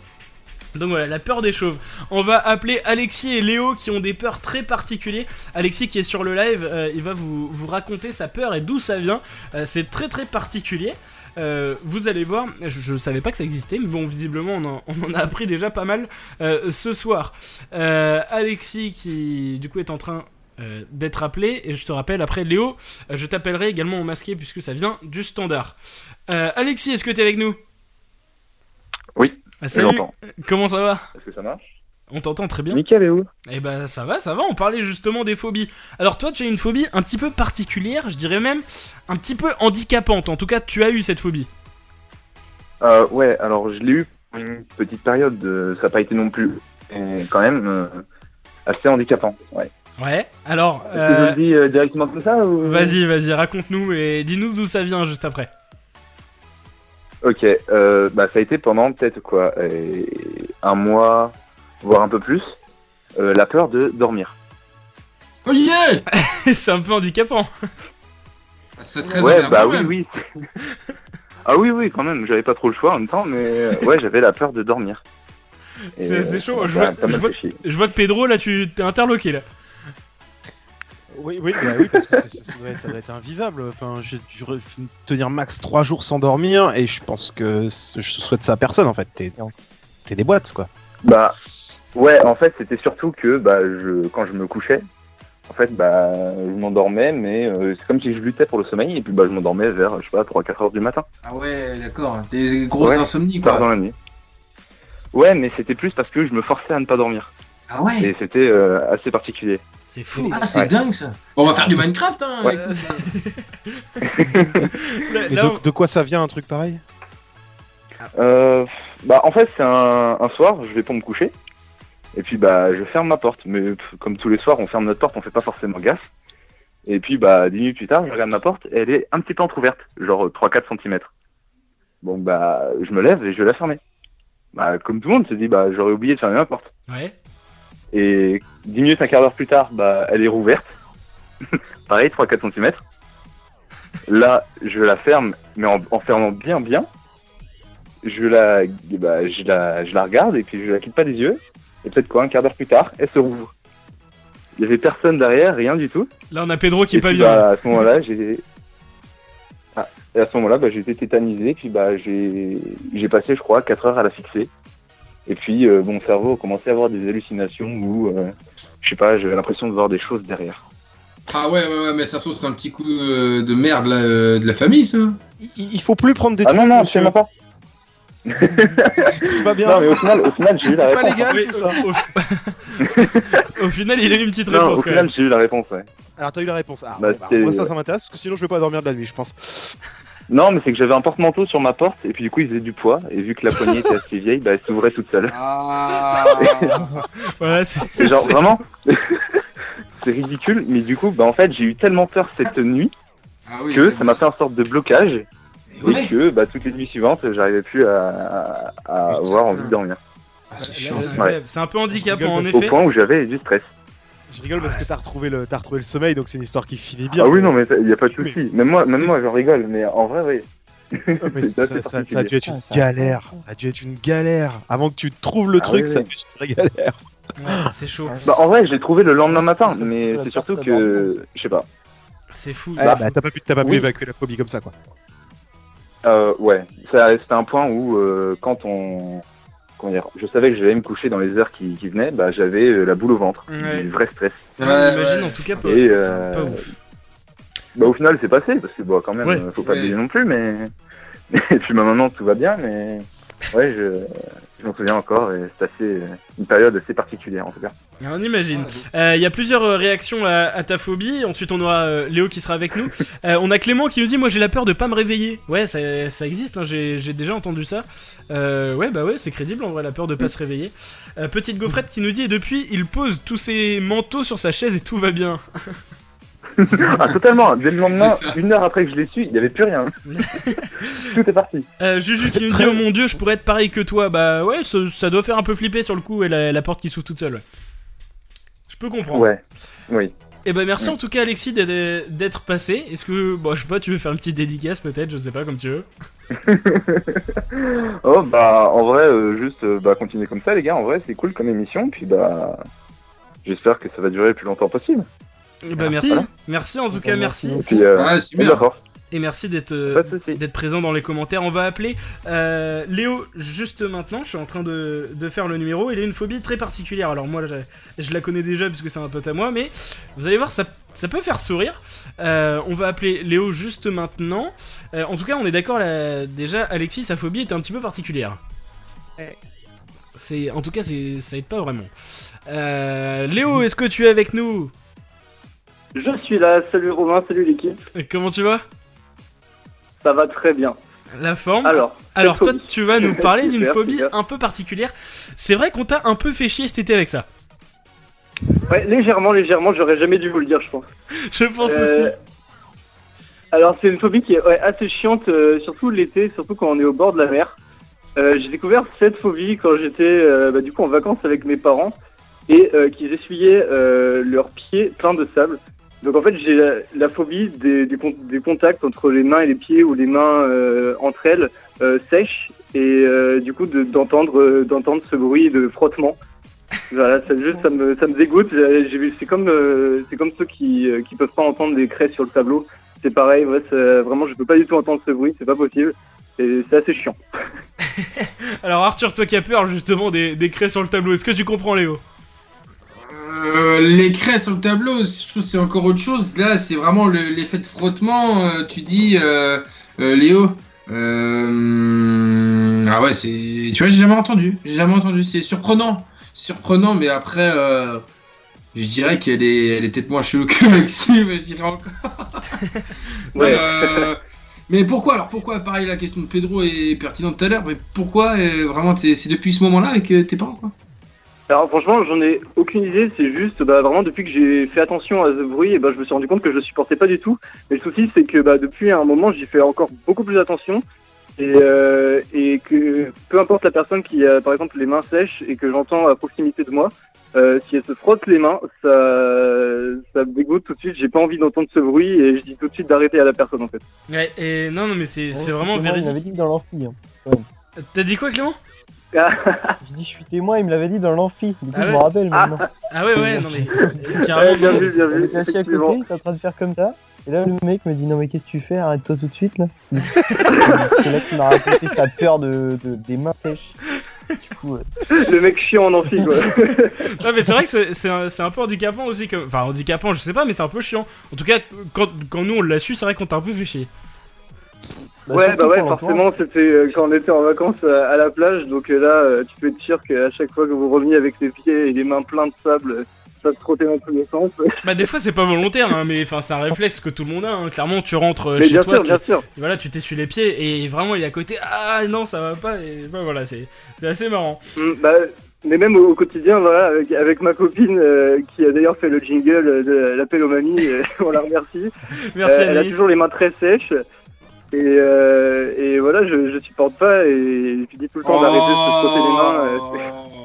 Donc voilà, la peur des chauves. On va appeler Alexis et Léo qui ont des peurs très particulières. Alexis qui est sur le live, euh, il va vous, vous raconter sa peur et d'où ça vient. C'est très très particulier. Euh, vous allez voir, je, savais pas que ça existait, mais bon, visiblement on en, on en a appris déjà pas mal euh, ce soir. Euh, Alexis qui du coup est en train euh, d'être appelé, et je te rappelle après Léo, euh, je t'appellerai également au masqué puisque ça vient du standard. Euh, Alexis, est-ce que t'es avec nous? Oui, Ah, Salut, comment ça va? Est-ce que ça marche? On t'entend très bien. Mickaël est où Eh ben ça va, ça va, on parlait justement des phobies. Alors toi tu as une phobie un petit peu particulière, je dirais même un petit peu handicapante. En tout cas tu as eu cette phobie. euh, Ouais, alors je l'ai eu pour une petite période, euh, ça n'a pas été non plus, mais quand même euh, assez handicapant. Ouais. Ouais, alors je euh, le dis directement comme ça ou... vas-y, vas-y, raconte-nous et dis-nous d'où ça vient juste après. Ok, euh, bah ça a été pendant peut-être quoi, euh, un mois, voire un peu plus, euh, la peur de dormir. Oh yeah C'est un peu handicapant. C'est très ouais, bah oui, oui. ah oui, oui, quand même, j'avais pas trop le choix en même temps, mais euh, ouais, j'avais la peur de dormir. C'est- c'est euh, chaud, je vois- mal je vois-. Je que Pedro là tu t'es interloqué là. Oui, oui, bah oui, parce que c'est- ça, doit être, ça doit être invivable. Enfin, j'ai dû tenir max 3 jours sans dormir et je pense que je souhaite ça à personne en fait. T'es t'es des boîtes quoi. Bah ouais, en fait, c'était surtout que bah je quand je me couchais, en fait bah je m'endormais, mais euh, c'est comme si je luttais pour le sommeil et puis bah je m'endormais vers je sais pas 3-4 heures du matin, Ah ouais, d'accord. Des grosses Ouais, insomnies, tard quoi. dans la nuit. Ouais, mais c'était plus parce que je me forçais à ne pas dormir Ah ouais et c'était euh, assez particulier. C'est fou. Ah, c'est Ouais. dingue, ça. Bon, on va faire du Minecraft, hein. Ouais. de, de quoi ça vient un truc pareil? Euh, bah en fait c'est un, un soir, je vais pour me coucher et puis bah je ferme ma porte, mais pff, comme tous les soirs on ferme notre porte, on fait pas forcément gaffe. Et puis bah 10 minutes plus tard, je regarde ma porte, elle est un petit peu entrouverte, genre 3-4 cm. Bon bah je me lève et je vais la fermer. Bah comme tout le monde se dit bah j'aurais oublié de fermer ma porte. Ouais. Et 10 minutes, un quart d'heure plus tard, bah elle est rouverte. Pareil, 3-4 cm. Là, je la ferme, mais en, en fermant bien bien. Je la, bah, je, la, je la regarde et puis je la quitte pas des yeux. Et peut-être quoi, un quart d'heure plus tard, elle se rouvre. Il y avait personne derrière, rien du tout. Là on a Pedro qui est pas puis, bien. bah, à ce moment-là, j'ai. Ah, et à ce moment-là, bah, j'ai été tétanisé, puis bah, j'ai j'ai passé, je crois, 4 heures à la fixer. Et puis, euh, mon cerveau a commencé à avoir des hallucinations où, euh, je sais pas, j'avais l'impression de voir des choses derrière. Ah ouais, ouais, ouais, mais ça se trouve, c'est un petit coup euh, de merde là, de la famille, ça. il, faut plus prendre des Ah trucs. non, non, absolument pas. C'est pas bien. Non, mais au final, au final j'ai eu la pas réponse. légal Oui, tout ça. au... au final il a eu une petite Non, réponse au quand final, même. j'ai eu la réponse, ouais. Alors t'as eu la réponse. Ah, Bah, bon, bah, moi ça, ça m'intéresse parce que sinon je vais pas dormir de la nuit, je pense. Non, mais c'est que j'avais un porte-manteau sur ma porte et puis du coup il faisait du poids et vu que la poignée était assez vieille, bah elle s'ouvrait toute seule. Ah. Voilà, c'est. Genre vraiment, c'est ridicule, mais du coup, bah en fait j'ai eu tellement peur cette nuit Ah oui, que ça m'a fait un sorte de blocage Ouais. et que bah toutes les nuits suivantes j'arrivais plus à, à- à avoir envie de dormir. Ah, c'est Ouais, un peu handicapant en Au Au effet. point où j'avais du stress. Je rigole parce que t'as retrouvé le, t'as retrouvé le sommeil, donc c'est une histoire qui finit bien. Ah oui non mais il y a pas de souci. Même moi, même moi j'en rigole, mais en vrai oui. Ah, mais ça, assez ça- ça a dû être une galère. Ça a dû être une galère. Avant que tu trouves le Ah truc, oui, ça a dû être une vraie galère. Ouais, c'est chaud. Bah en vrai je l'ai trouvé le lendemain matin, mais c'est surtout que je sais pas. C'est fou. Ah, bah, t'as pas pu, t'as pas pu oui. évacuer la phobie comme ça, quoi. Euh, ouais, ça- c'était un point où euh, quand on, comment dire, je savais que j'allais me coucher dans les heures qui, qui venaient, bah j'avais euh, la boule au ventre, Ouais. du vrai stress. Ouais, Ouais, en tout cas pas, Et euh, pas ouf. bah au final c'est passé parce que bon quand même, Ouais. faut pas Ouais. abuser non plus, mais et puis bah, maintenant tout va bien, mais ouais je, je m'en souviens encore et c'est assez euh, une période assez particulière en tout cas. On imagine. Euh, Il y a plusieurs euh, réactions à, à ta phobie. Ensuite, on aura euh, Léo qui sera avec nous. Euh, on a Clément qui nous dit Moi j'ai la peur de pas me réveiller. Ouais, ça, ça existe, hein, j'ai déjà entendu ça. Euh, ouais, bah ouais, c'est crédible en vrai, la peur de pas se réveiller. Euh, petite gaufrette qui nous dit Et depuis, il pose tous ses manteaux sur sa chaise et tout va bien. ah totalement. Dès le lendemain, une heure après que je l'ai su, il y avait plus rien. tout est parti. Euh, Juju qui nous dit Oh mon dieu, je pourrais être pareil que toi. Bah ouais, ça, ça doit faire un peu flipper sur le coup et la, la porte qui s'ouvre toute seule. ouais. Je peux comprendre. Ouais. Oui. Et bah merci en tout cas Alexis d'être- passé. Est-ce que, bon, je sais pas, tu veux faire une petite dédicace peut-être, je sais pas, comme tu veux. Oh bah en vrai euh, juste euh, bah continuez comme ça les gars en vrai c'est cool comme émission puis bah j'espère que ça va durer le plus longtemps possible Et bah merci, Merci. merci en tout cas, Merci. merci. et puis euh, Ah, c'est bien. Et merci d'être euh, d'être présent dans les commentaires. On va appeler euh, Léo juste maintenant. Je suis en train de, de faire le numéro. Il a une phobie très particulière. Alors moi, je, je la connais déjà puisque c'est un pote à moi, mais vous allez voir, ça, ça peut faire sourire. Euh, on va appeler Léo juste maintenant. Euh, en tout cas, on est d'accord là. Déjà, Alexis, sa phobie est un petit peu particulière. C'est, en tout cas, c'est, ça aide pas vraiment. Euh, Léo, est-ce que tu es avec nous? Je suis là, salut Romain, salut l'équipe, Comment tu vas? Ça va très bien. La forme Alors, Alors toi, phobie. tu vas nous parler d'une phobie super. un peu particulière. C'est vrai qu'on t'a un peu fait chier cet été avec ça. Ouais, légèrement, légèrement, j'aurais jamais dû vous le dire, je pense. Je pense Euh, aussi. Alors, c'est une phobie qui est ouais, assez chiante, euh, surtout l'été, surtout quand on est au bord de la mer. Euh, j'ai découvert cette phobie quand j'étais bah, du coup en vacances avec mes parents et qu'ils essuyaient euh, leurs pieds pleins de sable. Donc en fait j'ai la, la phobie des, des, con- des contacts entre les mains et les pieds ou les mains euh, entre elles euh, sèches et euh, du coup de- d'entendre euh, d'entendre ce bruit de frottement. Voilà, ça, juste, ça me ça me dégoûte. J'ai j'ai vu c'est comme euh, c'est comme ceux qui euh, qui peuvent pas entendre des craies sur le tableau. C'est pareil, ouais, vraiment je peux pas du tout entendre ce bruit, c'est pas possible. Et c'est assez chiant. Alors Arthur, toi qui as peur justement des, des craies sur le tableau, est-ce que tu comprends Léo? Euh, les craies sur le tableau, je trouve que c'est encore autre chose. Là, c'est vraiment le- l'effet de frottement. euh, tu dis, euh, Léo. ah ouais, c'est. Tu vois, j'ai jamais entendu. J'ai jamais entendu. C'est surprenant. Surprenant, mais après, je dirais qu'elle est, elle est peut-être moins chelou que Maxime. Je dirais encore. Ouais. Mais pourquoi? Alors Pourquoi? Pareil, la question de Pedro est pertinente tout à l'heure. Mais pourquoi vraiment C'est depuis ce moment-là avec tes parents, quoi? Alors franchement, j'en ai aucune idée. C'est juste, bah, vraiment depuis que j'ai fait attention à ce bruit, et bah, je me suis rendu compte que je le supportais pas du tout. Mais le souci, c'est que bah, depuis un moment, j'y fais encore beaucoup plus attention. Et, euh, et que peu importe la personne qui a par exemple les mains sèches et que j'entends à proximité de moi, euh, si elle se frotte les mains, ça, ça me dégoûte tout de suite. J'ai pas envie d'entendre ce bruit et je dis tout de suite d'arrêter à la personne en fait. Ouais, et non, non, mais c'est Ouais, vraiment Clément, Il m'avait véridique. dit que dans l'amphi. hein. T'as dit quoi Clément? J'ai dit, je suis témoin, il me l'avait dit dans l'amphi. Du coup, Ah je ouais me rappelle Ah. maintenant. Ah ouais, ouais, non mais Ouais, carrément. bien vu, bien vu. était assis à côté, il était en train de faire comme ça. Et là, le mec me dit Non, mais qu'est-ce que tu fais? Arrête-toi tout de suite là. C'est là qu'il m'a raconté sa peur de, de- des mains sèches. Du coup, euh, Le mec chiant en amphi quoi. Non mais c'est vrai que c'est- un, peu handicapant aussi. Comme... Enfin handicapant, je sais pas, mais c'est un peu chiant. En tout cas, quand, quand nous on l'a su, c'est vrai qu'on t'a un peu fait chier. Bah, ouais, bah ouais, l'entourage. forcément, c'était euh, quand on était en vacances à, à la plage, donc euh, là, euh, tu peux être sûr qu'à chaque fois que vous reveniez avec les pieds et les mains pleins de sable, euh, ça se frottait dans tous les sens. Bah des fois c'est pas volontaire, hein, mais enfin c'est un réflexe que tout le monde a. hein. Clairement, tu rentres euh, Mais chez bien toi, sûr, tu, bien sûr. voilà, tu t'essuies les pieds et vraiment il est à côté. Ah non, ça va pas. Et bah, voilà, c'est assez marrant. Mm, bah, mais même au, quotidien, voilà, avec, avec ma copine euh, qui a d'ailleurs fait le jingle de l'appel aux mamies, euh, on la remercie. Merci, Euh, elle a toujours les mains très sèches. Et, euh, et voilà, je, je supporte pas et je dis tout le temps d'arrêter de se frotter les mains. euh,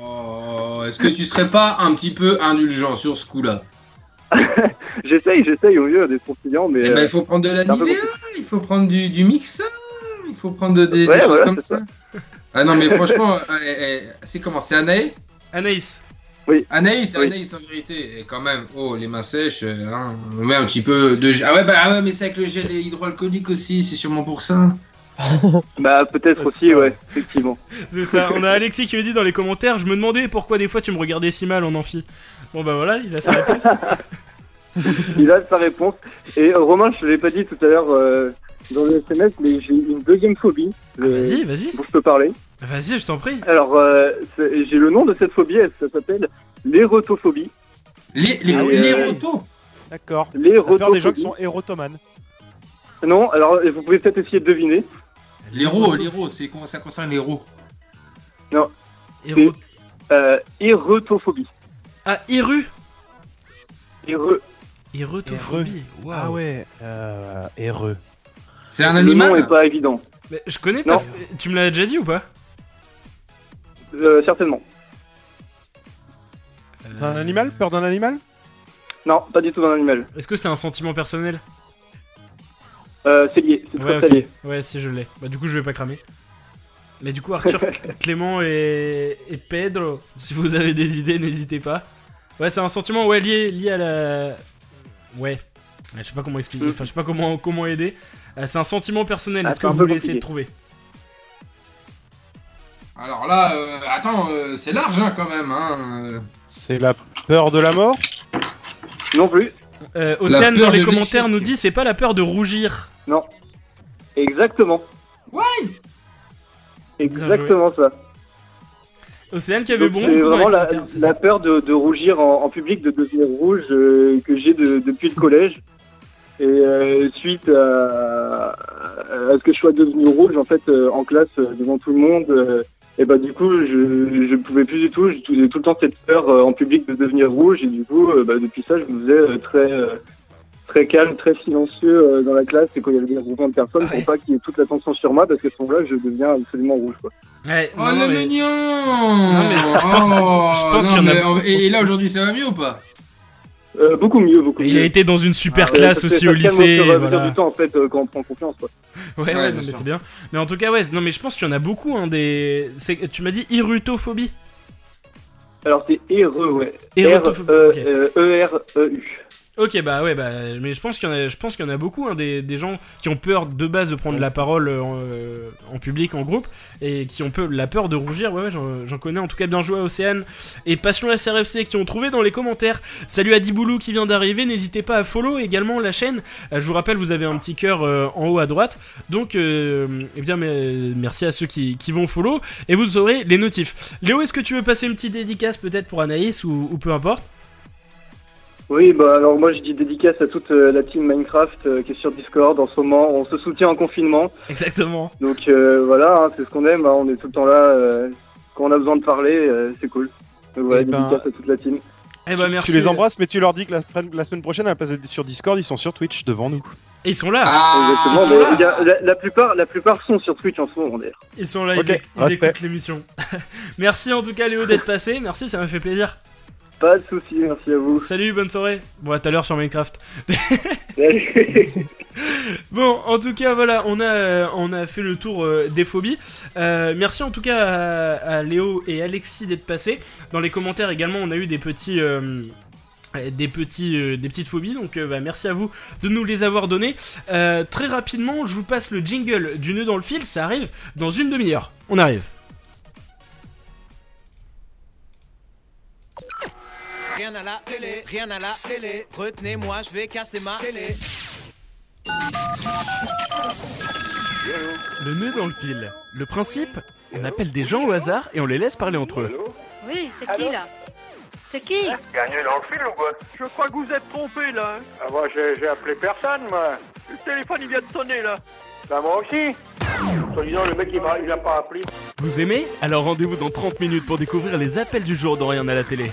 Oh, Est-ce que tu serais pas un petit peu indulgent sur ce coup-là? J'essaye, j'essaye au mieux d'être conciliant, mais. Eh ben, euh, il faut prendre de la Nivea, il faut prendre du, du mixeur, il faut prendre de- des, choses voilà, comme c'est ça. Ah non, mais franchement, euh, c'est comment C'est Anaïs? Anaïs. Oui. Anaïs, Oui. Anaïs en vérité, et quand même, oh, les mains sèches, euh, hein, on met un petit peu de. Ah ouais, bah ah ouais, mais c'est avec le gel hydroalcoolique aussi, c'est sûrement pour ça. Bah, peut-être aussi, ouais, effectivement. C'est ça. On a Alexis qui me dit dans les commentaires, je me demandais pourquoi des fois tu me regardais si mal en amphi. Bon bah voilà, il a sa réponse. Il a sa réponse. Et euh, Romain, je te l'ai pas dit tout à l'heure euh, dans le SMS, mais j'ai une deuxième phobie. Ah, vas-y, vas-y. Dont je peux parler. Vas-y, je t'en prie. Alors, euh, c'est- j'ai le nom de cette phobie, elle, ça s'appelle l'érotophobie. Les, les, Ah oui, les euh, rotos D'accord. Les La peur des gens qui sont érotomanes. Non, alors vous pouvez peut-être essayer de deviner. Les ros, les ros, c'est comment ça concerne les Non. Héro- Euh, érotophobie. Ah, Iru. Ére- Érotophobie. Ah Waouh. ouais, euh, héreux. C'est un Le animal nom est pas évident. Mais je connais ta... Non. Tu me l'as déjà dit ou pas? Euh, certainement. C'est un animal? Peur d'un animal? Non, pas du tout d'un animal. Est-ce que c'est un sentiment personnel? Euh, c'est lié, c'est Ouais, très ok. lié. Ouais, si je l'ai. Bah, du coup, je vais pas cramer. Mais du coup, Arthur, Clément et... et Pedro, si vous avez des idées, n'hésitez pas. Ouais, c'est un sentiment ouais, lié, lié à la. Ouais. Ouais, Je sais pas comment expliquer, Mm. enfin, je sais pas comment, comment aider. Euh, c'est un sentiment personnel, Ah, est-ce que vous voulez essayer de trouver? Alors là, euh, attends, euh, c'est large hein, quand même. Hein. euh. C'est la peur de la mort? Non plus. euh, Océane, dans les commentaires, nous dit c'est pas la peur de rougir. Non. Exactement. Ouais Exactement ça. Océane qui avait Donc, bon. c'est vraiment la, peur de, de rougir en, en public, de devenir rouge euh, que j'ai de- depuis le collège. Et euh, suite à, à ce que je sois devenu rouge, en fait, euh, en classe, euh, devant tout le monde, euh, et bah du coup, je je pouvais plus du tout. J'ai tout, le temps cette peur euh, en public de devenir rouge. Et du coup, euh, bah, depuis ça, je me faisais euh, très euh, très calme, très silencieux euh, dans la classe. Et quand il y avait des groupements de personnes, ouais. pour pas qu'il y ait toute l'attention sur moi, parce qu'à ce moment-là, je deviens absolument rouge. Quoi. Ouais, Oh non, le non, mais- mignon Non, mais je pense- Oh, je pense non, qu'il y en a- mais on- Et, et là aujourd'hui ça va mieux ou pas? Euh, beaucoup mieux, beaucoup Il mieux. a été dans une super Euh, classe aussi au lycée. voilà. du temps, en fait, euh, quand on prend confiance. Quoi. Ouais, ouais, Ouais, non, mais c'est bien. Mais en tout cas, ouais, non, mais je pense qu'il y en a beaucoup, hein, des. c'est- Tu m'as dit irutophobie Alors c'est Ereux, ouais. R-E-R-E-U. Ok, bah ouais, bah, mais je pense qu'il y en a, je pense qu'il y en a beaucoup, hein, des, des gens qui ont peur de base de prendre la parole euh, en, euh, en public, en groupe, et qui ont peu, la peur de rougir. Ouais, ouais, j'en connais. En tout cas, bien joué à Océane et Passion SRFC qui ont trouvé dans les commentaires. Salut à Diboulou qui vient d'arriver. N'hésitez pas à follow également la chaîne. Euh, je vous rappelle, vous avez un petit cœur euh, en haut à droite. Donc, euh, eh bien, mais, merci à ceux qui, qui vont follow et vous aurez les notifs. Léo, est-ce que tu veux passer une petite dédicace peut-être pour Anaïs ou, ou peu importe? Oui, bah alors moi je dis dédicace à toute euh, la team Minecraft euh, qui est sur Discord en ce moment. On se soutient en confinement. Exactement. Donc euh, voilà, hein, c'est ce qu'on aime. hein, on est tout le temps là. euh, quand on a besoin de parler, euh, c'est cool. Donc voilà, Eh ben, dédicace à toute la team. Eh ben, merci. Tu les embrasses, mais tu leur dis que la, la semaine prochaine, à la place d'être sur Discord, ils sont sur Twitch devant nous. Et ils sont là. Ah, Exactement. ils sont mais là. il y a- la, la plupart, la plupart sont sur Twitch en ce moment d'ailleurs. Ils sont là, Ok, ils, éc- ils respect. écoutent l'émission. Merci en tout cas Léo d'être passé, merci, ça m'a fait plaisir. Pas de soucis, merci à vous. Salut, bonne soirée. Bon, à tout à l'heure sur Minecraft. Bon, en tout cas, voilà, on a, on a fait le tour euh, des phobies. Euh, merci en tout cas à, à Léo et Alexis d'être passés. Dans les commentaires également, on a eu des petits. euh, des, petits, euh, des petites phobies, donc euh, bah, merci à vous de nous les avoir données. Euh, très rapidement, je vous passe le jingle du nœud dans le fil, ça arrive dans une demi-heure. On arrive. Rien à la télé, rien à la télé. Retenez-moi, je vais casser ma télé. Le nœud dans le fil. Le principe, on appelle des gens au hasard et on les laisse parler entre eux. Oui, c'est qui là C'est qui Gagné dans le fil ou quoi Je crois que vous êtes trompé là. hein. Ah moi j'ai appelé personne moi. Le téléphone il vient de sonner là. Bah moi aussi. Soi-disant le mec il m'a il a pas appelé. Vous aimez Alors rendez-vous dans 30 minutes pour découvrir les appels du jour dans Rien à la télé.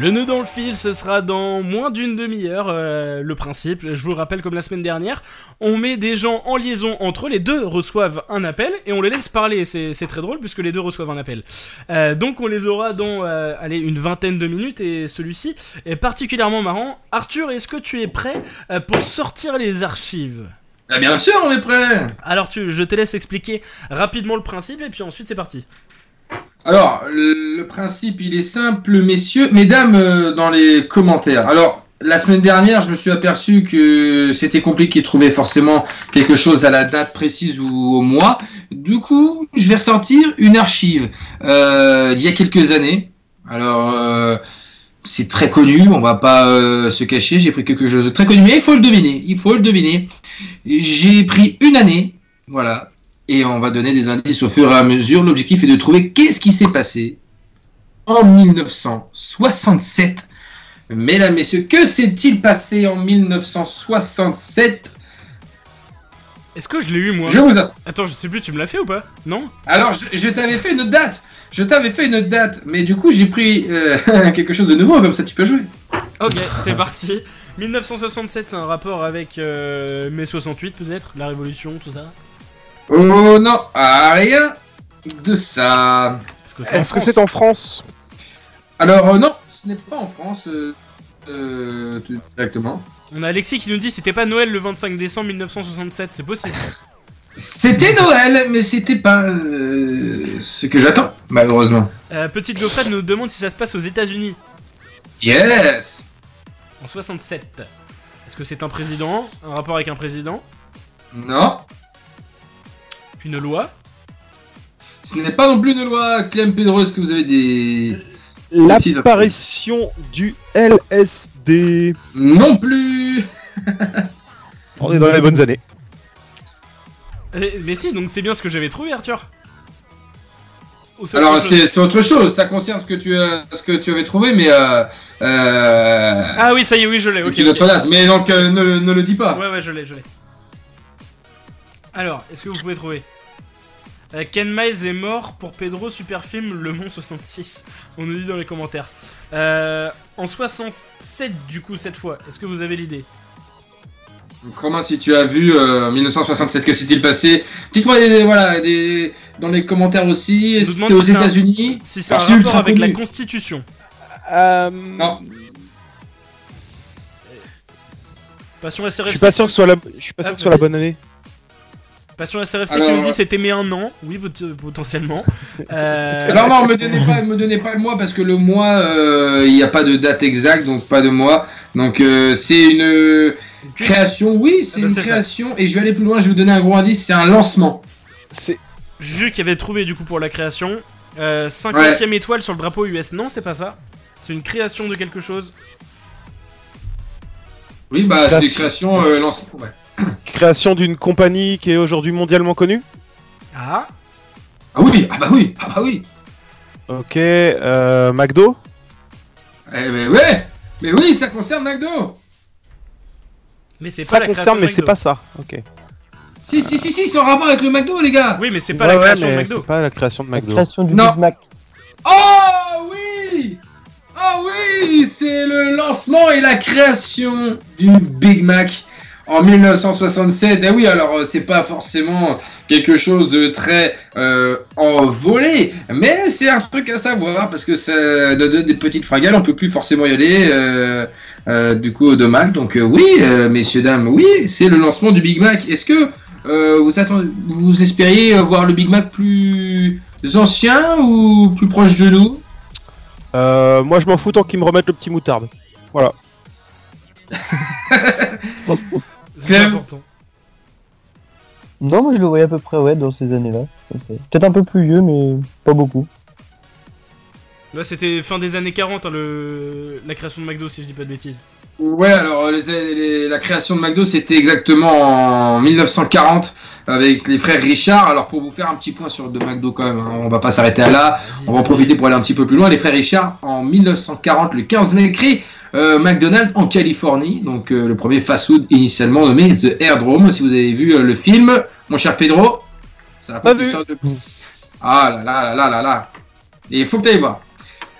Le nœud dans le fil, ce sera dans moins d'une demi-heure. euh, le principe, je vous le rappelle comme la semaine dernière, on met des gens en liaison entre eux, les deux reçoivent un appel et on les laisse parler. C'est très drôle puisque les deux reçoivent un appel. Euh, donc on les aura dans euh, allez, une vingtaine de minutes et celui-ci est particulièrement marrant. Arthur, est-ce que tu es prêt pour sortir les archives? Ah, bien sûr, on est prêt. Alors tu, je te laisse expliquer rapidement le principe et puis ensuite c'est parti. Alors, le, principe, il est simple, messieurs, mesdames, euh, dans les commentaires. Alors, la semaine dernière, je me suis aperçu que c'était compliqué de trouver forcément quelque chose à la date précise ou au mois. Du coup, je vais ressortir une archive euh, d'il y a quelques années. Alors, euh, c'est très connu, on va pas euh, se cacher. J'ai pris quelque chose de très connu, mais il faut le deviner. Il faut le deviner. J'ai pris une année, voilà, et on va donner des indices au fur et à mesure. L'objectif est de trouver qu'est-ce qui s'est passé en 1967. Mesdames, Messieurs, que s'est-il passé en 1967 Est-ce que je l'ai eu moi? Je vous attends. Attends, je sais plus, tu me l'as fait ou pas? Non? Alors, je, je t'avais fait une date. Je t'avais fait une date, mais du coup, j'ai pris euh, quelque chose de nouveau, comme ça tu peux jouer. Ok, c'est parti. 1967, c'est un rapport avec euh, mai 68 peut-être, la révolution, tout ça? Oh non, ah, rien de ça. Est-ce que c'est en Est-ce que France c'est en France Alors, euh, non, ce n'est pas en France euh, euh, directement. On a Alexis qui nous dit c'était pas Noël le 25 décembre 1967, c'est possible. C'était Noël, mais c'était pas euh, ce que j'attends, malheureusement. Euh, Petite Gaufrette nous demande si ça se passe aux États-Unis Yes en 67. Est-ce que c'est un président Un rapport avec un président? Non, Une loi ce n'est pas non plus une loi Clem Pedreuse que vous avez des... L'apparition du LSD. Non plus On est dans les bonnes années. Eh, Mais si, donc c'est bien ce que j'avais trouvé, Arthur. Alors autre c'est autre chose, ça concerne ce que tu, as, ce que tu avais trouvé, mais... Euh, euh, Ah oui, ça y est, oui, je l'ai, c'est ok. une autre ok. date, mais donc euh, ne, ne le dis pas. Ouais, ouais, je l'ai, je l'ai. Alors, est-ce que vous pouvez trouver? Euh, Ken Miles est mort pour Pedro Superfilm Le Mont 66. On nous dit dans les commentaires. Euh, en 67, du coup, cette fois, est-ce que vous avez l'idée? Comment si tu as vu euh, 1967, que s'est-il passé? Dites-moi des, voilà, des, dans les commentaires aussi, c'est aux si États-Unis? Si c'est un rapport ultra avec la. Constitution. Euh, Non, Passion Je suis pas sûr que ce soit la, je suis pas sûr Ah, que ce soit la vas-y. bonne année. Passion SRFC Alors, qui nous dit euh, c'était mais un an. Oui, pot- potentiellement. Euh, Alors non, me donnez pas, me donnez pas le mois parce que le mois, euh, il n'y a pas de date exacte, donc pas de mois. Donc euh, c'est une euh, création, oui, c'est Ah bah, une c'est ça. création. Et je vais aller plus loin, je vais vous donner un gros indice, c'est un lancement. C'est Juju qui avait trouvé du coup pour la création. Euh, 50ème étoile sur le drapeau US. Non, c'est pas ça. C'est une création de quelque chose. Oui, bah c'est Création. création, euh, lancement. Ouais. création d'une compagnie qui est aujourd'hui mondialement connue. Ah Ah oui, ah bah oui, ah bah oui. Ok, euh, McDo. Eh ben ouais, mais oui, ça concerne McDo. Mais c'est Ça pas la création concerne, de mais c'est McDo. pas ça. Ok. Si, si, si, si, c'est en rapport avec le McDo, les gars. Oui, mais c'est pas Ouais, la ouais, création de mais McDo. C'est pas la création de La McDo. création du Non. Big Mac. Oh oui Oh oui C'est le lancement et la création du Big Mac en 1967. Eh oui, alors euh, c'est pas forcément quelque chose de très euh, envolé, mais c'est un truc à savoir parce que ça donne des petites fringales, on peut plus forcément y aller. euh, euh, du coup, de Mac. Donc euh, oui, euh, messieurs dames, oui, c'est le lancement du Big Mac. Est-ce que euh, vous attendez, vous espériez voir le Big Mac plus ancien ou plus proche de nous? Euh, moi, je m'en fous tant qu'ils me remettent le petit moutarde. Voilà. C'est important. Non, moi je le voyais à peu près ouais dans ces années-là. Peut-être un peu plus vieux, mais pas beaucoup. Là, c'était fin des années 40, hein, le... la création de McDo, si je dis pas de bêtises. Ouais, alors les- les- la création de McDo, c'était exactement en 1940 avec les frères Richard. Alors pour vous faire un petit point sur de McDo quand même, hein, on va pas s'arrêter à là, on va en profiter pour aller un petit peu plus loin. Les frères Richard, en 1940, le 15 mai, créent euh, McDonald's en Californie, donc euh, le premier fast-food initialement nommé The Airdrome. Si vous avez vu euh, le film, mon cher Pedro, ça va pas vu. de... Ah là là là là là là. Et il faut que tu ailles voir.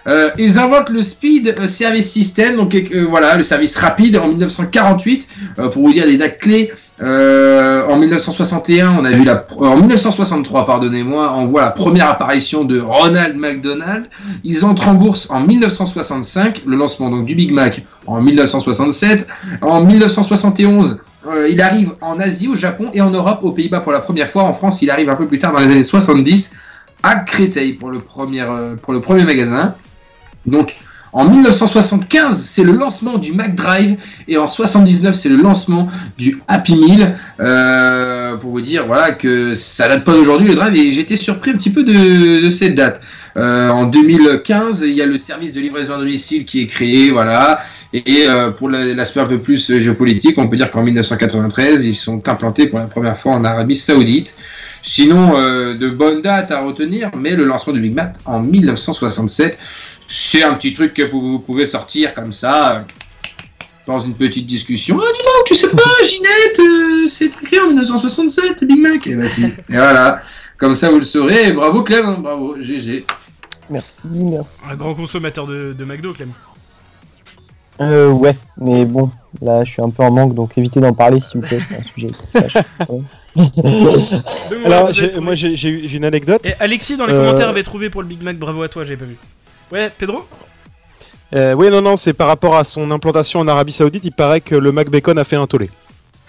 Euh, ils inventent le Speed euh, Service System, donc euh, voilà, le service rapide en 1948. Euh, pour vous dire des dates clés, en 1961, on a vu la, en 1963, pardonnez-moi, on voit la première apparition de Ronald McDonald. Ils entrent en bourse en 1965, le lancement donc du Big Mac en 1967. En 1971, euh, il arrive en Asie, au Japon et en Europe, aux Pays-Bas pour la première fois. En France, il arrive un peu plus tard dans les années 70 à Créteil pour le premier, pour le premier magasin. Donc en 1975, c'est le lancement du McDrive et en 79, c'est le lancement du Happy Meal. Euh, pour vous dire voilà que ça date pas d'aujourd'hui le drive et j'étais surpris un petit peu de, cette date. Euh, en 2015, il y a le service de livraison à domicile qui est créé, voilà. Et euh, pour la- l'aspect un peu plus géopolitique, on peut dire qu'en 1993, ils sont implantés pour la première fois en Arabie Saoudite. Sinon, de bonnes dates à retenir, mais le lancement du Big Mac en 1967, c'est un petit truc que vous, vous pouvez sortir comme ça, euh, dans une petite discussion. Ah, dis donc, tu sais pas, Ginette, euh, c'est écrit en 1967, le Big Mac. Et bah si. Et voilà, comme ça vous le saurez. Et bravo Clem, hein, bravo, GG. Merci, merci. Un grand consommateur de, de McDo, Clem. Euh, ouais, mais bon, là je suis un peu en manque, donc évitez d'en parler s'il vous plaît, c'est un sujet. Alors, j'ai- moi j'ai j'ai eu- j'ai une anecdote. Et Alexis, dans les Euh, commentaires, avait trouvé pour le Big Mac. Bravo à toi, j'avais pas vu. Ouais, Pedro Euh, oui, non, non, c'est par rapport à son implantation en Arabie Saoudite. Il paraît que le Mac Bacon a fait un tollé.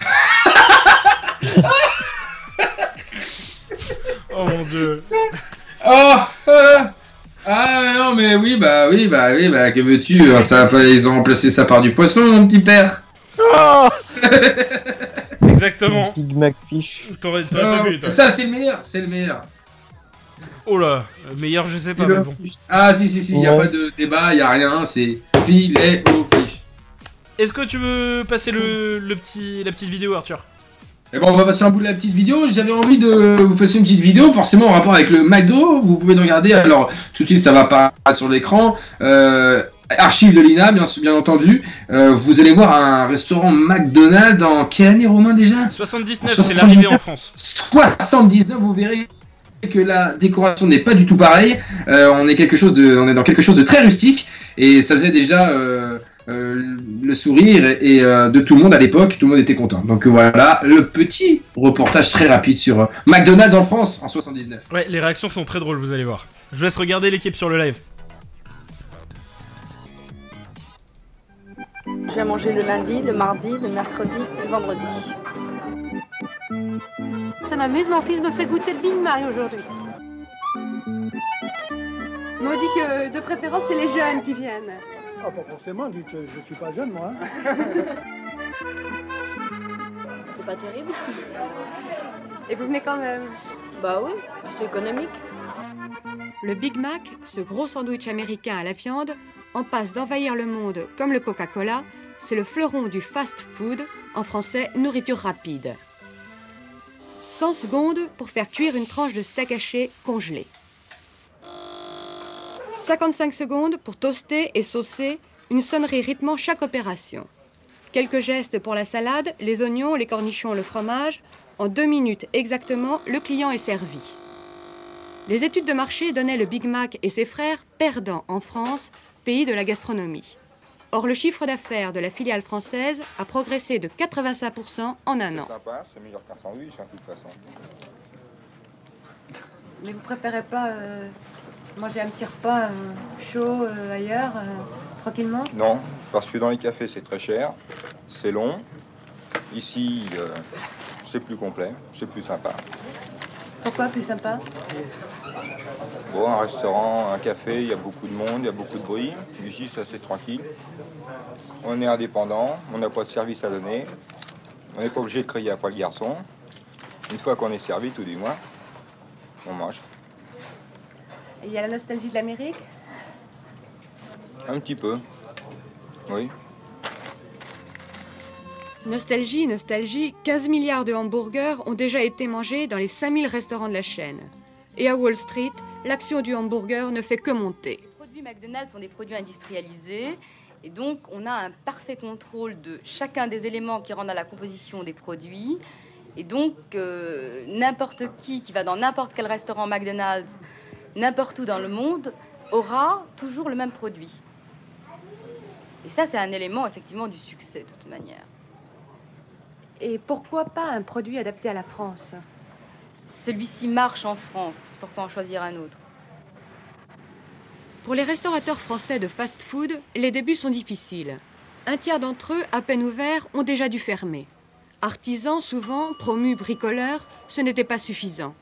Oh mon dieu. Oh euh, Ah non mais oui bah oui bah oui bah que veux-tu hein, ça ils ont remplacé ça par du poisson mon petit père. Exactement. Big Mac Fish. T'aurais t'aurais pas vu, toi. ça c'est le meilleur, c'est le meilleur. Oh là, meilleur, je sais pas, mais bon. Ah si si si, il y a pas de débat, il y a rien, c'est filet au fiche. Est-ce que tu veux passer le, le petit, la petite vidéo, Arthur? Et bon, on va passer un bout de la petite vidéo. J'avais envie de vous passer une petite vidéo, forcément en rapport avec le McDo. Vous pouvez le regarder. Alors, tout de suite, ça va apparaître sur l'écran. Euh, archive de l'INA, bien, bien entendu. Euh, vous allez voir un restaurant McDonald's en quelle année, Romain, déjà? 79, En c'est l'arrivée en France. 79, vous verrez que la décoration n'est pas du tout pareille. Euh, on est quelque chose de, on est dans quelque chose de très rustique et ça faisait déjà euh, euh, le sourire et, et, euh, de tout le monde à l'époque. Tout le monde était content. Donc voilà le petit reportage très rapide sur McDonald's en France en 79. Ouais, les réactions sont très drôles, vous allez voir. Je vous laisse regarder l'équipe sur le live. Je viens manger le lundi, le mardi, le mercredi, le vendredi. M'amuse, mon fils me fait goûter le Big Mac aujourd'hui. Mais on dit que de préférence, c'est les jeunes qui viennent. Ah, pas forcément, dites, euh, je suis pas jeune, moi. hein. C'est pas terrible Et vous venez quand même? Bah oui, c'est économique. Le Big Mac, ce gros sandwich américain à la viande, en passe d'envahir le monde comme le Coca-Cola, c'est le fleuron du fast food, en français nourriture rapide. 100 secondes pour faire cuire une tranche de steak haché congelé. 55 secondes pour toaster et saucer une sonnerie rythmant chaque opération. Quelques gestes pour la salade, les oignons, les cornichons, le fromage. En deux minutes exactement, le client est servi. Les études de marché donnaient le Big Mac et ses frères perdants en France, pays de la gastronomie. Or, le chiffre d'affaires de la filiale française a progressé de 85% en un an. sympa, c'est meilleur qu'un sandwich, hein, de toute façon. Mais vous préférez pas euh, manger un petit repas euh, chaud euh, ailleurs, euh, tranquillement? Non, parce que dans les cafés, c'est très cher, c'est long. Ici, euh, c'est plus complet, c'est plus sympa. Pourquoi plus sympa Bon, un restaurant, un café, il y a beaucoup de monde, il y a beaucoup de bruit. Ici, c'est assez tranquille. On est indépendant, on n'a pas de service à donner. On n'est pas obligé de crier après le garçon. Une fois qu'on est servi, tout du moins, on mange. Et il y a la nostalgie de l'Amérique Un petit peu. Oui. Nostalgie, nostalgie, 15 milliards de hamburgers ont déjà été mangés dans les 5000 restaurants de la chaîne. Et à Wall Street, l'action du hamburger ne fait que monter. Les produits McDonald's sont des produits industrialisés. Et donc, on a un parfait contrôle de chacun des éléments qui rendent à la composition des produits. Et donc, euh, n'importe qui qui va dans n'importe quel restaurant McDonald's, n'importe où dans le monde, aura toujours le même produit. Et ça, c'est un élément effectivement du succès, de toute manière. Et pourquoi pas un produit adapté à la France? Celui-ci marche en France. Pourquoi en choisir un autre? Pour les restaurateurs français de fast-food, les débuts sont difficiles. Un tiers d'entre eux, à peine ouverts, ont déjà dû fermer. Artisans, souvent, promus bricoleurs, ce n'était pas suffisant.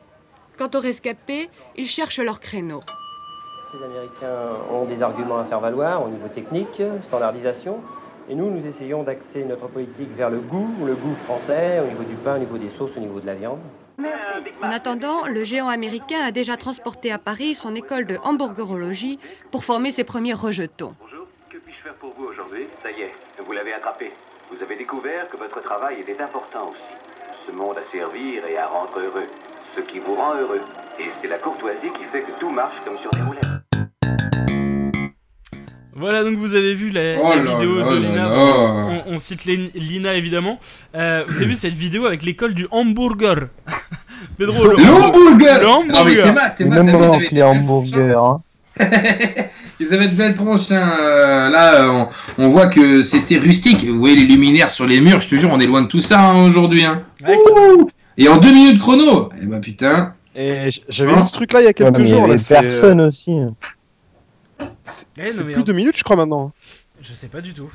Quant aux rescapés, ils cherchent leur créneau. Les Américains ont des arguments à faire valoir au niveau technique, standardisation. Et nous, nous essayons d'axer notre politique vers le goût, le goût français, au niveau du pain, au niveau des sauces, au niveau de la viande. En attendant, le géant américain a déjà transporté à Paris son école de hamburgerologie pour former ses premiers rejetons. Que puis-je faire pour vous aujourd'hui? Ça y est, vous l'avez attrapé. Vous avez découvert que votre travail était important aussi. Ce monde à servir et à rendre heureux. Ce qui vous rend heureux. Et c'est la courtoisie qui fait que tout marche comme sur des roulettes. Voilà, donc vous avez vu la, Oh la vidéo de Lina. On, on cite Lin- Lina évidemment. Euh, vous avez vu cette vidéo avec l'école du hamburger Pedro, le L'hamburger Le Non mais hamburger Théma, Théma, Même t'as vu, moi, ils avaient- les hamburgers. Hein. Ils avaient de belles tronches. hein. Euh, Là, euh, on, on voit que c'était rustique. Vous voyez les luminaires sur les murs. Je te jure, on est loin de tout ça hein, aujourd'hui. hein. Et en deux minutes chrono. Eh ben putain. Et j'avais vu ce truc là il y a Ouais, quelques mais il y jours. avait Là, c'est personne aussi. Eh, c'est non, mais plus de minutes, je crois maintenant. Je sais pas du tout.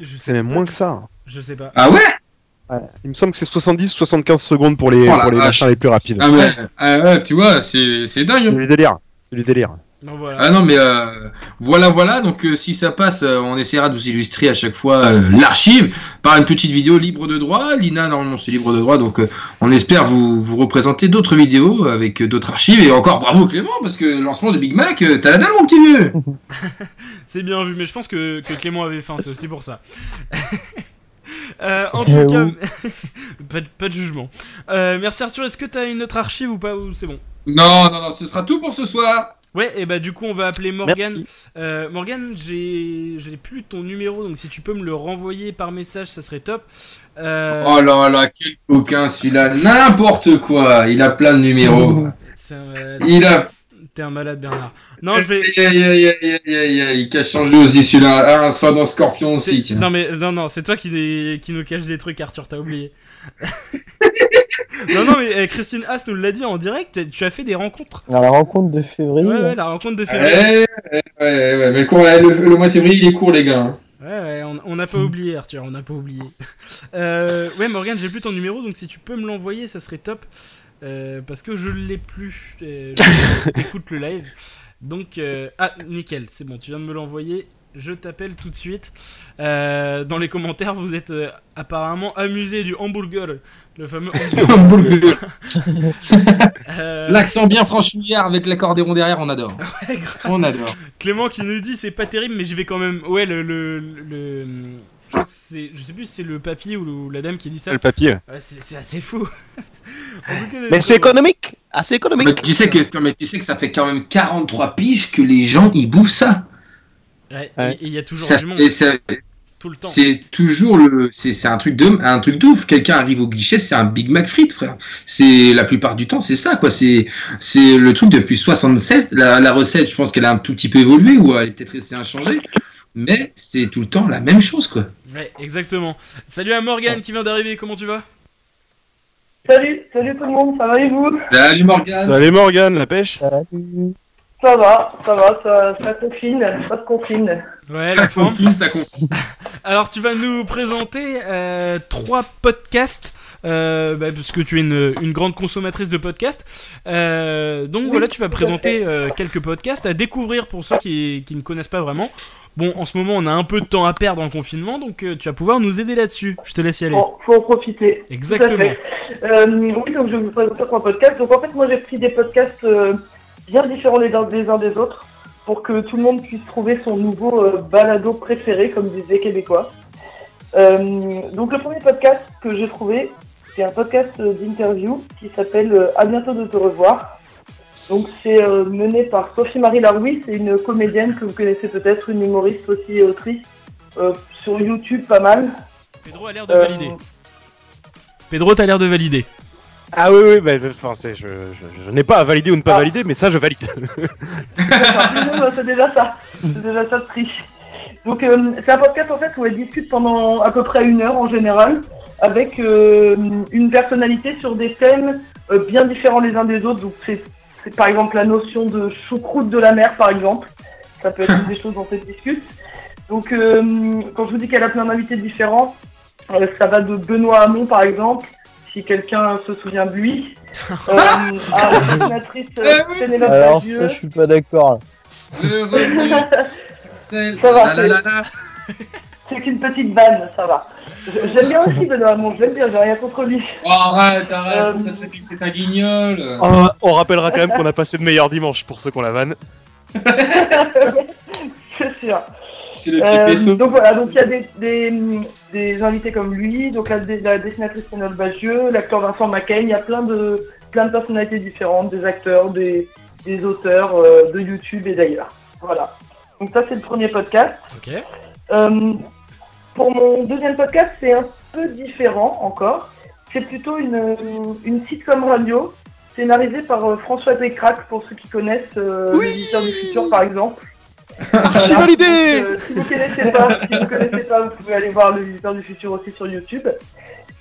Je sais C'est même pas moins du que ça. Je sais pas. Ah ouais? Il me semble que c'est 70-75 secondes pour les, Oh la pour les vache. machins les plus rapides. Ah ouais, ah ouais, tu vois, c'est c'est dingue. C'est hein. du délire. C'est du délire. Non, voilà. Ah non mais euh, voilà voilà. Donc euh, si ça passe euh, on essaiera de vous illustrer à chaque fois euh, l'archive par une petite vidéo libre de droit. Lina normalement c'est libre de droit. Donc euh, on espère vous vous représenter d'autres vidéos avec euh, d'autres archives. Et encore bravo Clément parce que le lancement de Big Mac euh, t'as la dalle mon petit vieux. C'est bien vu, mais je pense que, que Clément avait faim, c'est aussi pour ça. Euh, en tout cas, pas, de, pas de jugement. Euh, merci Arthur, est-ce que t'as une autre archive ou pas ou c'est bon? Non non non ce sera tout pour ce soir Ouais, et bah du coup on va appeler Morgan. Euh, Morgan, j'ai j'ai plus ton numéro, donc si tu peux me le renvoyer par message, ça serait top. Euh, Oh là là quel coquin celui-là n'importe quoi il a plein de numéros un il a T'es un malade Bernard. Non, je vais. Aïe, aïe, aïe, aïe, changé aussi celui-là ah ça dans Scorpion aussi tiens Non mais non non, c'est toi qui, des- qui nous cache des trucs Arthur, t'as oublié. non non mais euh, Christine Haas nous l'a dit en direct, tu as fait des rencontres. À la rencontre de février. Ouais ouais, la rencontre de février. Ouais, ouais, ouais, ouais, mais le, cours- le, le mois de février, il est court, les gars. Ouais, ouais, on- n'a pas oublié, Arthur, on n'a pas oublié. Euh, ouais, Morgan, j'ai plus ton numéro, donc si tu peux me l'envoyer, ça serait top. Euh, parce que je l'ai plus. euh, je- T'écoutes le live. Donc, euh, ah, nickel, c'est bon, tu viens de me l'envoyer. Je t'appelle tout de suite. Euh, dans les commentaires, vous êtes euh, apparemment amusé du hamburger. Le fameux hamburger. Euh, L'accent bien franchouillard avec l'accordéon derrière, on adore. on adore. Clément qui nous dit c'est pas terrible mais j'y vais quand même. Ouais le le, le- je, crois que c'est- je sais plus si c'est le papier ou, la dame qui dit ça. Le papier. Ouais, c'est assez fou. En tout cas, Mais c'est économique. Assez économique. Mais tu sais que, mais tu sais que ça fait quand même 43 piges que les gens ils bouffent ça. Ouais, et- et il y a toujours Ça- du monde. et ça- Tout le temps. C'est toujours le, c'est c'est un truc de, un truc de ouf. Quelqu'un arrive au guichet, c'est un Big Mac frites, frère. C'est la plupart du temps, c'est ça, quoi. C'est, c'est le truc depuis 67. La, la recette, je pense qu'elle a un tout petit peu évolué ou elle est peut-être restée inchangée, mais c'est tout le temps la même chose, quoi. Ouais, exactement. Salut à Morgan qui vient d'arriver, comment tu vas? Salut, salut tout le monde, ça va et vous? Salut Morgan. Salut Morgan, la pêche? Ça va, ça va, ça, ça confine, pas de confine. Ouais, la forme. confine, ça confine. Alors, tu vas nous présenter euh, trois podcasts. euh, bah, parce que tu es une, une grande consommatrice de podcasts. Euh, donc Oui, voilà, tu vas présenter euh, quelques podcasts à découvrir pour ceux qui, qui ne connaissent pas vraiment. Bon, en ce moment, on a un peu de temps à perdre en confinement, donc euh, tu vas pouvoir nous aider là-dessus. Je te laisse y aller. Bon, faut en profiter. Exactement. Euh, oui, donc je vais vous présenter trois podcasts. Donc en fait, moi j'ai pris des podcasts euh, bien différents les uns des autres. pour que tout le monde puisse trouver son nouveau euh, balado préféré, comme disent les Québécois. Euh, donc le premier podcast que j'ai trouvé, c'est un podcast euh, d'interview qui s'appelle À bientôt de te revoir. Donc c'est mené par Sophie-Marie Larouille, c'est une comédienne que vous connaissez peut-être, une humoriste aussi et autrice, sur YouTube pas mal. Pedro a l'air de valider. Pedro, t'as l'air de valider. Ah oui, oui, bah, enfin, c'est- je, je- je n'ai pas à valider ou ne pas Ah. valider, mais ça, je valide. C'est déjà ça. C'est déjà ça de triche. Donc, euh, c'est un podcast en fait où elle discute pendant à peu près une heure en général avec euh, une personnalité sur des thèmes euh, bien différents les uns des autres. Donc, c'est c'est par exemple la notion de choucroute de la mer, par exemple. Ça peut être des choses dont elle discute. Donc, euh, quand je vous dis qu'elle a plein d'invités différents, euh, ça va de Benoît Hamon, par exemple, si quelqu'un se souvient de lui, euh, à la dessinatrice euh, Pénélope Alors ça, je suis pas d'accord. Ça va, c'est- c'est qu'une petite vanne, ça va. Je- J'aime bien aussi Benoît Hamon, je l'aime bien, j'ai rien contre lui. Oh, arrête, arrête, Euh, ça te fait que c'est un guignol. Oh, on rappellera quand même qu'on a passé de meilleurs dimanches pour ceux qu'on la vanne. c'est sûr. C'est le Euh, petit donc voilà, donc il y a des, des, des invités comme lui, donc la, la dessinatrice Pénélope Bagieux, l'acteur Vincent Macaigne, il y a plein de, plein de personnalités différentes, des acteurs, des, des auteurs euh, de YouTube et d'ailleurs. Voilà. Donc ça c'est le premier podcast. Ok. Euh, pour mon deuxième podcast, c'est un peu différent encore. C'est plutôt une, une sitcom radio scénarisée par euh, François Descraques, pour ceux qui connaissent euh, Les Visiteurs du Futur par exemple. Archi validé euh, si vous connaissez pas, si vous connaissez pas, vous pouvez aller voir Le Visiteur du Futur aussi sur YouTube.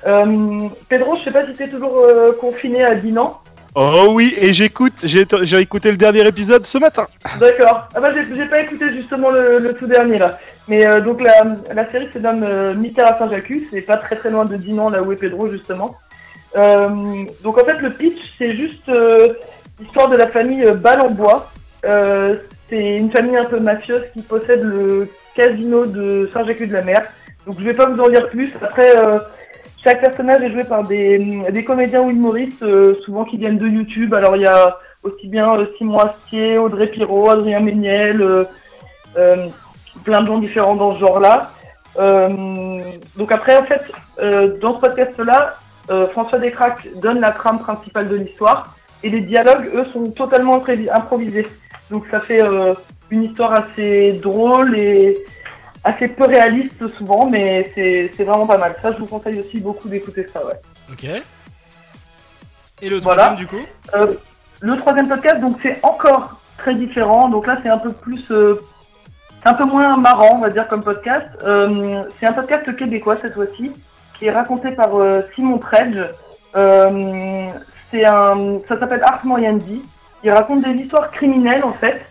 Euh, Pedro, je sais pas si tu es toujours euh, confiné à Dinan. Oh oui, et j'écoute, j'ai j'ai écouté le dernier épisode ce matin. D'accord. Ah bah j'ai j'ai pas écouté justement le, le tout dernier là. Mais euh, donc la, la série se nomme euh, Mystère à Saint-Jacques, c'est pas très très loin de Dinan là où est Pedro justement. Euh, donc en fait le pitch c'est juste l'histoire de la famille euh, Euh, c'est une famille un peu mafieuse qui possède le casino de Saint-Jacques de la Mer. Donc je vais pas vous en dire plus. Après euh, chaque personnage est joué par des, des comédiens ou humoristes, euh, souvent qui viennent de YouTube. Alors il y a aussi bien euh, Simon Astier, Audrey Pirot, Adrien Méniel, euh, euh, plein de gens différents dans ce genre-là. Euh, donc après, en fait, euh, dans ce podcast-là, euh, François Descraques donne la trame principale de l'histoire et les dialogues, eux, sont totalement improvi- improvisés. Donc ça fait euh, une histoire assez drôle et assez peu réaliste souvent, mais c'est vraiment pas mal. Ça, je vous conseille aussi beaucoup d'écouter ça, ouais. Ok. Et le Voilà. troisième, du coup Euh, le troisième podcast, donc c'est encore très différent. Donc là, c'est un peu plus, euh, un peu moins marrant, on va dire, comme podcast. C'est un podcast québécois cette fois-ci, qui est raconté par Simon Tredge. Euh, c'est un, ça s'appelle Art Moriandi. Il raconte des histoires criminelles en fait,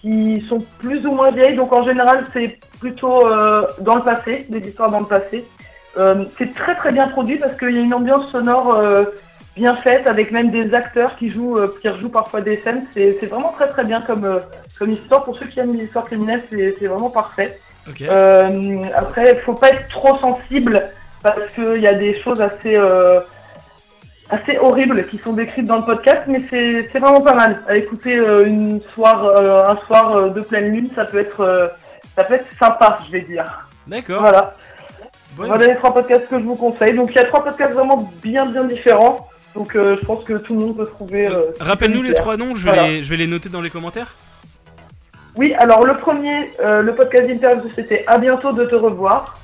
qui sont plus ou moins vieilles. Donc en général, c'est plutôt euh, dans le passé, des histoires dans le passé. Euh, c'est très très bien produit parce qu'il y a une ambiance sonore euh, bien faite avec même des acteurs qui jouent, qui rejouent parfois des scènes. C'est vraiment très très bien comme, comme histoire. Pour ceux qui aiment les histoires criminelles, c'est vraiment parfait. Après, il faut pas être trop sensible parce qu'il y a des choses assez, assez horribles qui sont décrites dans le podcast, mais c'est vraiment pas mal. À écouter euh, une soir, euh, un soir euh, de pleine lune, ça peut être, ça peut être sympa, je vais dire. D'accord. Voilà. Voilà les trois podcasts que je vous conseille. Donc il y a trois podcasts vraiment bien bien différents. Donc euh, je pense que tout le monde peut trouver. euh, Rappelle-nous les trois noms, je vais, Voilà. les, je vais les noter dans les commentaires. Oui, alors le premier, euh, le podcast d'interview, c'était À bientôt de te revoir.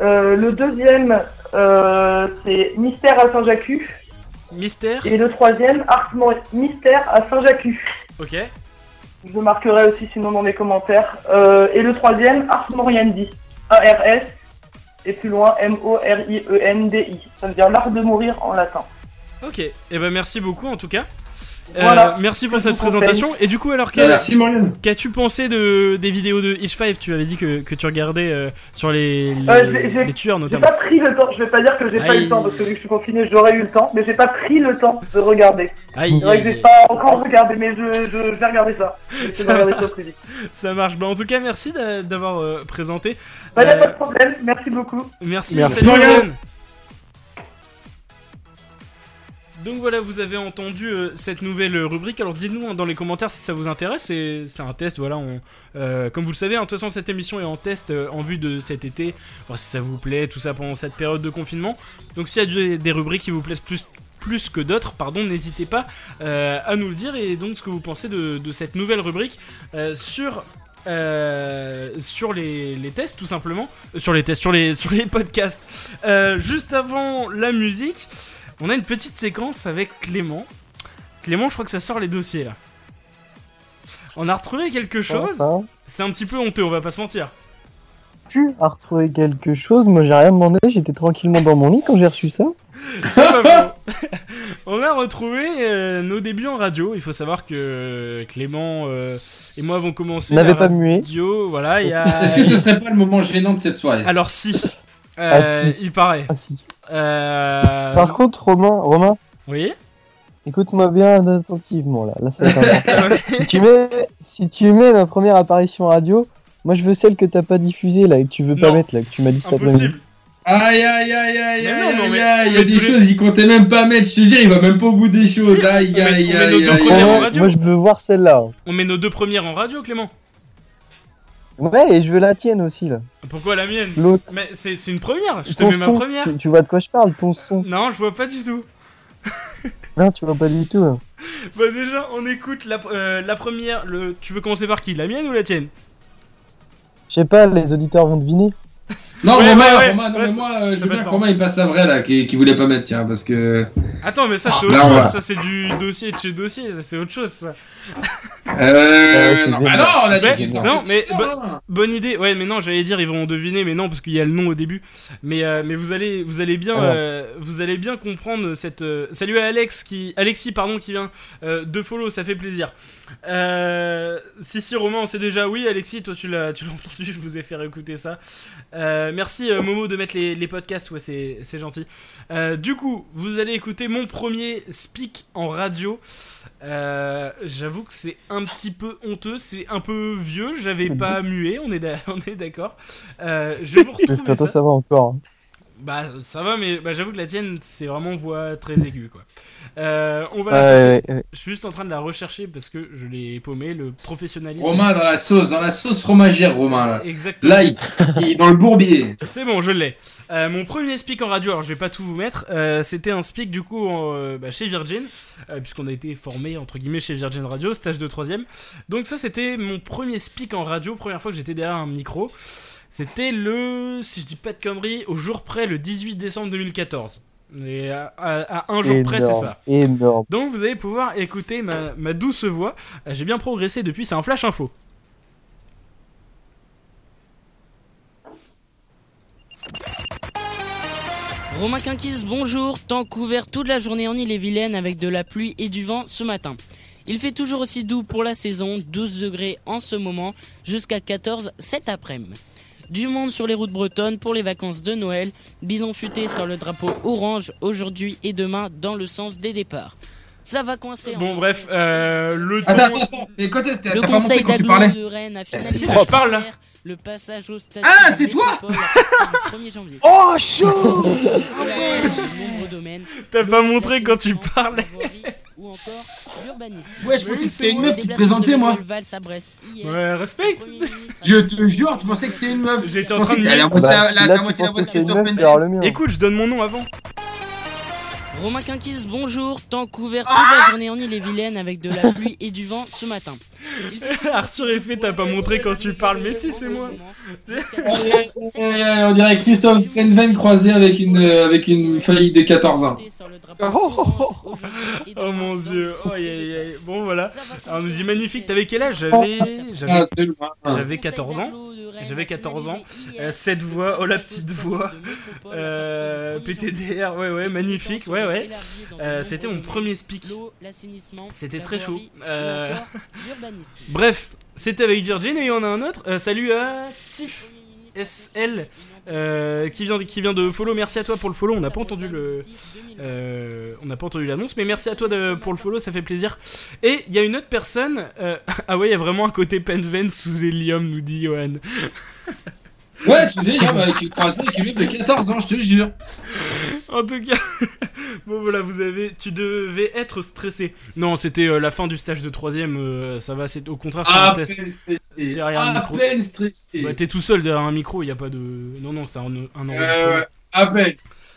Euh, le deuxième, euh, c'est Mystère à Saint-Jacques. Mystère Et le troisième, Ars Mystère à Saint-Jacques. Ok. Je marquerai aussi sinon dans les commentaires. Euh, et le troisième, Ars Moriendi. A-R-S. Et plus loin, M-O-R-I-E-N-D-I. Ça veut dire l'art de mourir en latin. Ok. Et ben merci beaucoup en tout cas. Euh, Voilà. merci pour cette conseille. présentation. Et du coup, alors, qu'as-tu pensé de, des vidéos de H5 Tu avais dit que, que tu regardais euh, sur les, les, Euh, j'ai- j'ai- les tueurs J'ai notamment. pas pris le temps, je vais pas dire que j'ai pas eu le temps, parce que vu que je suis confiné, j'aurais eu le temps, mais j'ai pas pris le temps de regarder. Aïe, vrai que j'ai pas encore regardé, mais je, je, je vais regarder ça. Je vais Ça regarder marche. ça au plus vite. Ça marche. Bah, en tout cas, merci d'a- d'avoir euh, présenté. Bah, y a Euh, pas de problème, merci beaucoup. Merci, Merci. Donc voilà, vous avez entendu euh, cette nouvelle euh, rubrique. Alors dites-nous hein, dans les commentaires si ça vous intéresse. C'est un test, voilà. Euh, comme vous le savez, hein, de toute façon, cette émission est en test en vue de cet été. Voir si ça vous plaît, tout ça pendant cette période de confinement. Donc s'il y a des, rubriques qui vous plaisent plus, que d'autres, pardon, n'hésitez pas à nous le dire. Et donc ce que vous pensez de, cette nouvelle rubrique sur les, tests tout simplement sur les tests sur les sur les podcasts juste avant la musique on a une petite séquence avec Clément Clément je crois que ça sort les dossiers là on a retrouvé quelque chose ça. c'est un petit peu honteux on va pas se mentir Tu as retrouvé quelque chose Moi, j'ai rien demandé. J'étais tranquillement dans mon lit quand j'ai reçu ça. Pas faux. On a retrouvé euh, nos débuts en radio. Il faut savoir que Clément euh, et moi avons commencé N'avait pas mué. radio. Voilà, a... Est-ce que ce serait pas le moment gênant de cette soirée? Alors si, Euh, Ah, si. il paraît. Ah, si. Euh, Par contre, Romain, Romain, Oui. écoute-moi bien attentivement là. Là, ça si tu mets, si tu mets ma première apparition radio, moi je veux celle que t'as pas diffusée là et que tu veux pas Non. mettre là, que tu m'as dit cet après-midi. Impossible. Aïe aïe aïe aïe Mais aïe non, aïe aïe, il y a des tous les- choses, il comptait même pas mettre, je te dis, il va même pas au bout des choses. Si, Aïe aïe aïe aïe. moi je veux voir celle-là. On met nos deux premières en radio, Clément. Ouais, et je veux la tienne aussi là. Pourquoi la mienne L'autre. Mais c'est c'est une première. Je te Ton mets ma son, première. Tu, tu vois de quoi je parle, ton son. Non, je vois pas du tout. Non, tu vois pas du tout. hein. Bah déjà, on écoute la, euh, la première. Le... Tu veux commencer par qui La mienne ou la tienne? Je sais pas, les auditeurs vont deviner. Non, Ouais, Romain, ouais, ouais. Romain, non, Ouais, mais ça- moi, euh, je ça veux bien que Romain il passe sa vraie là, qui, qui voulait pas mettre, tiens, parce que. Attends, mais ça c'est Ah, autre là, on chose. Ça c'est du dossier de chez dossier. Ça c'est autre chose. Ça. Euh. non, bah non, on a dit Mais- qu'ils non, mais bo- hein. bonne idée. Ouais, mais non, j'allais dire ils vont deviner, mais non parce qu'il y a le nom au début. Mais euh, mais vous allez vous allez bien euh, vous allez bien comprendre cette. euh, Salut à Alex qui Alexis pardon qui vient euh, de follow, ça fait plaisir. Euh, si si Romain, on sait déjà. Oui, Alexis, toi tu l'as tu l'as entendu, je vous ai fait réécouter ça. Euh, merci euh, Momo de mettre les, les podcasts, ouais c'est c'est gentil. Euh, du coup, vous allez écouter mon premier speak en radio. Euh, J'avoue que c'est un petit peu honteux, c'est un peu vieux, j'avais pas mué, on est d'a- on est d'accord. Euh, je vais vous retrouver ça. ça va encore. hein. Bah ça va, mais bah, j'avoue que la tienne c'est vraiment voix très aiguë quoi. Euh, on va Ouais, la passer. ouais, ouais. Je suis juste en train de la rechercher parce que je l'ai paumé, le professionnalisme. Romain dans la sauce, dans la sauce fromagère, Romain là. Exactement. Là, il, il est dans le bourbier. C'est bon, je l'ai. Euh, mon premier speak en radio, alors je vais pas tout vous mettre, euh, c'était un speak du coup en, euh, bah, chez Virgin, euh, puisqu'on a été formé entre guillemets chez Virgin Radio, stage de troisième. Donc ça c'était mon premier speak en radio, première fois que j'étais derrière un micro. C'était le, si je dis pas de conneries, au jour près, le 18 décembre 2014. Et à, à- à un jour près, c'est ça. Énorme. Donc vous allez pouvoir écouter ma, ma douce voix. Euh, J'ai bien progressé depuis, c'est un flash info. Romain Quinquis, bonjour. Temps couvert toute la journée en Ille-et-Vilaine avec de la pluie et du vent ce matin. Il fait toujours aussi doux pour la saison, 12 degrés en ce moment, jusqu'à 14 cet après-midi. Du monde sur les routes bretonnes pour les vacances de Noël. Bison futé sur le drapeau orange aujourd'hui et demain dans le sens des départs. Ça va coincer. en Bon bref, euh, le Attends, ton- attends. Mais quand t'as pas montré conseil quand tu d'agglo parlais de Rennes a finalisé parle, là. le passage au stade Ah, c'est toi métropole à partir du 1er janvier. Oh, chaud T'as pas montré quand tu parlais. Ou encore l'urbanisme. Ouais, je pensais que c'était une meuf qui te présentait, moi. Ouais, respecte. Je te jure, tu pensais que c'était une meuf. J'étais en train de dire-. Écoute, je donne mon nom avant. Romain Quinquis, bonjour. Temps couvert toute la journée en Ille-et-Vilaine avec de la pluie et du vent ce matin. Fait Arthur Effet, t'as pas montré quand tu parles, mais si, c'est moi. On dirait Christophe Penven croisé avec une, euh, avec une feuille de 14 ans. Oh mon dieu, oh, aïe, aïe, aïe. Bon voilà, Alors, on nous dit magnifique, t'avais quel âge? Ah, J'avais j'avais c'est loin. j'avais 14 ans. J'avais 14 ans. Euh, cette voix, oh la petite voix. Euh, PTDR, ouais ouais, magnifique, ouais ouais. Euh, c'était mon premier speak. C'était très chaud. Euh, Bref, c'était avec Virgin et en a un autre. Euh, salut à Tiff SL euh, qui, vient, de follow. Merci à toi pour le follow. On n'a pas entendu le, euh, on n'a pas entendu l'annonce, mais merci à toi pour le follow, ça fait plaisir. Et il y a une autre personne. ah ouais, il y a vraiment un côté Penven sous hélium, nous dit Johan. Ouais, excusez, avec une croisée avec une meuf de 14 ans, je te jure. En tout cas, bon voilà, vous avez, tu devais être stressé. Non, c'était euh, la fin du stage de troisième. euh, ça va, c'est au contraire c'est un test. peine stressé. Derrière un À micro. peine stressé. Bah, t'es tout seul derrière un micro, il y a pas de. Non, non, c'est un, un enregistrement. Euh, à peine.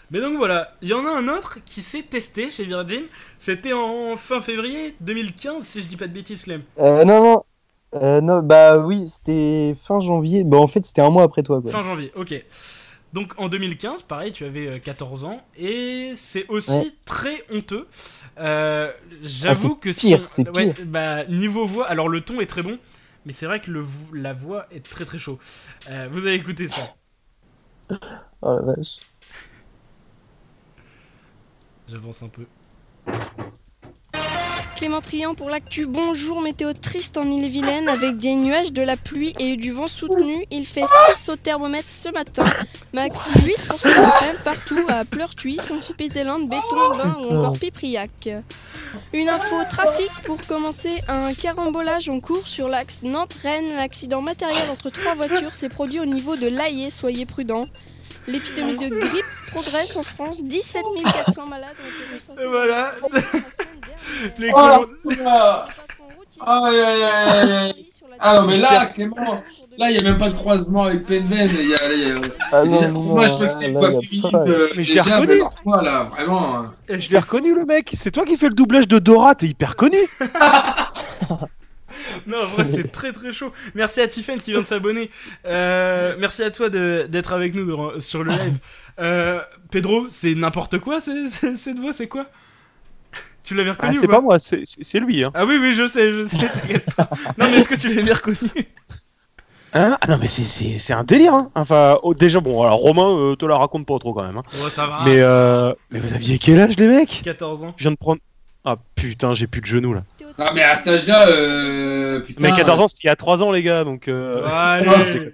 Mais donc voilà, il y en a un autre qui s'est testé chez Virgin. C'était en fin février 2015, si je dis pas de bêtises, Clem. Euh, non, non. Euh, non, bah oui, c'était fin janvier. Bah en fait, c'était un mois après toi. Quoi. Fin janvier, ok. Donc en 2015, pareil, tu avais euh, 14 ans et c'est aussi Ouais. très honteux. Euh, J'avoue Ah, c'est que si pire, on- ouais, pire. bah, niveau voix, alors le ton est très bon, mais c'est vrai que le, la voix est très très chaud. Euh, vous avez écouté ça Oh la vache. J'avance un peu. Clément Trian pour l'actu. Bonjour, météo triste en Ille-et-Vilaine avec des nuages, de la pluie et du vent soutenu. Il fait 6 au thermomètre ce matin. Max 8 pour cet après partout à Pleurtuis, Saint-Sulpice-des-Landes, Béton, Bain ou encore Pipriac. Une info trafic pour commencer. Un carambolage en cours sur l'axe Nantes-Rennes. L'accident matériel entre trois voitures s'est produit au niveau de l'Aillé. Soyez prudents. L'épidémie de grippe progresse en France. 17 400 malades ont été recensés. Et voilà Les Oh, aïe, aïe. Ah non, mais là, Clément, là, il n'y a même pas de croisement avec Penven. Il y a, y a- Ah non, non, Moi, je trouve que féminine. pas- euh, Mais je l'ai reconnu. toi, là, vraiment. hein. Je l'ai reconnu le mec, c'est toi qui fais le doublage de Dora, t'es hyper connu. Non, en vrai, c'est très très chaud. Merci à Tiffen qui vient de s'abonner. Euh, merci à toi de- d'être avec nous sur le live. Euh, Pedro, c'est n'importe quoi cette voix, c'est quoi? Tu l'avais Ah, reconnu c'est ou pas moi, c'est c'est- c'est lui. Hein. Ah oui, oui, je sais, je sais. t'inquiète pas. non, mais est-ce que tu l'avais reconnu Hein? Ah non mais c'est- c'est c'est un délire. Hein. Enfin oh, déjà bon alors Romain euh, te la raconte pas trop quand même. Hein. Ouais, ça va. Mais euh, mais vous aviez quel âge les mecs? 14 ans. Je viens de prendre. Ah putain j'ai plus de genoux là. Ah, mais à cet âge-là, euh, putain. Mais 14 ans c'était il y a 3 ans les gars donc. Euh... Allez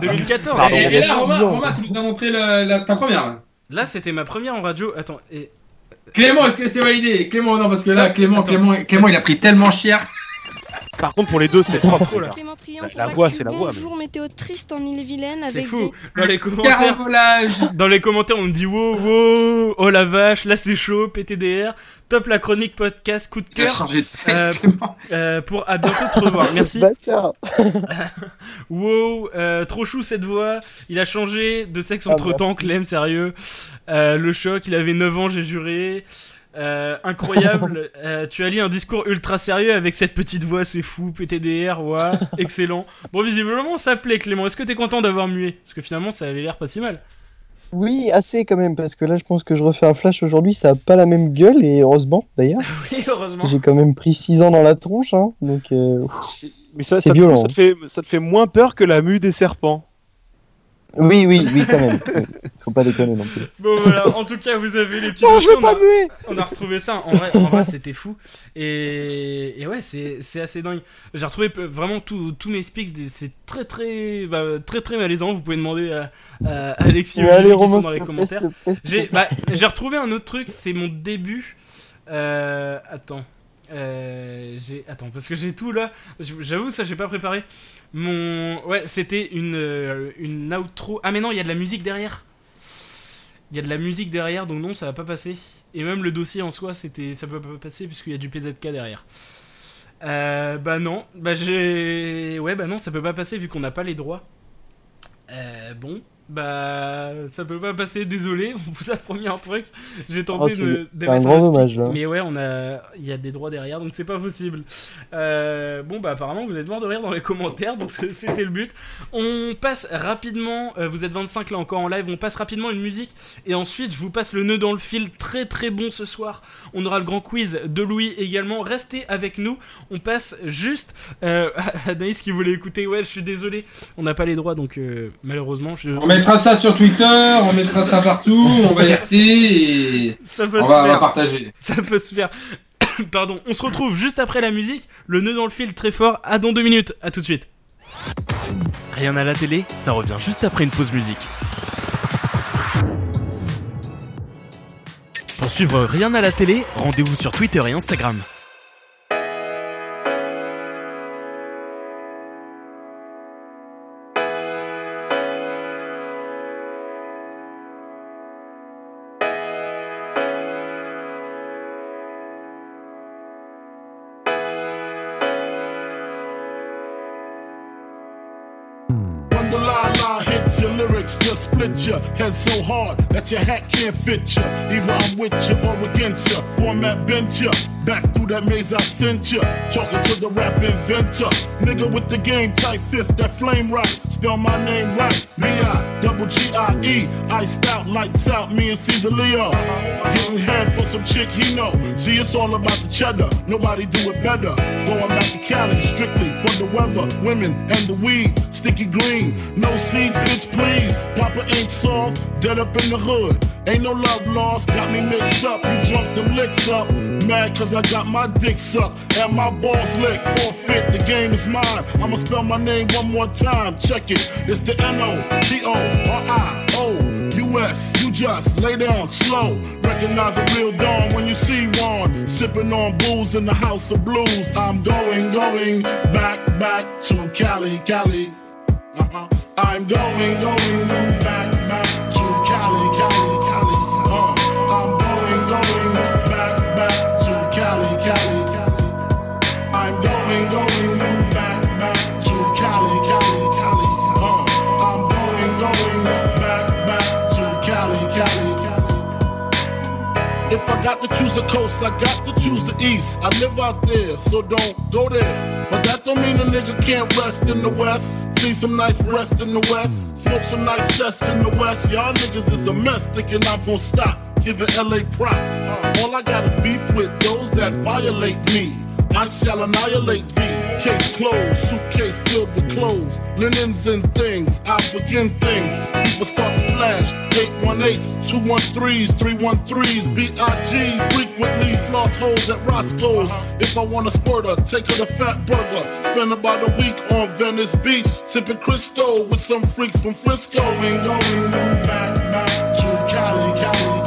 2014. Et, là, Romain, Romain, tu nous as montré la- ta première. là. Là, c'était ma première en radio. Attends, et. Clément, est-ce que c'est validé? Clément, non, parce que là, Clément, attends, Clément, Clément, il a pris tellement cher. Par contre pour les deux c'est propre. trop, là. La- voix, c'est la voix, mais- Bonjour, météo triste en Ille-et-Vilaine C'est avec fou. des... Dans les commentaires. Dans les commentaires, on me dit wow, wow, oh la vache, là c'est chaud, PTDR, top la chronique podcast, coup de cœur. changé de sexe, Euh, euh, pour à bientôt te revoir. Merci. Wow, euh, trop chou cette voix. Il a changé de sexe Ah, entre temps. Clem, sérieux. Le choc, il avait 9 ans, j'ai juré. Euh, incroyable, Euh, tu as lu un discours ultra sérieux avec cette petite voix, c'est fou, PTDR, ouais, excellent. Bon, visiblement, ça plaît, Clément. Est-ce que t'es content d'avoir mué? Parce que finalement, ça avait l'air pas si mal. Oui, assez quand même, parce que là, je pense que je refais un flash aujourd'hui, ça a pas la même gueule, et heureusement d'ailleurs. Oui, heureusement. J'ai quand même pris 6 ans dans la tronche, hein, donc. euh, Mais ça, C'est ça, te- violent. ça te fait ça te fait moins peur que la mue des serpents. Oui, oui, oui, quand même. Faut pas déconner non plus. Bon voilà, en tout cas vous avez les petits Non, je pas on, a, muer. on a retrouvé ça. En vrai, en vrai c'était fou. Et, et ouais, c'est assez dingue. J'ai retrouvé vraiment tous mes speaks. C'est très très bah, très très malaisant. Vous pouvez demander à, à Alexis et qui sont dans les commentaires. J'ai bah, j'ai retrouvé un autre truc. C'est mon début. Euh, attends. Euh, j'ai attends parce que j'ai tout là. J'avoue ça j'ai pas préparé. Mon ouais c'était une euh, une outro. Ah mais non il y a de la musique derrière. Il y a de la musique derrière, donc non, ça va pas passer. Et même le dossier en soi, c'était, ça peut pas passer puisqu'il y a du PZK derrière. Euh, bah non, bah j'ai, ouais bah non, ça peut pas passer vu qu'on n'a pas les droits. Euh, bon, bah ça peut pas passer, désolé, on vous a promis un truc. J'ai Oh, tenté c'est- de, un grand speak, dommage, là. mais ouais, on a, il y a des droits derrière, donc c'est pas possible. Euh, bon bah apparemment vous êtes mort de rire dans les commentaires, donc c'était le but. On passe rapidement, euh, vous êtes 25 là encore en live, on passe rapidement une musique et ensuite je vous passe le nœud dans le fil, très très bon ce soir. On aura le grand quiz de Louis également, restez avec nous. On passe juste euh, à Anaïs qui voulait écouter, ouais je suis désolé, on n'a pas les droits donc euh, malheureusement je... mettra ça sur Twitter, on mettra ça partout, on va alerter et Ça peut on se va, on va faire. partager. Ça peut se faire. Pardon, on se retrouve juste après la musique, le nœud dans le fil très fort, à dans deux minutes, à tout de suite. Rien à la télé, ça revient juste après une pause musique. Pour suivre Rien à la télé, rendez-vous sur Twitter et Instagram. picture, head so hard, that your hat can't fit ya. Either I'm with ya or against ya. Format bent ya. Back through that maze I sent ya. Talking to the rap inventor. Nigga with the game type fifth, that flame right. Spell my name right. B-I, double G-I-E. Iced out, lights out, me and Caesar Leo. Getting head for some chick he know. See, it's all about the cheddar. Nobody do it better. Going back to Cali, strictly for the weather, women, and the weed. Sticky green, no seeds, bitch, please. Papa ain't soft, dead up in the hood. Ain't no love lost, got me mixed up. You drunk them licks up. Mad cause I got my dick sucked and my balls licked. Forfeit, the game is mine. I'ma spell my name one more time. Check it. It's the N-O-T-O-R-I-O-U-S. You just lay down slow. Recognize a real dawn when you see one. Sipping on booze in the house of blues. I'm going, going back, back to Cali, Cali. Uh-huh. I'm going, going back, back to Cali, Cali, Cali. The coast, I got to choose the east. I live out there, so don't go there. But that don't mean a nigga can't rest in the west. See some nice breasts in the west. Smoke some nice cess in the west. Y'all niggas is a mess, thinking I'm gonna stop. Giving LA props. All I got is beef with those that violate me. I shall annihilate thee. Case closed, suitcase filled with clothes, linens and things. I begin things. People start to flash. 818s, 213s, 313s, BIG. Frequently floss holes at Roscoe's. If I want a squirter, take her to Fat Burger. Spend about a week on Venice Beach, sipping Cristo with some freaks from Frisco. And going back, back to Cali, Cali,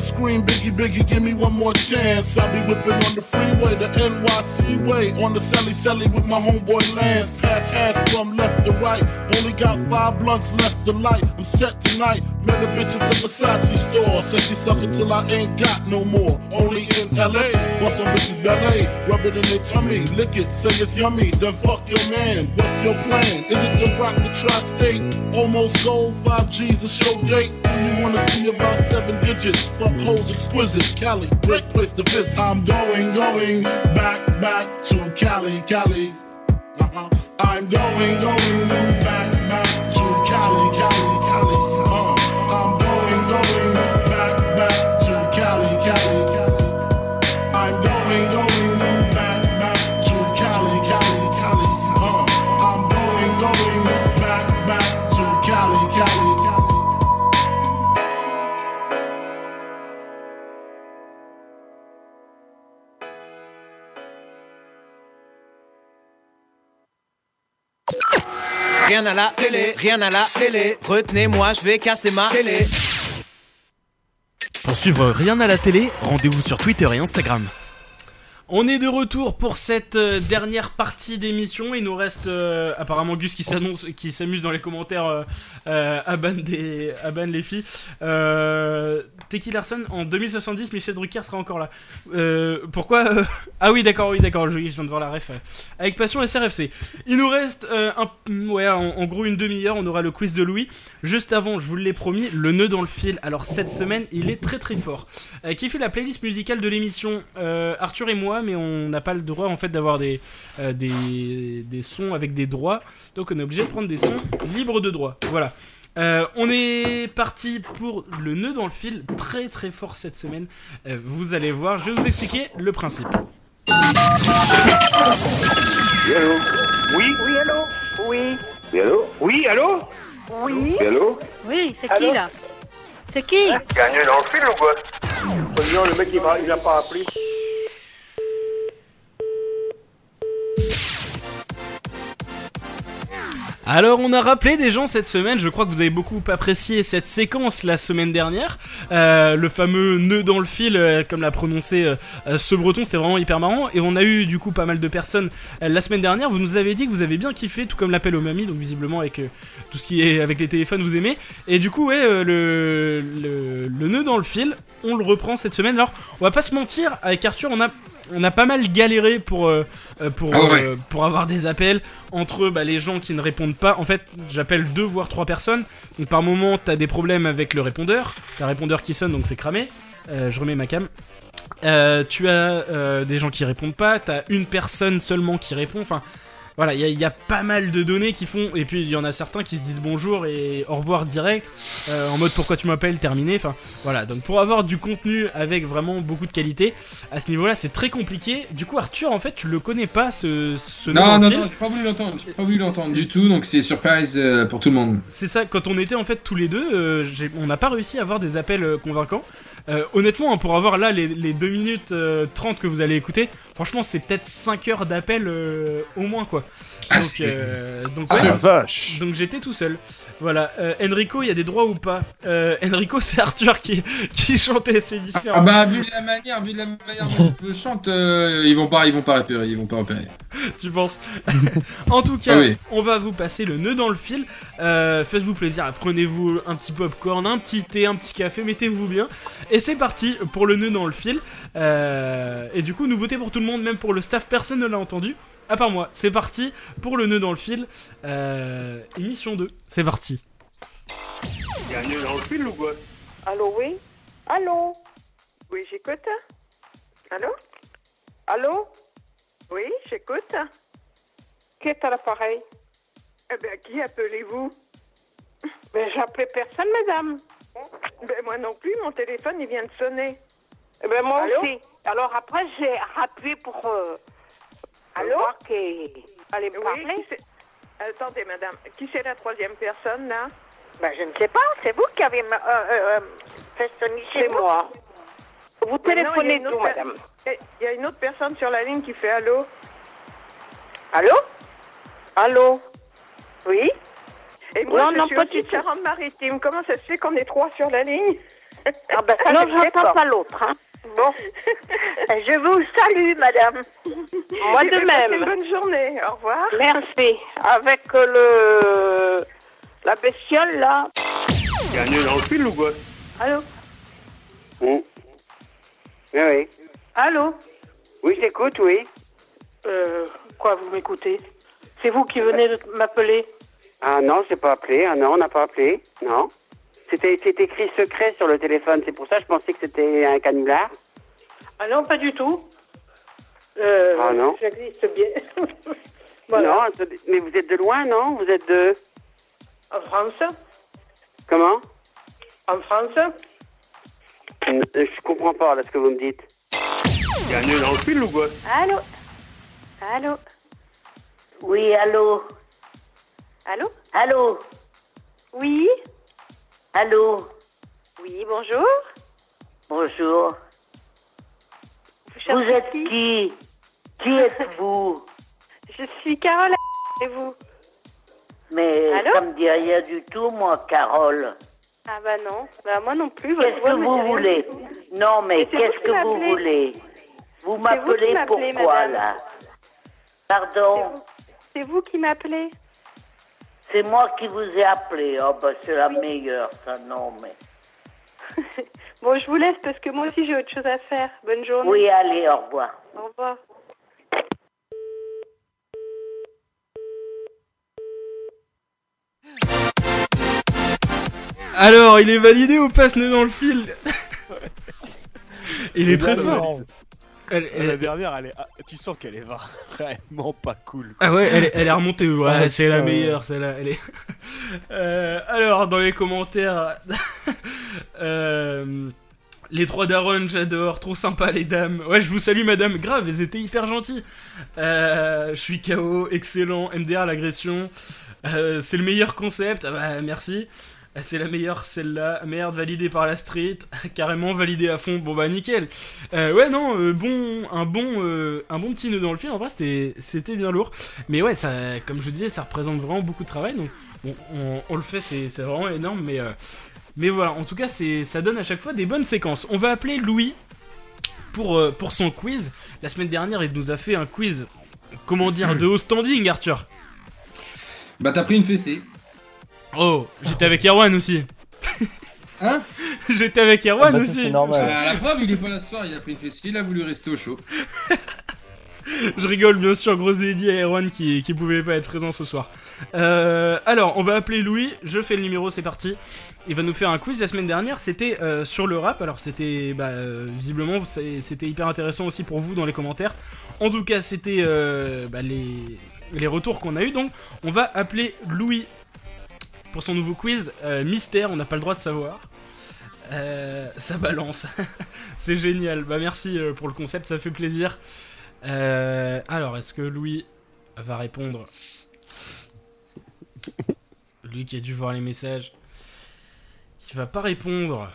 scream Biggie, Biggie, give me one more chance. I'll be whipping on the freeway, the NYC way, on the Sally Sally with my homeboy Lance. Pass ass from left to right, only got five blunts left to light. I'm set tonight, met a bitch at the Versace store. Said she suck it till I ain't got no more. Only in LA, bust some bitches ballet, rub it in their tummy, lick it, say it's yummy. Then fuck your man, what's your plan? Is it to rock the tri-state? Almost gold, five G's a show date. You wanna see about seven digits? Fuck hoes exquisite, Cali, great place to visit. I'm going, going back, back to Cali, Cali. Uh-huh. I'm going, going back, Rien à la télé, rien à la télé. Retenez-moi, je vais casser ma télé. Pour suivre Rien à la télé, rendez-vous sur Twitter et Instagram. On est de retour pour cette euh, dernière partie d'émission. Il nous reste euh, apparemment Gus qui s'annonce, qui s'amuse dans les commentaires euh, euh, à ban à les filles. Euh, Teki Larson en 2070, Michel Drucker sera encore là. Pourquoi Ah oui, d'accord, oui, d'accord. Je, viens de voir la ref. avec passion SRFC. Il nous reste un, ouais, en, gros une demi-heure. On aura le quiz de Louis. Juste avant, je vous l'ai promis, le nœud dans le fil. Alors cette semaine, il est très très fort. Qui fait la playlist musicale de l'émission Arthur et moi, mais on n'a pas le droit en fait d'avoir des, euh, des des sons avec des droits. Donc on est obligé de prendre des sons libres de droit. Voilà. Euh, on est parti pour le nœud dans le fil, très très fort cette semaine. Euh, vous allez voir, je vais vous expliquer le principe. Oui, allô Oui Oui, allô Oui. Oui, allô Oui, allô Oui, Oui. allô Oui, c'est qui là C'est qui Gagné dans le fil ou quoi Non, le mec il m'a il a pas appelé. Alors on a rappelé des gens cette semaine, je crois que vous avez beaucoup apprécié cette séquence la semaine dernière, Euh, le fameux nœud dans le fil, euh, comme l'a prononcé euh, ce breton, c'était vraiment hyper marrant, et on a eu du coup pas mal de personnes la semaine dernière, vous nous avez dit que vous avez bien kiffé, tout comme l'appel aux mamies, donc visiblement avec tout ce qui est avec les téléphones vous aimez, et du coup ouais, le, le nœud dans le fil, on le reprend cette semaine, alors on va pas se mentir, avec Arthur on a... On a pas mal galéré pour, euh, euh, pour, Ah ouais. euh, pour avoir des appels entre bah, les gens qui ne répondent pas. En fait, j'appelle deux voire trois personnes. Donc par moment, t'as des problèmes avec le répondeur. T'as un répondeur qui sonne, donc c'est cramé. Euh, je remets ma cam. Euh, tu as euh, des gens qui répondent pas. T'as une personne seulement qui répond. Enfin, voilà, il y, a- il y a pas mal de données qui font. Et puis il y en a certains qui se disent bonjour et au revoir direct. euh, en mode pourquoi tu m'appelles, terminé. Enfin, voilà. Donc pour avoir du contenu avec vraiment beaucoup de qualité, à ce niveau-là, c'est très compliqué. Du coup, Arthur, en fait, tu le connais pas ce, ce nom Non, non, non, j'ai pas voulu l'entendre, j'ai pas voulu l'entendre du tout, donc c'est surprise euh, pour tout le monde. C'est ça, quand on était en fait tous les deux, euh, on n'a pas réussi à avoir des appels convaincants. Euh, honnêtement, hein, pour avoir là les, les 2 minutes euh, 30 que vous allez écouter, franchement, c'est peut-être 5 heures d'appel euh, au moins quoi. Ah, donc, euh, donc, Ah, ouais. la vache Donc j'étais tout seul. Voilà. Euh, Enrico, il y a des droits ou pas? Euh, Enrico, c'est Arthur qui, qui chantait, c'est différent. Ah bah vu de la manière, vu la manière dont je chante, euh, ils vont pas, ils vont pas repérer, ils vont pas repérer. tu penses? En tout cas, Ah oui. on va vous passer le nœud dans le fil. Euh, Faites-vous plaisir, prenez-vous un petit popcorn, un petit thé, un petit café, mettez-vous bien. Et c'est parti pour le nœud dans le fil. Euh, et du coup, nouveauté pour tout le monde, même pour le staff, personne ne l'a entendu. À part moi, c'est parti pour le nœud dans le fil. Euh, émission 2, c'est parti. Il y a un nœud dans le fil ou quoi Allô, oui Allô Oui, j'écoute. Allô Allô Oui, j'écoute. Qui est à l'appareil Eh bien, qui appelez-vous Ben, appelé personne, madame. Ben, moi non plus, mon téléphone, il vient de sonner. Eh ben, moi Allô aussi. Alors après, j'ai rappelé pour... euh, Allô voir qui allait me Oui, parler. Attendez, madame. Qui c'est la troisième personne, là Ben, je ne sais pas. C'est vous qui avez euh, fait sonner chez C'est moi. Vous téléphonez d'où, madame Eh, Il y a une autre personne sur la ligne qui fait allô Allô Allô Oui Et moi, Non, je non, suis pas aussi Charente-Maritime. Comment ça se fait qu'on est trois sur la ligne Ah ben, ça, Non, je n'entends sais pas l'autre. Hein. Bon. je vous salue, madame. Moi de même. Une bonne journée. Au revoir. Merci. Avec le la bestiole, là. Il y a un nœud dans le fil ou quoi Allô Oui, oui. Allô Oui, j'écoute, oui. Euh, quoi, vous m'écoutez C'est vous qui venez de m'appeler Ah non, j'ai pas appelé. Ah non, on n'a pas appelé. Non. C'était écrit secret sur le téléphone. C'est pour ça que je pensais que c'était un canular. Ah non, pas du tout. Euh, Ah non. J'existe bien. Voilà. Non, attendez, mais vous êtes de loin, non? Vous êtes de... En France? Comment? En France? Euh, Je comprends pas là ce que vous me dites. Il y a un nœud dans le fil ou quoi? Allô? Allô? Oui, allô? Allô? Allô? Oui? Allô Oui, bonjour. Bonjour. Vous êtes qui Qui êtes-vous Je suis Carole. Et vous Mais Allô ça me dit rien du tout, moi, Carole. Ah bah non. Bah moi non plus. Qu'est-ce que vous voulez. Non, mais qu'est-ce que vous voulez Vous m'appelez pourquoi, madame. là Pardon C'est vous qui m'appelez C'est moi qui vous ai appelé. Oh, bah, c'est la meilleure, ça, non, mais... Bon, je vous laisse parce que moi aussi j'ai autre chose à faire. Bonne journée. Oui, allez, au revoir. Au revoir. Alors, il est validé ou pas ce nœud dans le fil? Il est très fort. Elle- elle- La dernière, elle est... ah, tu sens qu'elle est vraiment pas cool. Ah ouais, elle, est- elle est remontée, ouais, Ah, c'est la meilleure, celle-là. Elle est... Euh, alors, dans les commentaires, euh, les trois darons, j'adore, trop sympa les dames. Ouais, je vous salue madame, grave, elles étaient hyper gentilles. Euh, je suis KO, excellent, MDR l'agression, c'est le meilleur concept, ah bah merci. Ah, C'est la meilleure, celle-là. Merde, validée par la street. Carrément validée à fond. Bon bah nickel. Euh, ouais, non, euh, bon, un bon, euh, un bon petit nœud dans le fil. En vrai, c'était, c'était bien lourd. Mais ouais, ça, comme je disais, ça représente vraiment beaucoup de travail. Donc, bon, on, on le fait, c'est, c'est vraiment énorme. Mais, mais voilà, en tout cas, c'est, ça donne à chaque fois des bonnes séquences. On va appeler Louis pour, pour son quiz. La semaine dernière, il nous a fait un quiz. Comment dire, de haut standing, Arthur. Bah t'as pris une fessée. Oh, j'étais avec Erwan aussi. Hein J'étais avec Erwan Ah bah aussi. c'est normal. Euh, la preuve, il est pas là ce soir, il a pris une fessée, il a voulu rester au chaud. Je rigole bien sûr, gros dédié à Erwan qui, qui pouvait pas être présent ce soir. Euh, alors, on va appeler Louis, je fais le numéro, c'est parti. Il va nous faire un quiz. La semaine dernière, c'était euh, sur le rap. Alors, c'était bah, euh, visiblement, c'était hyper intéressant aussi pour vous dans les commentaires. En tout cas, c'était euh, bah, les, les retours qu'on a eu. Donc, on va appeler Louis pour son nouveau quiz. Euh, mystère, on n'a pas le droit de savoir. Euh, ça balance. c'est génial. Bah merci euh, pour le concept, ça fait plaisir. Alors, est-ce que Louis va répondre Lui qui a dû voir les messages. Qui va pas répondre.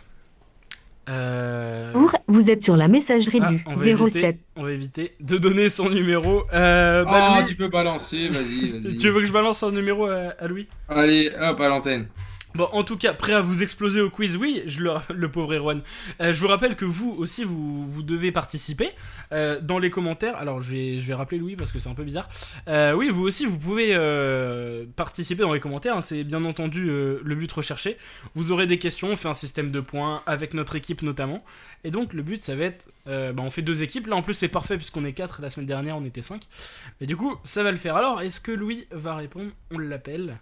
Euh... Vous êtes sur la messagerie ah, du on, va 07. éviter, on va éviter de donner son numéro. Euh, bah, Louis, tu peux balancer, vas-y, vas-y. tu veux que je balance son numéro à, à Louis? Allez, hop, à l'antenne. Bon, en tout cas, prêt à vous exploser au quiz, oui, je le, le pauvre Erwan. Euh, je vous rappelle que vous aussi, vous, vous devez participer euh, dans les commentaires. Alors, je vais, je vais rappeler Louis parce que c'est un peu bizarre. Euh, oui, vous aussi, vous pouvez euh, participer dans les commentaires. hein, c'est bien entendu euh, le but recherché. Vous aurez des questions, on fait un système de points avec notre équipe notamment. Et donc, le but, ça va être. bah, on fait deux équipes. Là, en plus, c'est parfait puisqu'on est quatre. La semaine dernière, on était cinq. Mais du coup, ça va le faire. Alors, est-ce que Louis va répondre? On l'appelle.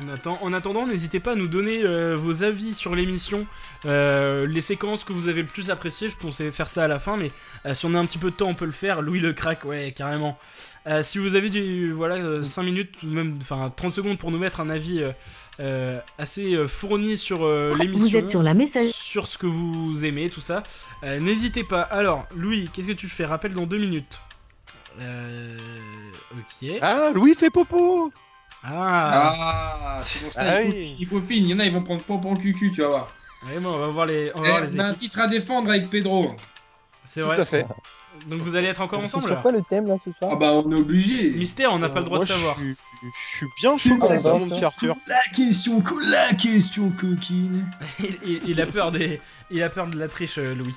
On attend. En attendant, n'hésitez pas à nous donner euh, vos avis sur l'émission, euh, les séquences que vous avez le plus appréciées. Je pensais faire ça à la fin, mais euh, si on a un petit peu de temps, on peut le faire. Louis le crack, ouais, carrément. Euh, si vous avez du, voilà, 5 minutes, ou même enfin 30 secondes pour nous mettre un avis euh, euh, assez fourni sur euh, Vous l'émission, êtes sur la message- sur ce que vous aimez, tout ça, euh, n'hésitez pas. Alors, Louis, qu'est-ce que tu fais? Rappelle dans 2 minutes. Euh, ok. Ah, Louis fait popo Ah, Ah, c'est pour ça, Ah il, oui. faut, il faut fin. Il y en a, ils vont prendre pas pour le cucu, tu vas voir. Ouais, bon, on va voir les, on va Eh, voir les on a un équipes. titre à défendre avec Pedro. C'est Tout vrai. à fait. Donc vous allez être encore C'est ensemble là quoi le thème là ce soir Ah bah on est obligé. Mystère, on n'a pas le droit Moi, de savoir. Je suis, je suis bien chaud Ah, comme bah, ça, mon petit Arthur. La question, la question coquine. il, il- il a peur des, il a peur de la triche, euh, Louis.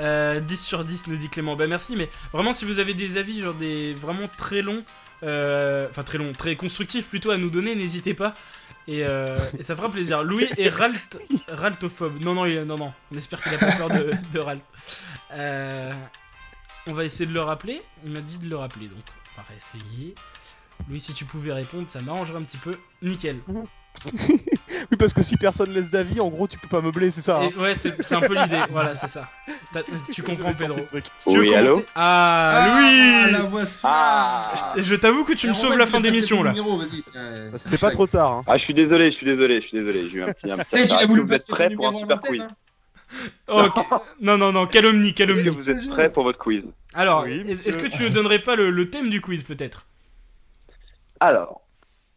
Euh, 10 sur 10 nous dit Clément. Bah merci, mais vraiment si vous avez des avis genre des vraiment très longs, euh, enfin très longs, très constructifs plutôt à nous donner, n'hésitez pas. Et, euh, ça fera plaisir. Louis est ralt, raltophobe. Non non, il- non non. On espère qu'il a pas peur de, ralt. Euh, on va essayer de le rappeler. Il m'a dit de le rappeler, donc on va réessayer. Louis, si tu pouvais répondre, ça m'arrangerait un petit peu. Nickel. Oui, parce que si personne laisse d'avis, en gros, tu peux pas meubler, c'est ça. hein. Et ouais, c'est un peu l'idée. Voilà, c'est ça. Tu comprends, Pedro. le truc. Si tu Oui, allô Ah, Ah, Louis la voix. Ah, Je- Je t'avoue que tu me sauves la fin d'émission là. vas-y, c'est pas trop tard. Hein. ah, je suis désolé, je suis désolé, je suis désolé. J'ai eu un petit, un petit Eh, tu Est-ce voulu que vous êtes passer prêts ton pour un super quiz Oh, ok. Non, non, non, calomnie, Est-ce calomnie. que vous êtes prêts pour votre quiz Alors, Oui, est-ce que tu ne donnerais pas le, le thème du quiz peut-être? Alors,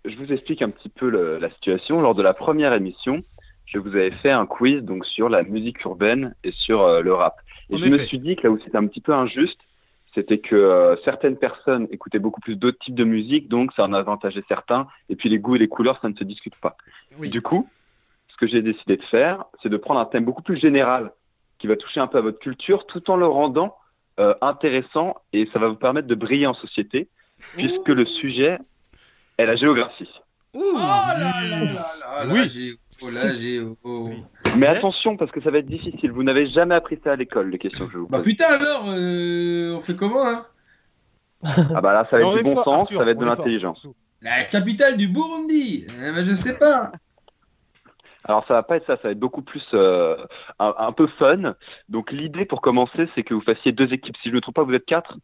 je vous explique un petit peu le- la situation. Lors de la première émission, je vous avais fait un quiz donc sur la musique urbaine et sur euh, le rap. Et En je me suis dit que là où c'était un petit peu injuste, c'était que euh, certaines personnes écoutaient beaucoup plus d'autres types de musique, donc ça en avantageait certains. Et puis les goûts et les couleurs, ça ne se discute pas. Oui. Du coup, ce que j'ai décidé de faire, c'est de prendre un thème beaucoup plus général qui va toucher un peu à votre culture, tout en le rendant euh, intéressant et ça va vous permettre de briller en société, puisque le sujet est la géographie. Ouh Oh là là là là là, Oui. oh là, j'ai- oh. Mais Ouais. attention, parce que ça va être difficile. Vous n'avez jamais appris ça à l'école, les questions que je vous Bah pose. putain alors, euh, on fait comment là? Ah bah là, ça va être du bon fort, sens, Arthur, ça va être de l'intelligence. La capitale du Burundi eh ben, Je sais pas. Alors ça va pas être ça, ça va être beaucoup plus euh, un, un peu fun. Donc l'idée pour commencer, c'est que vous fassiez deux équipes. Si je ne me trompe pas, vous êtes quatre?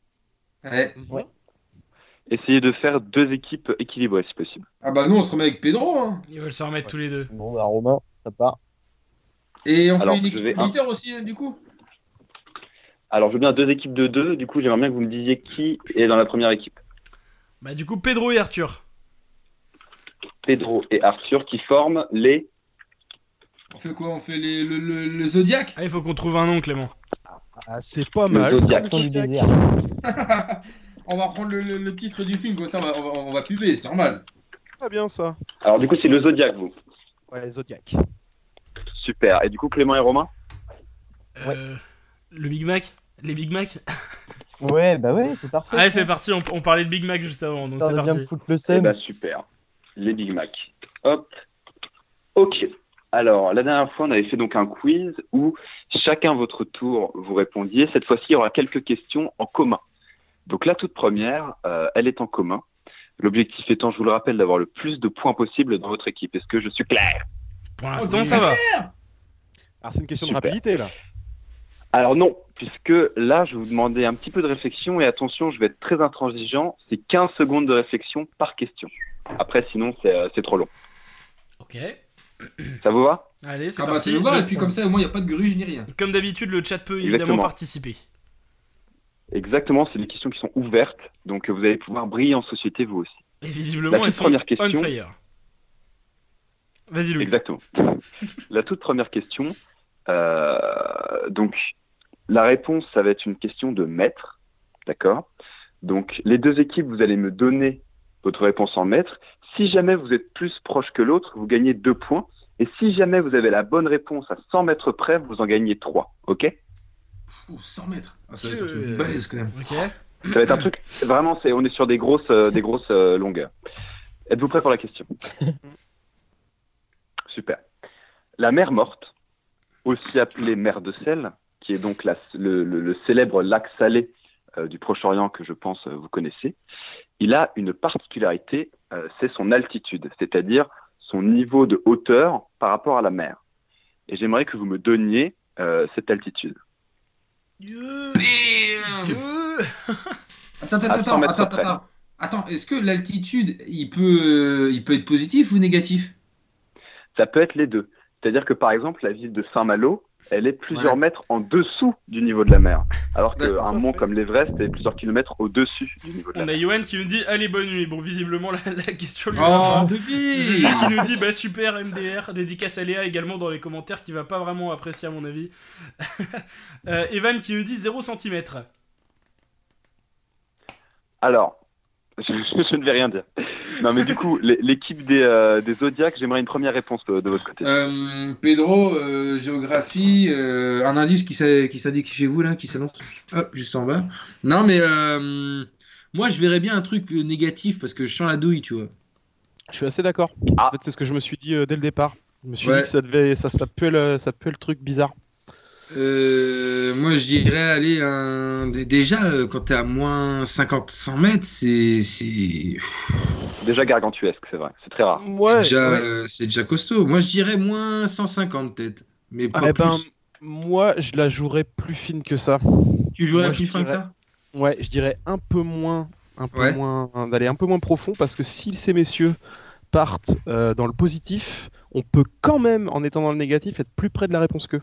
Ouais. Essayez de faire deux équipes équilibrées si possible. Ah bah nous on se remet avec Pedro. Hein. Ils veulent se remettre tous les deux. Bon bah Romain, ça part. Et on Alors, fait une équipe vais aussi du coup Alors je veux bien deux équipes de deux. Du coup, j'aimerais bien que vous me disiez qui est dans la première équipe. Bah, du coup, Pedro et Arthur. Pedro et Arthur qui forment les. On fait quoi? On fait les- le, le, le Zodiac? Ah, il faut qu'on trouve un nom, Clément. Ah, c'est pas Le mal. Le du Zodiac. On va prendre le, le- le titre du film, comme ça on va, on va, on va puber, c'est normal. Très bien ça. Alors, du coup, c'est le Zodiac, vous. Ouais, Zodiac. Super. Et du coup, Clément et Romain Euh, Le Big Mac Les Big Mac Ouais, bah ouais, c'est parfait. Allez, ça. c'est parti, on, on parlait de Big Mac juste avant, donc Ça c'est va bien me parti. foutre le Eh ben, super. Les Big Mac. Hop. Ok. Alors, la dernière fois, on avait fait donc un quiz où chacun votre tour vous répondiez. Cette fois-ci, il y aura quelques questions en commun. Donc la toute première, euh, elle est en commun. L'objectif étant, je vous le rappelle, d'avoir le plus de points possible dans votre équipe. Est-ce que je suis clair? Pour l'instant, ça va. Alors c'est une question Super. de rapidité là. Alors non, puisque là, je vais vous demander un petit peu de réflexion et attention, je vais être très intransigeant. C'est 15 secondes de réflexion par question. Après, sinon, c'est euh, trop long. Ok. Ça vous va? Allez, c'est Ah bah parti. voir, Le- et puis comme ça au moins il n'y a pas de gruge ni rien. Comme d'habitude, le chat peut évidemment Exactement. participer. Exactement, c'est des questions qui sont ouvertes, donc euh, vous allez pouvoir briller en société vous aussi. Et La visiblement, toute elles sont première question. on fire. Vas-y, Louis. Exactement. la toute première question, euh, donc la réponse, ça va être une question de mètres, d'accord? Donc les deux équipes, vous allez me donner votre réponse en mètres. Si jamais vous êtes plus proche que l'autre, vous gagnez deux points. Et si jamais vous avez la bonne réponse à 100 mètres près, vous en gagnez trois. Ok? Ouh, 100 mètres. Ah, ça va être une euh, balèze quand même. Ça va être un truc. Vraiment, c'est, on est sur des grosses, euh, des grosses euh, longueurs. Êtes-vous prêt pour la question? Super. La mer morte, aussi appelée mer de sel, qui est donc la- le, le- le célèbre lac salé euh, du Proche-Orient que je pense euh, vous connaissez, il a une particularité, euh, c'est son altitude, c'est-à-dire son niveau de hauteur par rapport à la mer. Et j'aimerais que vous me donniez euh, cette altitude. Attends, attends, À 100 attends, attends, attends. Attends, est-ce que l'altitude, il peut, il peut être positif ou négatif? Ça peut être les deux. C'est-à-dire que par exemple, la ville de Saint-Malo, elle est plusieurs Ouais. mètres en dessous du niveau de la mer. Alors qu'un mont comme l'Everest est plusieurs kilomètres au-dessus du niveau de la On mer. a Yoann qui nous dit Allez, bonne nuit. Bon, visiblement, la, la question lui Oh, qui nous dit Bah, super, MDR. Dédicace à Léa également dans les commentaires qui va pas vraiment apprécier, à mon avis. Euh, Evan qui nous dit 0 cm. Alors, je, je ne vais rien dire. Non, mais du coup, l'é- l'équipe des, euh, des Zodiacs, j'aimerais une première réponse de, de votre côté. Euh, Pedro, euh, géographie, euh, un indice qui s'indique chez vous là, qui s'annonce. Hop, juste en bas. Non mais euh, moi je verrais bien un truc négatif parce que je sens la douille, tu vois. Je suis assez d'accord. Ah. En fait, c'est ce que je me suis dit euh, dès le départ. Je me suis Ouais. dit que ça devait, ça, ça peut le, ça peut le truc bizarre. Euh, moi je dirais aller un... dé- déjà euh, quand t'es à moins 50 100 mètres c'est Déjà gargantuesque, c'est vrai. C'est très rare. Ouais. déjà ouais. euh, c'est déjà costaud. Moi je dirais moins 150 peut-être, mais pas Ah, eh plus. ben, moi, je la jouerais plus fine que ça. tu jouerais moi, plus fin que ça? Ouais, je dirais un peu moins, un peu Ouais. moins, d'aller un peu moins profond parce que si ces messieurs partent euh, dans le positif, on peut quand même, en étant dans le négatif, être plus près de la réponse qu'eux.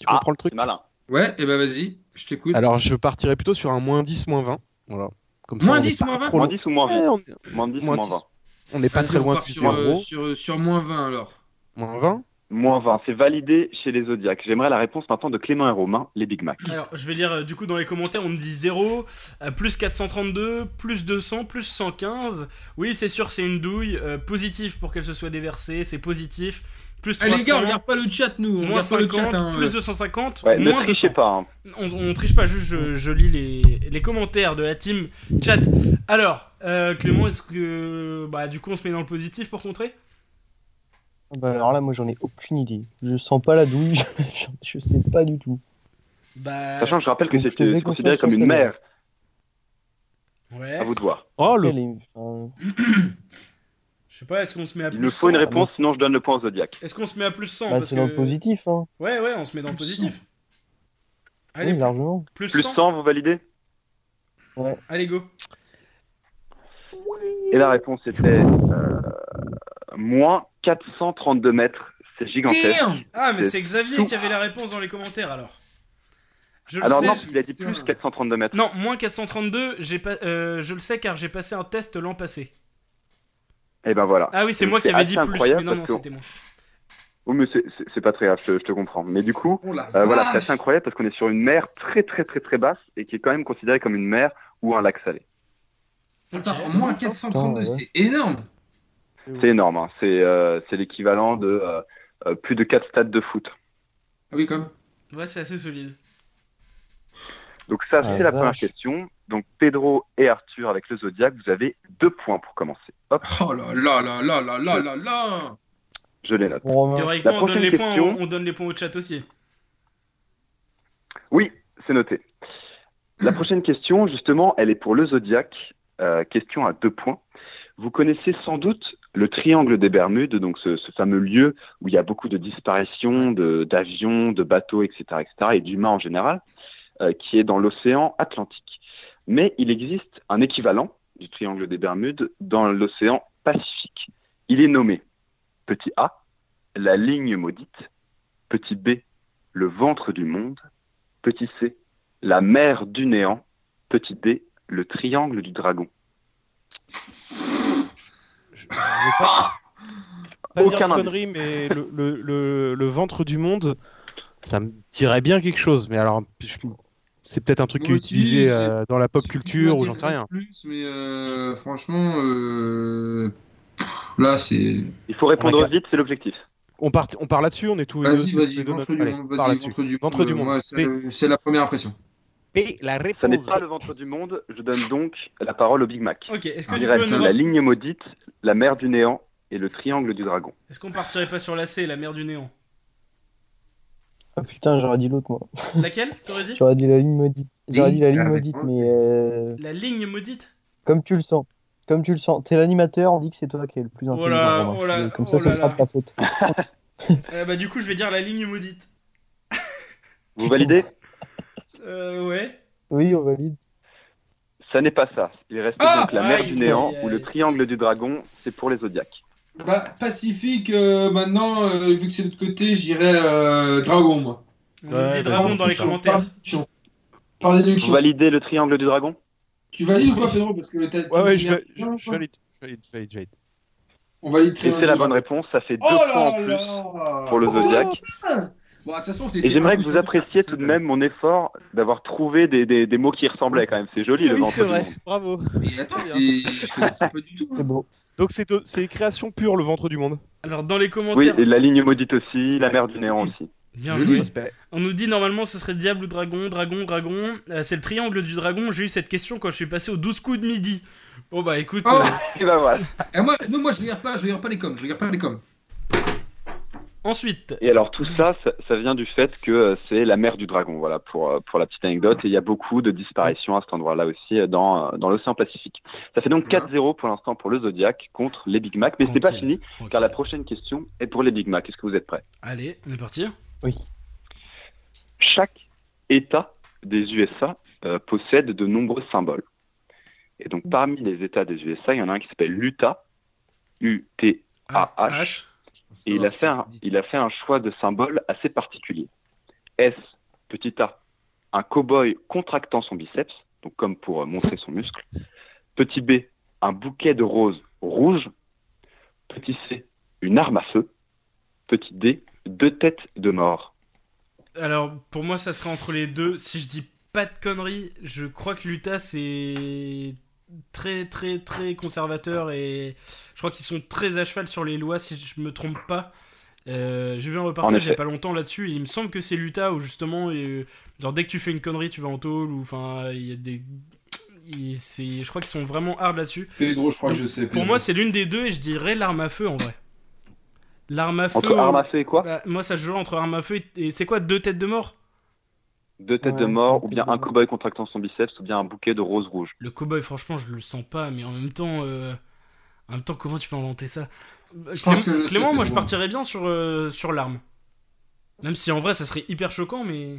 Tu Ah, comprends le truc malin. Ouais, et ben vas-y, je t'écoute. Alors, je partirais plutôt sur un moins 10, moins 20. Voilà. Comme Moins on est 10, pas moins 20? trop Moins loin. 10 ou moins 20 Ouais, on- Moins 10 ou moins moins 10. 20 On n'est pas très loin du sur, euh, sur, sur moins 20 alors. Moins 20 Moins 20, c'est validé chez les Zodiacs. J'aimerais la réponse maintenant de Clément et Romain, les Big Mac. Alors, je vais lire euh, du coup dans les commentaires, on nous dit 0, euh, plus 432, plus 200, plus 115. Oui, c'est sûr, c'est une douille. euh, positif pour qu'elle se soit déversée, c'est positif. Plus Ah 300, les gars, on regarde pas le chat nous, on moins regarde pas le 50, chat. hein. plus 250, Ouais, ne moins trichez 200. pas. hein. On, on triche pas, juste je, je lis les, les commentaires de la team chat. Alors, euh, Clément, est-ce que. Bah, du coup, on se met dans le positif pour contrer Ah Bah alors là, moi j'en ai aucune idée. Je sens pas la douille, je, je sais pas du tout. Bah. Sachant que je rappelle que c'était fais considéré comme une mer. Ouais. À vous de voir. Oh, le... Elle est- enfin, Je sais pas, est-ce qu'on se met à Il plus me faut une 100? réponse, sinon je donne le point au Zodiac. Est-ce qu'on se met à plus 100 bah, parce c'est dans que- le positif, hein. Ouais, ouais, on se met dans le positif. Allez, Oui, largement. plus, Plus 100. 100, vous validez Ouais. Allez, go. Et la réponse était euh, moins 432 mètres. C'est gigantesque. Damn Ah, mais C'est c'est Xavier tout. qui avait la réponse dans les commentaires alors. Je le Alors sais. non, je- il a dit plus 432 mètres. Non, moins 432, j'ai pas, euh, je le sais car j'ai passé un test l'an passé. Et ben voilà. Ah oui, c'est moi qui avais dit plus. incroyable Mais non, non, c'était moi. Oui, mais c'est- pas très grave, je, te- je te comprends. Mais du coup, Oh euh, voilà, c'est assez incroyable parce qu'on est sur une mer très très très très basse et qui est quand même considérée comme une mer ou un lac salé. Attends, moins 432, Putain, ouais. c'est énorme. C'est énorme, hein. c'est euh, l'équivalent de euh, euh, plus de 4 stades de foot. Ah oui, comme. Ouais, c'est assez solide. Donc ça, Ah, c'est la vache. première question. Donc Pedro et Arthur avec le Zodiac, vous avez deux points pour commencer. Hop, Oh là là là là là là là là je les note. Théoriquement, La on donne, prochaine les points, question. on, on donne les points au chat aussi. Oui, c'est noté. La prochaine question, justement, elle est pour le Zodiac. Euh, question à deux points. Vous connaissez sans doute le triangle des Bermudes, donc ce, ce fameux lieu où il y a beaucoup de disparitions de- d'avions, de, bateaux, etc., etc., et d'humains en général, euh, qui est dans l'océan Atlantique. Mais il existe un équivalent du triangle des Bermudes dans l'océan Pacifique. Il est nommé petit A, la ligne maudite, petit B, le ventre du monde, petit C, la mer du néant, petit D, le triangle du dragon. Je vais pas, pas dire Aucun conneries, mais le, le, le, le ventre du monde, ça me dirait bien quelque chose. Mais alors, je- c'est peut-être un truc qui est utilisé euh, dans la pop culture ou j'en sais rien. Plus, mais euh, franchement, euh, là, c'est. Il faut répondre vite, c'est l'objectif. On part, on part là-dessus, on est tous Vas-y, vas-y, ventre du monde, ventre du monde. c'est la première impression. Et la réponse. Ça n'est pas le ventre du monde, je donne donc la parole au Big Mac. Ok, est-ce que tu peux la ligne maudite, la mer du néant et le triangle du dragon. Est-ce qu'on partirait pas sur la C, la mer du néant? Ah putain, j'aurais dit l'autre moi. Laquelle T'aurais dit J'aurais dit la ligne maudite. J'aurais dit la ligne maudite, mais euh, La ligne maudite comme tu le sens. Comme tu le sens. T'es l'animateur, on dit que c'est toi qui es le plus intelligent. là, Romain. oh là, Comme ça, oh ce là sera de ta faute. Euh, Bah du coup, je vais dire la ligne maudite. Vous validez? Euh, ouais. Oui, on valide. Ça n'est pas ça. Il reste Ah donc la mer du néant ou le triangle du dragon, c'est pour les zodiaques. Bah, Pacifique, euh, maintenant, euh, vu que c'est de l'autre côté, j'irais euh, Dragon, moi. On Ouais, dit dragon dans les commentaires. Par déduction. Validez le triangle du dragon? Tu valides ou pas, Pedro? Parce que t'as- Ouais, ouais, tu- je, je, je valide. Je valide, je valide. On valide Et Triangle c'est la bonne réponse, ça fait deux Oh points en plus là pour le. Bon, façon, Et j'aimerais que vous appréciez tout de même mon effort d'avoir trouvé des, des, des mots qui ressemblaient quand même. C'est joli le ventre c'est vrai. Bravo. Mais attends, c'est... je connaissais pas du tout. hein. C'est beau. Donc c'est c'est création pure le ventre du monde. Alors dans les Oui, commentaires, et la ligne maudite aussi, la mer du néant aussi. bien joué. On nous dit normalement ce serait diable ou dragon, dragon, dragon. Euh, c'est le triangle du dragon. J'ai eu cette question quand je suis passé aux 12 coups de midi. Bon bah écoute, Oh. euh, Et ben voilà. Et moi, non, moi, je regarde pas, je regarde pas les coms, je regarde pas les coms. Ensuite, Et alors tout ça, ça, ça vient du fait que euh, c'est la mer du dragon, voilà, pour, euh, pour la petite anecdote. Et il y a beaucoup de disparitions à cet endroit-là aussi, euh, dans, dans l'océan Pacifique. Ça fait donc 4-0 pour l'instant pour le Zodiac contre les Big Mac. Mais c'est pas fini, tranquille. car la prochaine question est pour les Big Mac. Est-ce que vous êtes prêts? Allez, on est parti. Chaque État des USA euh, possède de nombreux symboles. Et donc parmi les États des USA, il y en a un qui s'appelle l'Utah, U-T-A-H. Et il a, fait un, il a fait un choix de symbole assez particulier. S, petit a, un cow-boy contractant son biceps, donc comme pour euh, montrer son muscle. Petit b, un bouquet de roses rouges. Petit c, une arme à feu. Petit d, deux têtes de mort. Alors pour moi ça serait entre les deux. Si je dis pas de conneries, je crois que l'Utah c'est très très très conservateur et je crois qu'ils sont très à cheval sur les lois si je me trompe pas. Euh, J'ai vu un En reportage il y a pas longtemps là-dessus et il me semble que c'est l'Utah où justement euh, genre dès que tu fais une connerie tu vas en tôle ou enfin il y a des c'est je crois qu'ils sont vraiment hard là-dessus. Pedro, je crois Donc, que je sais. Pour moi c'est l'une des deux et je dirais l'arme à feu en vrai. L'arme à feu. Entre arme à feu et quoi Bah, moi ça se joue entre arme à feu et, et c'est quoi deux têtes de mort? Deux têtes de mort, ou bien un cow-boy contractant son biceps, ou bien un bouquet de roses rouges. Le cowboy, franchement, je le sens pas, mais en même temps, euh, en même temps, comment tu peux inventer ça? Je Clément, que je sais, Clément, moi, je partirais bien sur euh, sur l'arme. Même si en vrai, ça serait hyper choquant, mais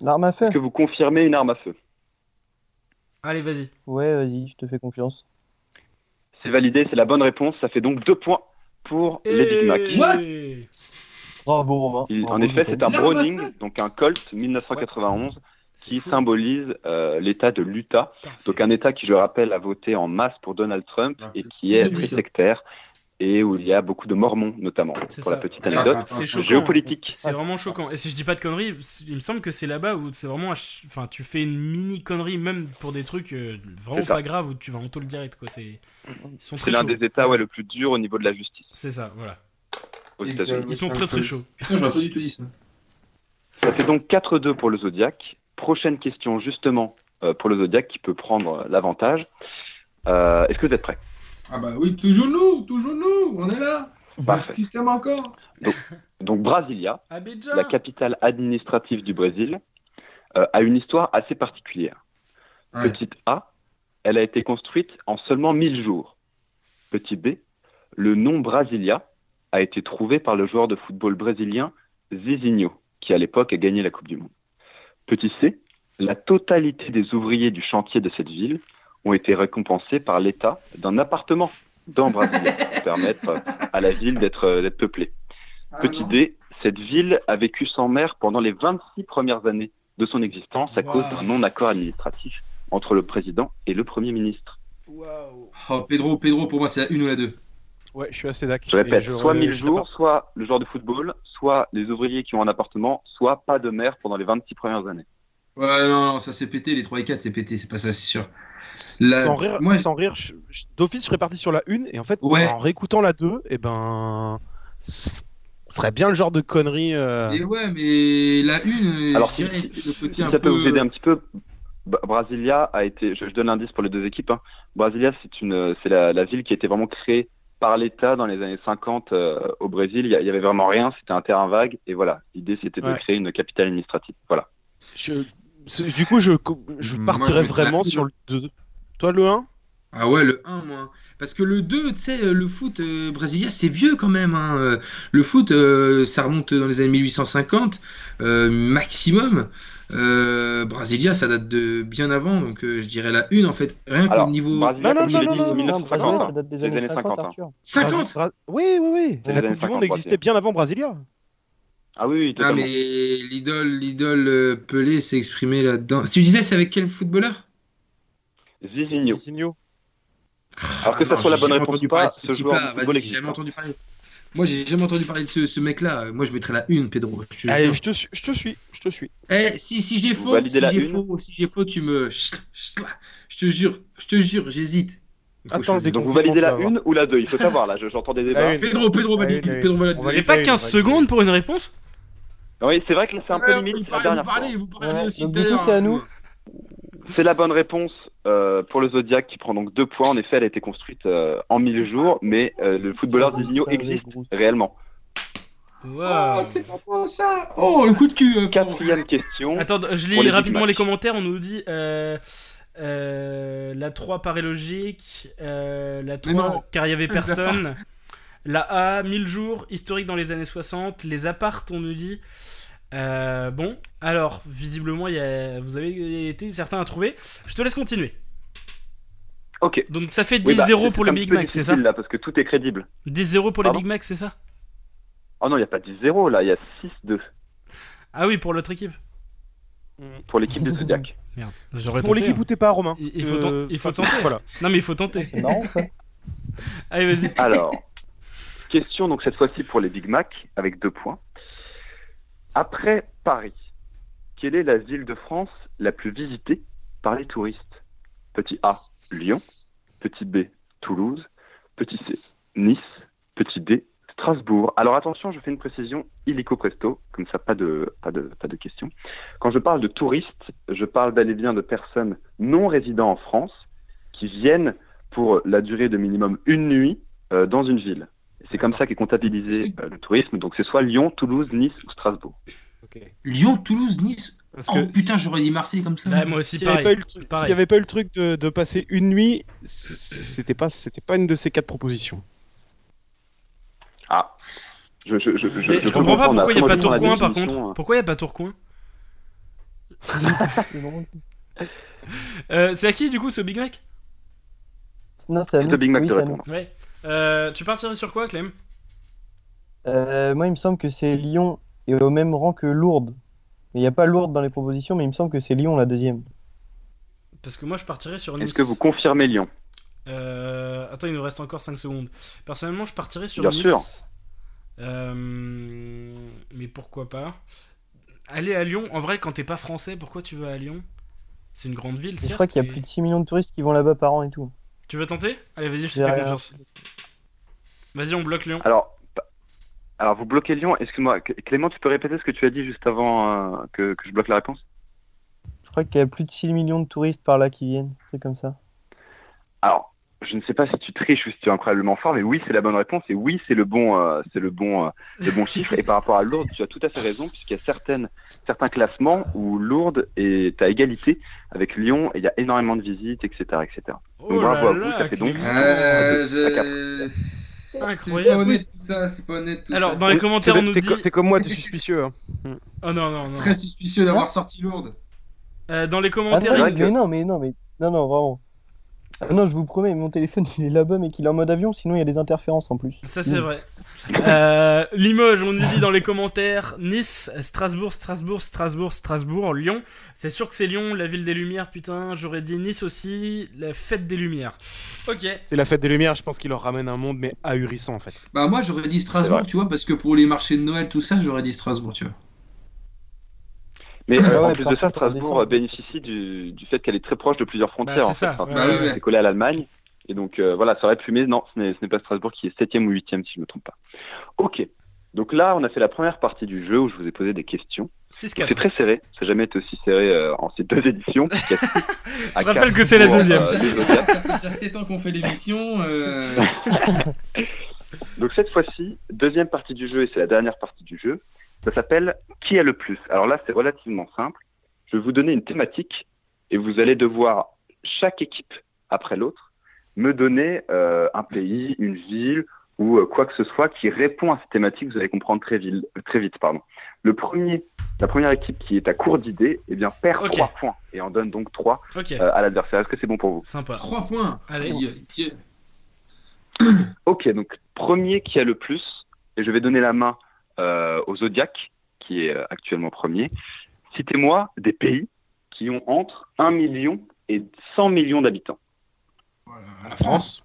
L'arme à feu Est-ce que vous confirmez une arme à feu? Allez, vas-y. Ouais, vas-y, je te fais confiance. C'est validé, c'est la bonne réponse. Ça fait donc deux points pour les Big Mac. What? Bravo, Romain. Il- en effet, c'est un Browning, donc un Colt 1991, qui symbolise euh, l'État de l'Utah. Donc un État qui, je rappelle, a voté en masse pour Donald Trump et qui est très sectaire et où il y a beaucoup de mormons notamment. C'est Pour ça. la petite Ah, anecdote, c'est choquant. géopolitique. C'est vraiment choquant. Et si je dis pas de conneries, il me semble que c'est là-bas où c'est vraiment. Enfin, tu fais une mini connerie, même pour des trucs euh, vraiment pas graves où tu vas en taule direct, quoi. C'est. C'est l'un des États ouais, le plus dur au niveau de la justice C'est ça, voilà. Aux États-Unis. Ils sont très très chauds. Putain, j'aurais pas du tout dit ça. Ça fait donc 4-2 pour le Zodiac. Prochaine question, justement, euh, pour le Zodiac qui peut prendre l'avantage. Euh, Est-ce que vous êtes prêts? Ah bah oui, toujours nous, toujours nous, on est là. Parfait. Le système encore. Donc, Brasilia, Abidjan. la capitale administrative du Brésil, euh, a une histoire assez particulière. Ouais. Petite A, elle a été construite en seulement 1000 jours. Petit B, le nom Brasilia a été trouvé par le joueur de football brésilien Zizinho, qui à l'époque a gagné la Coupe du Monde. Petit C, la totalité des ouvriers du chantier de cette ville ont été récompensés par l'État d'un appartement dans Brasilia pour permettre à la ville d'être euh, peuplée. Petit D, cette ville a vécu sans maire pendant les 26 premières années de son existence à cause d'un non-accord administratif entre le président et le premier ministre. Oh, Pedro, Pedro, pour moi, c'est la une ou la deux. Ouais, je suis assez d'accord. Je répète, je- soit 1000 je jours, soit le joueur de football, soit les ouvriers qui ont un appartement, soit pas de maire pendant les 26 premières années. Ouais, non, non, ça s'est pété, les 3 et 4, c'est pété, c'est pas ça, c'est sûr. La- Sans rire, moi, sans rire d'office, je serais parti sur la une, et en fait, Ouais. en réécoutant la 2, et ben. Ce serait bien le genre de connerie. euh, Et ouais, mais la une, euh, Alors, je si, dirais, si- c'est le si côté un ça peut peu. vous aider un petit peu, Bra- Brasilia a été, je, je donne l'indice pour les deux équipes, hein. Brasilia, c'est une, c'est la, la ville qui a été vraiment créée par l'État dans les années 50 euh, au Brésil. Il y, a- il y avait vraiment rien, c'était un terrain vague, et voilà. L'idée, c'était de Ouais. créer une capitale administrative. Voilà. je- Du coup, je, je Moi, partirais je te vraiment sur le 2. Toi, le 1 Ah ouais, le 1, moi. Parce que le 2, tu sais, le foot euh, brésilien, c'est vieux quand même. hein. Euh, Le foot, euh, ça remonte dans les années 1850, euh, maximum. Euh, Brasilia, ça date de bien avant, donc euh, je dirais la 1 en fait. Rien qu'au Alors, niveau. Brasilia, Non, non, non, non, non, 1950, Brasilia, hein. ça date des années années 50, 50, hein. Arthur. 50 Bra- Oui, oui, oui. Les La Coupe du Monde 50, existait bien avant Brasilia. Ah oui, oui, Ah, totalement. mais l'idole, l'idole euh, Pelé s'est exprimé là-dedans. Tu disais, c'est avec quel footballeur? Zizinho. Zizinho. Alors que Ah ça soit la bonne réponse ou pas, ce joueur j'ai jamais entendu parler. Moi, j'ai jamais entendu parler de ce, ce mec-là. Moi, je mettrais la 1, Pedro. Je te Allez, je te, suis- je te suis, je te suis. Eh, si, si j'ai Vous faux, si j'ai une faux, si j'ai faux, tu me. Je te jure, je te jure, j'hésite. Attends. Donc vous validez la. 1 ou la 2 Il faut savoir là, je- j'entends des débats. Une. Pedro, Pedro. Pedro, valide. On C'est valide pas la une, 15 on valide la une. secondes pour une réponse? Oui, c'est vrai que là c'est un peu limite vous parlez, vous parlez, vous aussi du coup, c'est à nous. C'est la bonne réponse euh, pour le Zodiac qui prend donc deux points. En effet, elle a été construite euh, en 1000 jours, mais euh, le footballeur Zizinho savez, existe réellement. Oh, c'est pas bon ça. Oh, le coup de cul. Quatrième question. Attends, je Pour lis les rapidement les commentaires. On nous dit euh, euh, la 3 paraît logique, euh, la Mais 3 non. car il y avait personne, la A 1000 jours, historique dans les années 60, les appartes, on nous dit. Euh, bon, alors, visiblement, il y a, vous avez été certains à trouver. Je te laisse continuer. Ok. Donc ça fait 10-0 Oui, bah, pour un Big Mac, c'est ça là, parce que tout est crédible. 10-0 pour les Pardon Big Mac, c'est ça Oh non, il n'y a pas 10-0 là, il y a 6-2 Ah oui, pour l'autre équipe. pour l'équipe de Zodiac. Merde, j'aurais Pour tenté, l'équipe hein. où t'es pas, Romain. Il, il faut, Euh, ten- il faut enfin, tenter. Voilà. Non mais il faut tenter. C'est marrant ça. Allez, vas-y. Alors, question donc cette fois-ci pour les Big Mac avec deux points. Après Paris, quelle est la ville de France la plus visitée par les touristes? Petit A, Lyon. Petit B, Toulouse. Petit C, Nice. Petit D, Strasbourg. Alors attention, je fais une précision illico presto, comme ça pas de, pas de, pas de questions. Quand je parle de touristes, je parle bel et bien de personnes non résidant en France qui viennent pour la durée de minimum une nuit euh, dans une ville. C'est comme ça qu'est comptabilisé euh, le tourisme. Donc c'est soit Lyon, Toulouse, Nice ou Strasbourg. Lyon, Toulouse, Nice. Parce Oh que putain, j'aurais dit Marseille comme ça. Bah, moi aussi, S'il n'y pareil. avait, pas eu le truc- Pareil. s'il y avait pas eu le truc de, de passer une nuit, c'était pas, c'était pas une de ces quatre propositions. Ah. Je, je, je, je, Mais je peux comprends pas pourquoi il n'y a la- pas Tourcoing par contre. hein. Pourquoi il n'y a pas Tourcoing C'est euh, à qui du coup ce Big Mac? Non, c'est à Big Mac Oui, de répondre. Ouais. Euh, tu partirais sur quoi, Clem? Euh, moi, il me semble que c'est Lyon et au même rang que Lourdes. Mais il n'y a pas Lourdes dans les propositions, mais il me semble que c'est Lyon la deuxième. Parce que moi, je partirais sur Nice. Est-ce que vous confirmez Lyon? Euh, attends, il nous reste encore 5 secondes. Personnellement, je partirais sur Bien Nice. sûr. Euh, mais pourquoi pas? Aller à Lyon, en vrai, quand t'es pas français, pourquoi tu vas à Lyon? C'est une grande ville, certes. je crois qu'il y a mais- plus de 6 millions de touristes qui vont là-bas par an et tout. Tu veux tenter? Allez, vas-y, je te fais rien. confiance. Vas-y, on bloque Lyon. Alors, alors vous bloquez Lyon. Excuse-moi, Cl- Clément, tu peux répéter ce que tu as dit juste avant euh, que, que je bloque la réponse? Je crois qu'il y a plus de 6 millions de touristes par là qui viennent. C'est comme ça. Alors, je ne sais pas si tu triches ou si tu es incroyablement fort, mais oui, c'est la bonne réponse et oui, c'est le bon, euh, c'est le bon, euh, le bon chiffre. Et par rapport à Lourdes, tu as tout à fait raison, puisqu'il y a certaines, certains classements où Lourdes est à égalité avec Lyon et il y a énormément de visites, etc., etc. Donc Oh bravo là à vous, ça fait donc Clément. Euh, C'est pas Incroyable. honnête tout ça, c'est pas honnête tout Alors, ça. dans les commentaires, on nous dit. T'es comme moi, t'es suspicieux. hein. Oh non, non, non. Très suspicieux d'avoir sorti Lourdes. Euh, dans les Ah commentaires, non, il- mais non, mais non, mais non, non, vraiment. Ah non, je vous promets, mon téléphone il est là-bas, mais qu'il est en mode avion, sinon il y a des interférences en plus. Ça c'est Mm. vrai. Euh, Limoges, on nous dit dans les commentaires. Nice, Strasbourg, Strasbourg, Strasbourg, Strasbourg, Lyon. C'est sûr que c'est Lyon, la ville des Lumières. Putain, j'aurais dit Nice aussi, la fête des Lumières. Ok. C'est la fête des Lumières, je pense qu'il leur ramène un monde, mais ahurissant en fait. Bah moi j'aurais dit Strasbourg, tu vois, parce que pour les marchés de Noël, tout ça, j'aurais dit Strasbourg, tu vois. Mais Ah euh, en ouais, plus de ça, en Strasbourg euh, bénéficie du, du fait qu'elle est très proche de plusieurs frontières. c'est en ça, fait. Enfin, ouais, Bah ouais, ouais. C'est collé à l'Allemagne. Et donc euh, voilà, ça aurait pu, mais non, ce n'est ce n'est pas Strasbourg qui est 7 ou 8 si je ne me trompe pas. Ok. Donc là, on a fait la première partie du jeu où je vous ai posé des questions. 6-4. C'est très serré. Ça n'a jamais été aussi serré euh, en ces deux éditions. Je rappelle que c'est la deuxième. euh. Ça fait déjà 7 ans qu'on fait l'émission. euh, Donc cette fois-ci, deuxième partie du jeu, et c'est la dernière partie du jeu, ça s'appelle Qui a le plus? Alors là, c'est relativement simple. Je vais vous donner une thématique et vous allez devoir, chaque équipe après l'autre, me donner euh, un pays, une ville ou euh, quoi que ce soit qui répond à cette thématique. Vous allez comprendre très, vite. très vite. Pardon. Le premier, la première équipe qui est à court d'idées, eh bien, perd Ok. trois points et en donne donc trois Ok. euh, à l'adversaire. Est-ce que c'est bon pour vous? Sympa. 3 points. Allez. Ok, donc premier qui a le plus, et je vais donner la main au Zodiac, qui est euh, actuellement premier. Citez-moi des pays qui ont entre 1 million et 100 millions d'habitants. La France.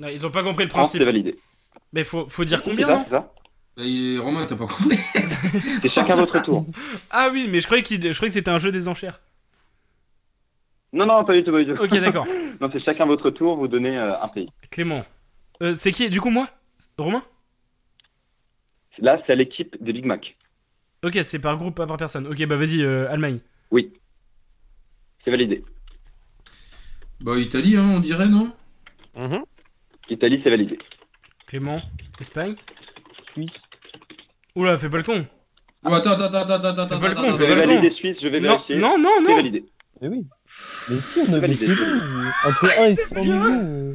Non, ils ont pas compris le France, principe. c'est validé. Mais faut, faut dire C'est combien, ça, non c'est ça Bah, et Romain, t'as pas compris C'est chacun votre tour. Ah oui, mais je croyais, qu'il- je croyais que c'était un jeu des enchères. Non, non, pas du tout, pas du tout. Ok, d'accord. non, c'est chacun votre tour, vous donnez euh, un pays. Clément. Euh, c'est qui Du coup, moi? Romain? Là, c'est à l'équipe des Big Mac. Ok, c'est par groupe, pas par personne. Ok, bah vas-y, euh, Allemagne. Oui. C'est validé. Bah, Italie, hein, on dirait, non? Italie, c'est validé. Clément. Espagne. Suisse. Oula, fais pas le con. Oh, attends, attends, attends, attends, attends, pas le attends, con, attends, Je pas vais con. valider Suisse, je vais Non, vérifier. non, non, C'est non. validé. Mais oui. Mais si, on a Validé. décidé. Entre 1 et 100 millions. euh,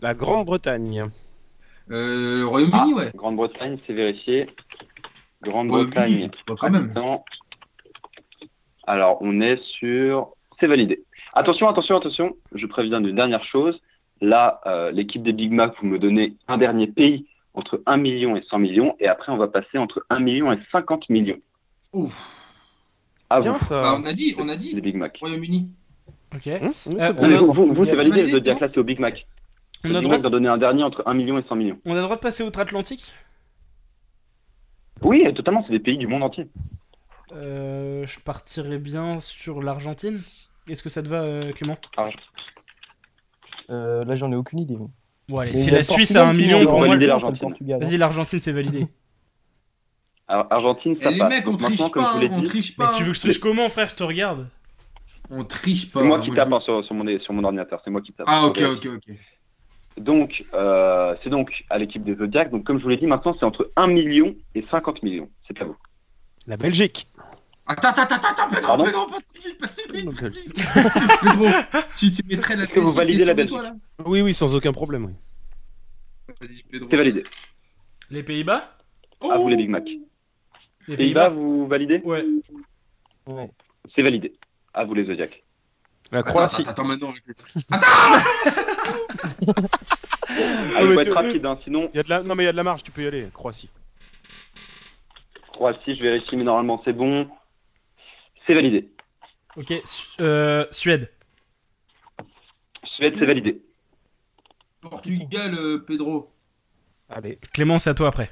La Grande-Bretagne. Euh, Royaume-Uni, Ah, ouais. Grande-Bretagne, c'est vérifié. Grande-Bretagne. quand même. Alors, on est sur. C'est validé. Attention, attention, attention. Je préviens d'une dernière chose. Là, euh, l'équipe des Big Mac, vous me donnez un dernier pays entre 1 million et 100 millions. Et après, on va passer entre 1 million et 50 millions. Ouf. À Bien vous, ça. Bah, on a dit, on a dit les Big Mac. Royaume-uni. Ok. Hum, Euh, vous, vous, vous, c'est validé, validé, le Zodiac, c'est là, c'est au Big Mac. On a droit d'en donner un dernier entre 1 million et 100 millions. On a le droit de passer outre-Atlantique Oui, totalement, c'est des pays du monde entier. euh, Je partirais bien sur l'Argentine. Est-ce que ça te va, euh, Clément? Euh, là, j'en ai aucune idée. Bon, allez, si la Suisse a un sinon, million, on pour moi. hein. Vas-y, l'Argentine, c'est validé. Alors, Argentine, ça Eh, les passe. mecs, on Donc maintenant, triche comme pas, je vous l'ai hein, on dit, triche Mais pas. tu veux que je triche comment, frère? Je te regarde. On triche pas. c'est moi hein, qui je tape hein, sur, sur, mon, sur mon ordinateur. C'est moi qui tape. Ah, ok, ok, ok. Donc, euh, c'est donc à l'équipe des Zodiac. Donc, comme je vous l'ai dit, maintenant, c'est entre 1 million et 50 millions. C'est à vous. La Belgique. Attends, attends, attends, attends, Pedro, Pardon Pedro, pas si vite, pas si vite, pas si vite. Pedro, tu te mettrais la Est-ce que vous Belgique, validez la toi, Belgique Oui, oui, sans aucun problème. Oui. Vas-y, Pedro. C'est validé. Les Pays-Bas? À vous, les Big Mac. Les Pays-Bas, vous validez? Ouais. Ouais. C'est validé. À vous, les Zodiac. La Attends, Croatie. attends, attends, maintenant. Ah, mais il faut tu- être rapide, hein, sinon, Il y a de la... Non, mais il y a de la marge, tu peux y aller. Croatie. Croatie, je vérifie, mais normalement, c'est bon. c'est validé. Ok, Su- euh, Suède. Suède, c'est validé. Portugal, euh, Pedro. Allez. Clément, c'est à toi après.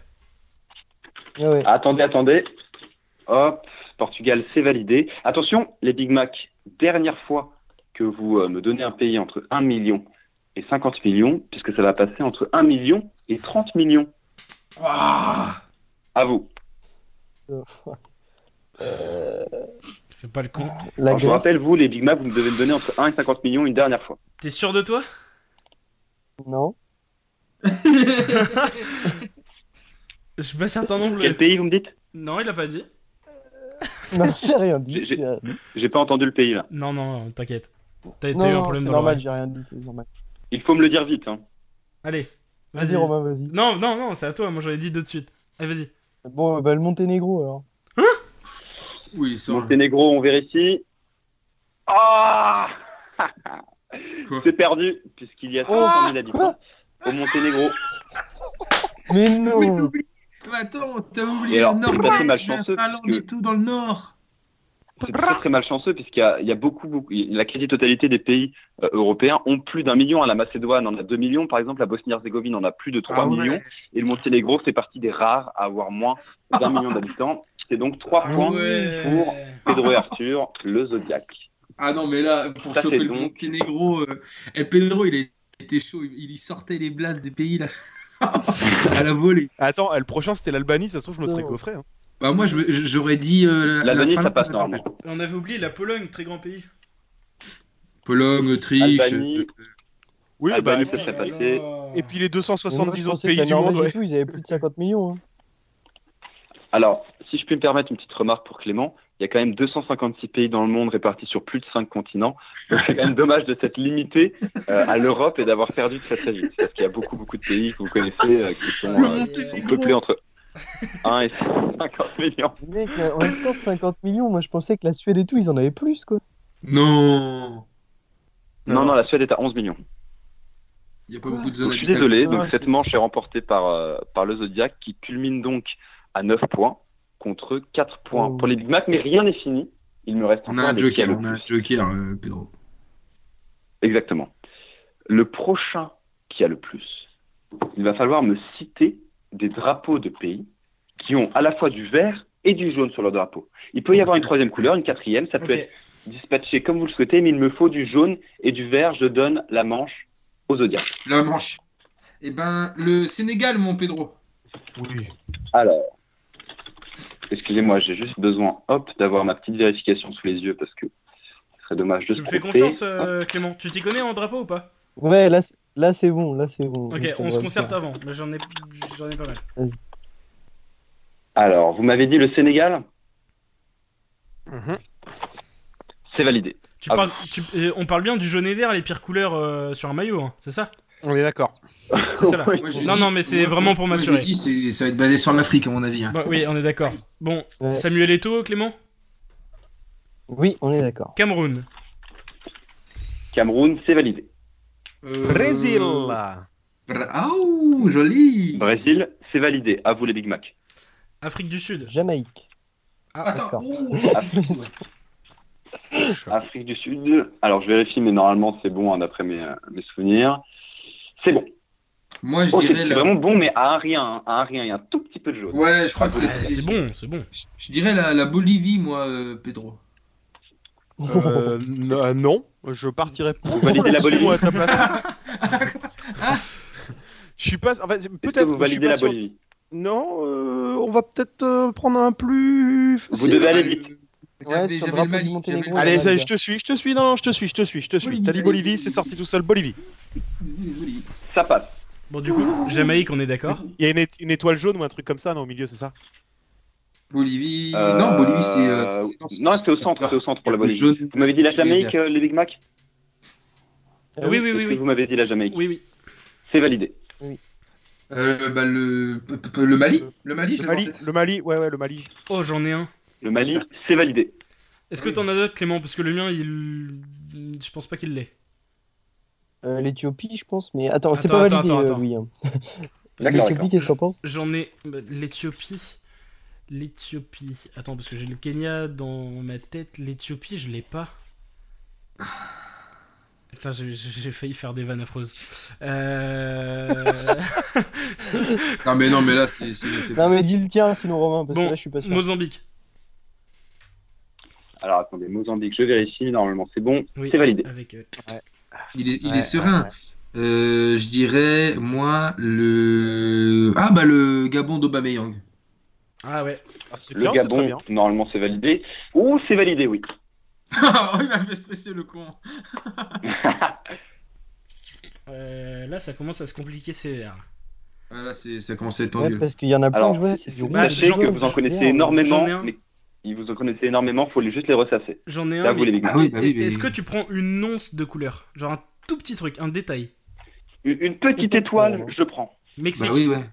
Attendez, attendez. Hop, Portugal, c'est validé. Attention, les Big Mac, dernière fois que vous euh, me donnez un pays entre 1 million et 50 millions, puisque ça va passer entre 1 million et 30 millions. Ah. À vous. Fais pas le con. Alors, je vous rappelle, vous, les Big Mac, vous me devez me donner entre 1 et 50 millions une dernière fois. T'es sûr de toi? Non. Je suis pas certain non plus. Quel pays, vous me dites? Non, il a pas dit. Non, j'ai rien dit. J'ai- pas entendu le pays, là. Non, non, t'inquiète. T'as eu un problème c'est dans normal, j'ai rien dit, c'est normal. Il faut me le dire vite. Hein. Allez, Vas-y, vas-y. Romain, vas-y. Non, non, non, c'est à toi, moi j'en ai dit deux de suite. Allez, vas-y. Bon, bah le Monténégro alors. Oui, il sort? Monténégro, on vérifie. Ah C'est perdu, puisqu'il y a 500 000 habitants au Monténégro. Mais non Mais attends, t'as Et oublié alors, le c'est Nord, assez la Finlande et tout dans le Nord. C'est très très malchanceux puisqu'il y a, il y a beaucoup, beaucoup, la quasi-totalité des pays euh, européens ont plus d'un million. hein. La Macédoine en a 2 millions, par exemple. La Bosnie-Herzégovine en a plus de 3 Ah ouais. millions. Et le Monténégro fait partie des rares à avoir moins d'un million d'habitants. C'est donc 3 Ah points ouais. pour Pedro et Arthur, le Zodiac. Ah non, mais là, pour Ça, choper le donc- Monténégro, euh, et Pedro, il été chaud. Il y sortait les blasts des pays, là. à la volée. Attends, le prochain c'était l'Albanie, ça se trouve, je me serais gaufré. hein. Bah, moi, j'aurais dit. euh, la- la ça passe normalement. On avait oublié la Pologne, très grand pays. Pologne, Autriche. Albanie. Oui, Albanie, bah, ça passé. Et puis les Mais moi, 270 je autres pays du monde, ouais. tout, ils avaient plus de 50 millions. hein. Alors, si je puis me permettre une petite remarque pour Clément, il y a quand même 256 pays dans le monde répartis sur plus de 5 continents. Donc c'est quand même dommage de s'être limité euh, à l'Europe et d'avoir perdu très très vite. Parce qu'il y a beaucoup beaucoup de pays que vous connaissez euh, qui, sont, euh, qui sont peuplés entre 1 et 50 millions. Mec, en même temps, 50 millions, moi je pensais que la Suède et tout, ils en avaient plus quoi. Non. Non, non, la Suède est à 11 millions. Il n'y a pas beaucoup de zones je suis désolé, Ah, donc cette c'est- manche est remportée par, euh, par le Zodiac qui culmine donc à 9 points contre 4 points Oh. pour les Big Mac, mais rien n'est fini. Il me reste On encore a un joker, on a un joker, euh, Pedro. Exactement. Le prochain qui a le plus, il va falloir me citer des drapeaux de pays qui ont à la fois du vert et du jaune sur leur drapeau. Il peut y avoir une troisième couleur, une quatrième, ça peut être dispatché comme vous le souhaitez, mais il me faut du jaune et du vert. Je donne la manche au Zodiac. La manche. Eh ben, le Sénégal, mon Pedro. Oui. Alors, excusez-moi, j'ai juste besoin, hop, d'avoir ma petite vérification sous les yeux parce que ce serait dommage de Tu se me fais confiance, euh, Clément Tu t'y connais en drapeau ou pas? Ouais, là, c'est- là c'est bon, là c'est bon. Ok, on se concerte avant, mais j'en ai, j'en ai pas mal. Alors, vous m'avez dit le Sénégal Mhm. C'est validé. Tu Ah parles, tu- euh, on parle bien du jaune et vert, les pires couleurs euh, sur un maillot, hein, c'est ça? On est d'accord. C'est ça là. Oui. Moi, j'ai Non, dit- non, mais c'est vraiment pour m'assurer. ça va être basé sur l'Afrique, à mon avis. hein. Bah, oui, on est d'accord. Bon, Ouais. Samuel Eto'o, Clément? Oui, on est d'accord. Cameroun. Cameroun, c'est validé. Euh, Brésil. Ah, ouh, joli. Brésil, c'est validé. À vous les Big Mac. Afrique du Sud. Jamaïque. Ah, Attends. d'accord. ouh. Afrique du Sud. Alors, je vérifie, mais normalement, c'est bon hein, d'après mes, euh, mes souvenirs. C'est bon. Moi, je Oh, c'est dirais. c'est la- vraiment bon, mais à un rien. hein, À un rien. Il y a un tout petit peu de jaune. Ouais, je crois que c'est. c'est bon, c'est bon. Je- Je dirais la, la Bolivie, moi, euh, Pedro. Euh, n- euh, non, je partirais pour. Vous validez la Bolivie moi, à ta place. Je suis pas. En fait, peut-être. vous validez la sûr. Bolivie? Non, euh, on va peut-être euh, prendre un plus. Vous devez aller vite. Ouais, J'avais sur le j'avais le drapeau du Mali. Monténégro, j'avais le Allez, ça, je te suis, je te suis, non, je te suis, je te suis, je te suis. T'as dit Bolivie, c'est sorti tout seul, Bolivie. Ça passe. Bon, du coup, Jamaïque, on est d'accord? Il y a une, é- une étoile jaune ou un truc comme ça, non, au milieu, c'est ça? Bolivie. Euh, Non, Bolivie, c'est. euh, c'est- Non, c'est au centre. C'est au centre pour la Bolivie. Vous m'avez dit la Jamaïque, euh, les Big Mac Oui, oui, oui, que oui. Vous m'avez dit la Jamaïque. Oui, oui. C'est validé. Euh, bah, le... Mali Le Mali, Le Mali, le Mali, ouais, ouais, le Mali. Oh, j'en ai un. Le Mali, c'est validé. Est-ce que t'en as d'autres, Clément? Parce que le mien, il. Je pense pas qu'il l'est. Euh, L'Éthiopie, je pense, mais attends, c'est pas attends, validé, attends, euh, attends. oui. hein. D'accord, L'Éthiopie, qu'est-ce que t'en penses? J'en ai. bah, L'Éthiopie. Attends, parce que j'ai le Kenya dans ma tête. L'Éthiopie, je l'ai pas. Putain, j'ai- failli faire des vannes affreuses. Euh... Non, mais non, mais là, c'est. Non, mais dis le tien, sinon Romain, parce Bon, que là, je suis pas sûr. Mozambique. Alors attendez, Mozambique, je vérifie. Normalement, c'est bon. Oui, c'est validé. Avec, euh, Il est, il Ouais, est serein. Euh, je dirais, moi, le. Ah, bah, le Gabon d'Aubameyang. Ah ouais. c'est Le très Gabon, normalement, c'est validé. Ouh, c'est validé, oui. oh, il m'a fait stresser le con. Euh, là, ça commence à se compliquer sévère. Ah, là, c'est- ça commence à être Ouais, tendu. parce qu'il y en a plein Alors, de jouets, c'est du rouge. bah, Sachez que vous en connaissez énormément, J'en ai un. mais il vous en connaissez énormément, faut juste les ressasser. J'en ai un. mais-. Ah oui, oui, Est-ce que tu prends une once de couleur? Genre un tout petit truc, un détail. Une, une petite étoile, je prends. Mexique. Bah oui, ouais.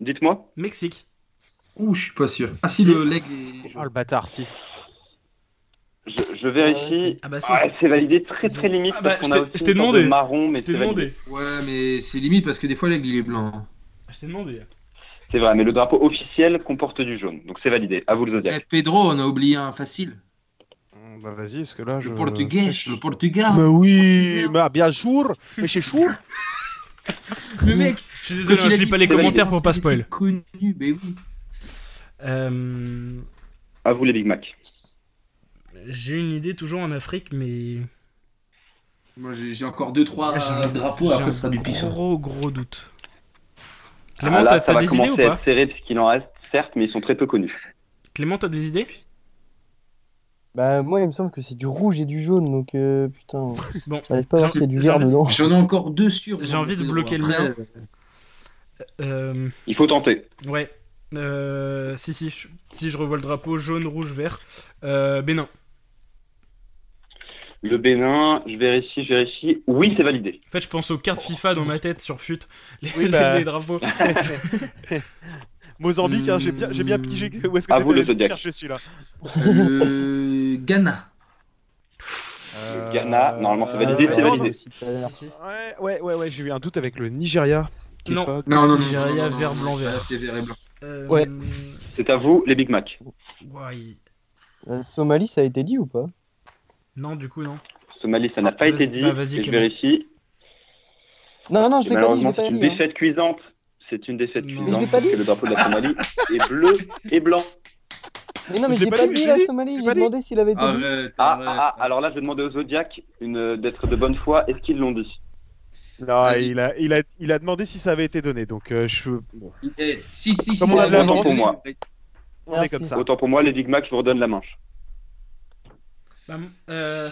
Dites-moi. Mexique. Ouh, je suis pas sûr. Ah, si, le leg est. Oh le bâtard, si. Je, je vérifie. Ah bah si. Ah, c'est validé très très limite Ah bah, parce qu'on je a aussi demandé. de marron, mais Je t'ai c'est validé. demandé. Ouais, mais c'est limite parce que des fois, l'aigle, il est blanc. Je t'ai demandé. C'est vrai, mais le drapeau officiel comporte du jaune, donc c'est validé. À vous le Eh, Zodiac. Pedro, on a oublié un facile. Bah vas-y, parce que là, je... Le portugais, le Portugal. Mais oui, mais bien sûr, mais c'est chou. Le mec. Je suis désolé, je lis pas les commentaires pour pas spoil. Connus, mais oui. Euh, À vous les Big Mac. J'ai une idée toujours en Afrique, mais. Moi, j'ai encore 2-3 Ah, j'ai un- drapeaux, après, ce sera du pif. Gros, gros doute. Clément, Ah, t'as des idées ou pas serré puisqu'il en reste, certes, mais ils sont très peu connus. Clément, t'as des idées Bah, moi, il me semble que c'est du rouge et du jaune, donc euh, putain. Bon, J'arrive pas à voir j'en- qu'il y a du j'ai vert envie- dedans. J'en ai encore deux sur. J'ai envie de bloquer le mien. Euh, Il faut tenter. ouais. Euh, si, si, je- si je revois le drapeau jaune, rouge, vert. Euh, Bénin. Le Bénin, je vérifie, je vérifie. Oui, c'est validé. En fait, je pense aux cartes FIFA dans ma tête sur FUT. Les, Oui, bah. les drapeaux. Mozambique, hein, j'ai bien, j'ai bien pigé que- où est-ce que Zodiac. chercher celui-là. Euh, Ghana. Ghana, normalement c'est validé, ouais, c'est non, validé. Ouais, ouais, ouais, j'ai eu un doute avec le Nigeria. Qui est Non. pas- Non, non, non. Nigeria, non, non, non, vert, non, blanc, vert. C'est vert et blanc. Euh, Ouais. C'est à vous, les Big Mac. ouais. La Somalie, ça a été dit ou pas? Non, du coup, non. Somalie, ça n'a pas été dit. bah, vas-y, et je vérifie. Non, non, je l'ai pas dit, pas c'est une dit. hein. défaite cuisante. C'est une défaite Non. Mais je cuisante parce dit. que le drapeau de la Somalie est bleu et blanc. Mais non, mais l'ai pas pas dit, dit, la dit, Somalie, j'ai j'ai dit. demandé s'il avait été dit. Ah, arrête. ah, ah, alors là, je vais demander au Zodiac d'être de bonne foi. Est-ce qu'ils l'ont dit? Non, il a, il, a, il a demandé si ça avait été donné, donc euh, je. Bon. Eh, si, si, si. Comme on a c'est de la bon, vente. pour moi. On est Merci. comme ça. Autant pour moi, les Big Mac, je vous redonne la manche. Bah, euh,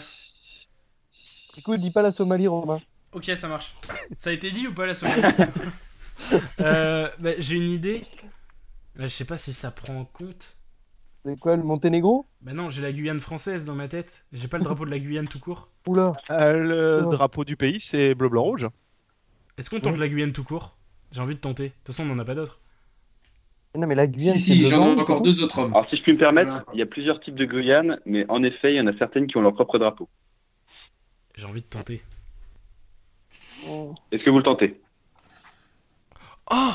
Écoute, dis pas la Somalie, Romain. ok, ça marche. Ça a été dit ou pas la Somalie euh, bah, J'ai une idée. Bah, je sais pas si ça prend en compte. C'est quoi, le Monténégro? Bah non, j'ai la Guyane française dans ma tête. J'ai pas le drapeau de la Guyane tout court. Oula. Euh, le Oh. drapeau du pays, c'est bleu, blanc, rouge. Est-ce qu'on tente la Guyane tout court? J'ai envie de tenter. De toute façon, on en a pas d'autres. Non, mais la Guyane, Si, c'est si, j'en ai encore deux autres hommes. Alors, si je puis me permettre, il y a plusieurs types de Guyane, mais en effet, il y en a certaines qui ont leur propre drapeau. J'ai envie de tenter. Est-ce que vous le tentez? Oh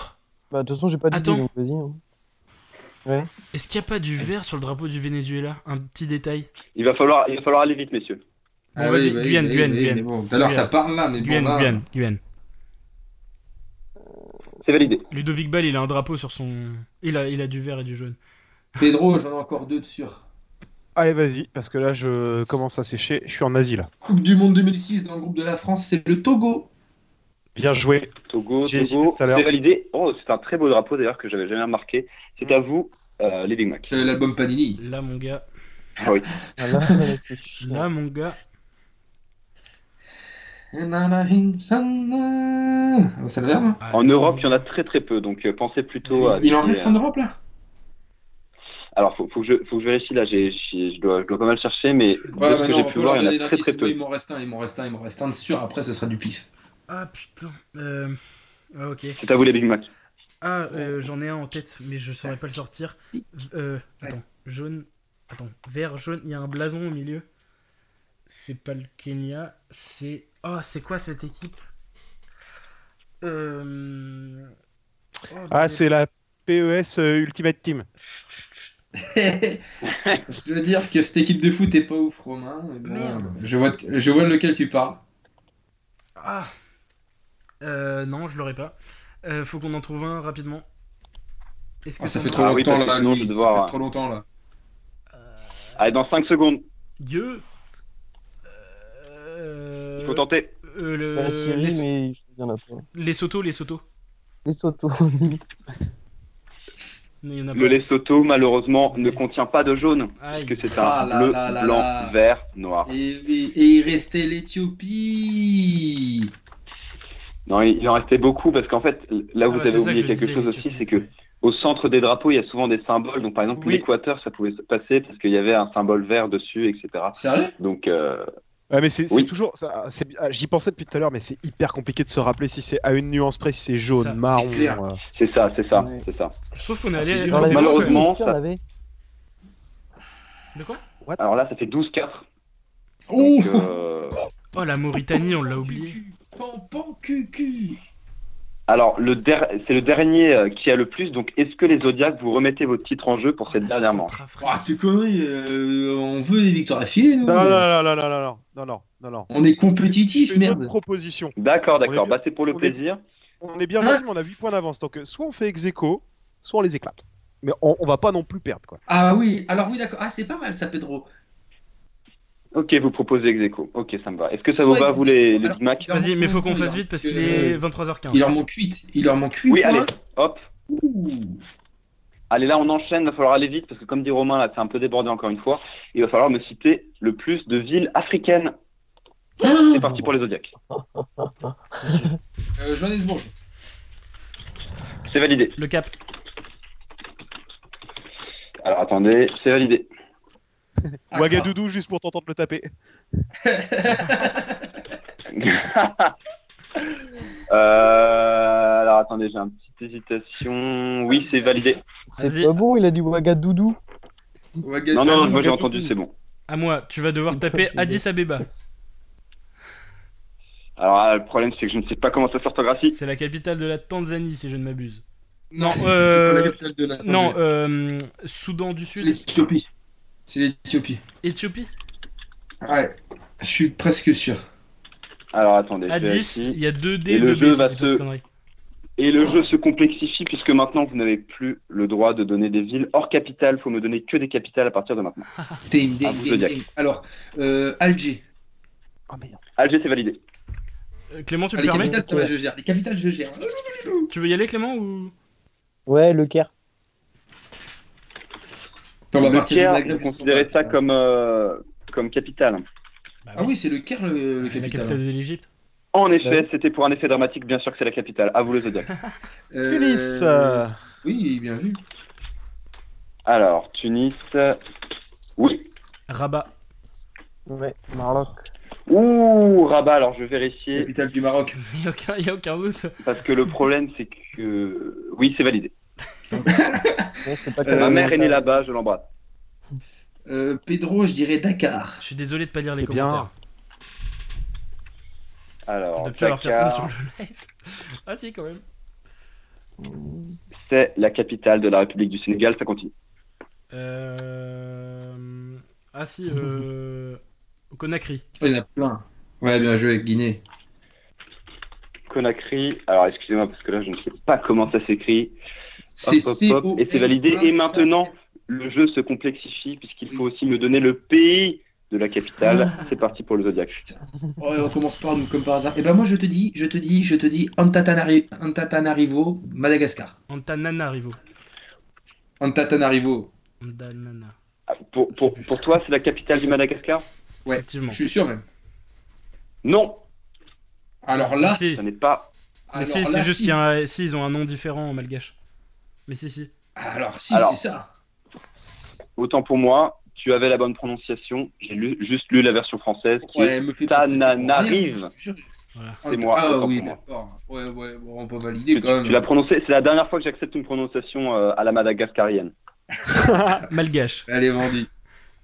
Bah, de toute façon, j'ai pas dit, Attends. donc vas-y. hein. Ouais. Est-ce qu'il n'y a pas du vert sur le drapeau du Venezuela? Un petit détail. il va, falloir, il va falloir aller vite, messieurs. Bon, Ah vas-y, bah Guyane, bah oui, Guyane, bah oui, Guyane. bon, Guyane. ça parle là, mais Guyane, bon, là. Guyane, Guyane. C'est validé. Ludovic Ball, il a un drapeau sur son. Il a, il a du vert et du jaune. Pedro, j'en ai encore deux de sûr. Allez, vas-y, parce que là, je commence à sécher. Je suis en Asie, là. Coupe du Monde 2006 dans le groupe de la France, c'est le Togo. Bien joué. Togo, Togo, c'est validé. Oh, c'est un très beau drapeau d'ailleurs que j'avais jamais remarqué. C'est à vous, euh, les Big Mac. C'est l'album Panini. Là, mon gars. Ah oui. Ah, là, mon gars. Ça En Europe, il y en a très très peu, donc euh, pensez plutôt à. Il en reste en Europe là? Alors, faut, faut, que je, faut que je vérifie là, j'ai, j'ai- je, dois, je dois pas mal chercher, mais de ce que j'ai pu voir, il y en a très très peu. Il m'en reste un, il m'en reste un, il m'en reste un de sûr. Après, ce sera du pif. Ah putain. Euh... Ah, ok. C'est à vous les Big Mac. Ah, euh, j'en ai un en tête, mais je saurais pas le sortir. Euh, attends, jaune. Attends, vert, jaune, il y a un blason au milieu. C'est pas le Kenya, c'est. Oh, c'est quoi cette équipe? Euh. oh, Ah, c'est la PES euh, Ultimate Team. Je dois dire que cette équipe de foot est pas ouf, Romain. bon, je, vois, je vois de lequel tu parles. Ah euh, Non, je l'aurais pas. Euh, faut qu'on en trouve un rapidement. Est-ce que Ah, ça fait trop Ah oui, longtemps parce que là. sinon, lui, je vais ça devoir- fait trop longtemps là. Allez, dans 5 secondes, Dieu Euh, il faut tenter. euh, le- série, les, mais il y en a pas. les Soto, les Soto. Les Soto. Le. Lesotho, malheureusement, ne contient pas de jaune, Aïe. puisque c'est un Ah là bleu, là là blanc, là. vert, noir. Et, oui, et il restait l'Éthiopie. Non, il il en restait beaucoup, parce qu'en fait, là où Ah vous bah, avez oublié que quelque disais, chose aussi, c'est que au centre des drapeaux, il y a souvent des symboles. Donc, par exemple, Oui. l'Équateur, ça pouvait se passer parce qu'il y avait un symbole vert dessus, etc. Sérieux? Donc, euh, Ouais, mais c'est Oui. toujours. ah, J'y pensais depuis tout à l'heure, mais c'est hyper compliqué de se rappeler si c'est à une nuance près, si c'est jaune, Ça, marron. euh. c'est ça, c'est ça, Ouais. c'est ça. Je trouve qu'on est Ah, allé. version bon, malheureusement, ça- avait. De quoi? What Alors là, ça fait 12-4. Ouh Donc, euh, Oh, la Mauritanie, on l'a oublié. Pan, pan, cul, cul. Alors, le der- c'est le dernier euh, qui a le plus. Donc, est-ce que les Zodiacs, vous remettez votre titre en jeu pour cette dernière manche. Ah, tu conneries, euh, on veut des victoires affilées, nous. Non, non, non, non, non, non, non, non, non, non, non. On est compétitif, Une autre merde. proposition. D'accord, d'accord. Bah, c'est pour le on est- plaisir. On est bien Hein on a 8 points d'avance. Donc, euh, soit on fait ex aequo, soit on les éclate. Mais on, on va pas non plus perdre, quoi. Ah oui, alors oui, d'accord. Ah, c'est pas mal ça, Pedro. Ok, vous proposez ex aequo. Ok, ça me va. Est-ce que ça Soit vous va, vous, les, les Big Mac Vas-y, mais faut qu'on fasse vite parce qu'il manque, est euh, 23h15. Il leur manque 8. Il leur manque 8 Oui, allez, hop. Ouh. Allez, là, on enchaîne. Il va falloir aller vite parce que, comme dit Romain, là, c'est un peu débordé encore une fois. Il va falloir me citer le plus de villes africaines. C'est parti pour les Zodiacs. Euh, Johannesburg. C'est validé. Le cap. Alors, attendez, c'est validé. Ouagadoudou, juste pour t'entendre le taper. Euh, alors, attendez, j'ai une petite hésitation. Oui, c'est validé. C'est pas bon, il a dit Ouagadoudou. Ouagadougou. Non, non, moi j'ai entendu, c'est bon. À moi, tu vas devoir taper Addis Abeba. Alors, ah, le problème, c'est que je ne sais pas comment ça s'orthographie. C'est la capitale de la Tanzanie, si je ne m'abuse. Non, euh, pas la capitale de la Non, euh, Soudan du C'est Sud. l'Éthiopie. C'est l'Éthiopie. Éthiopie Ouais, je suis presque sûr. Alors, attendez. À 10, vérifie. il y a 2 D, Et le 2 B, jeu va se- conneries. Et le jeu se complexifie puisque maintenant vous n'avez plus le droit de donner des villes hors capitale. Il faut me donner que des capitales à partir de maintenant. Dame, dame, Zodiac. dame. Alors, euh, Alger. Oh merde. Alger, c'est validé. Euh, Clément, tu Ah, me les permets capitales, ça va, je gère. Les capitales, je gère. Tu veux y aller, Clément ou Ouais, le Caire. On va le du Caire, Maghreb, considérez ça comme, euh, comme capitale Ah oui, c'est le Caire, le, le La capitale. de l'Égypte. En effet, Ouais. c'était pour un effet dramatique. Bien sûr que c'est la capitale. À vous le Zodiac. Euh, Tunis. euh, Oui, bien vu. Alors, Tunis. Oui. Rabat. Ouais, Maroc. Ouh, Rabat. Alors, je vais vérifier Capitale du Maroc. Il n'y a, aucun- a aucun doute. parce que le problème, c'est que. Oui, c'est validé. Ouais, c'est pas Euh, Ma mère est née là-bas. Je l'embrasse. Euh, Pedro, je dirais Dakar. Je suis désolé de pas lire les bien. commentaires. Alors, De plus avoir personne Dakar, sur le live. Ah si, quand même. c'est la capitale de la République du Sénégal. Ça continue. Euh... Ah si, euh... Conakry. Oh, il y en a plein. Ouais, bien joué, Guinée. Conakry. Alors, excusez-moi parce que là, je ne sais pas comment ça s'écrit. C'est Hop, hop, hop. Et c'est validé. Et maintenant, le jeu se complexifie puisqu'il faut aussi me donner le pays de la capitale. C'est parti pour le Zodiac. On commence par nous, comme par hasard. Et ben moi, je te dis, je te dis, je te dis Antananarivo, Madagascar. Antananarivo. Antatanarivo. Antanana. Pour, pour, pour toi, c'est la capitale du Madagascar? Ouais, Effectivement. je suis sûr même. Non, Alors là, Si. ça n'est pas. Mais alors si, c'est juste si. qu'il y a un... Si, ils ont un nom différent en malgache. Mais si, si. Alors si, c'est ça. Autant pour moi, tu avais la bonne prononciation. J'ai lu- juste lu la version française qui Ouais, est Tananarive. Voilà. C'est moi, Ah oui, d'accord. Ouais, ouais, bon, on peut valider Tu, quand même. tu l'as prononcé, c'est la dernière fois que j'accepte une prononciation euh, à la madagascarienne. Malgache. Elle est vendue.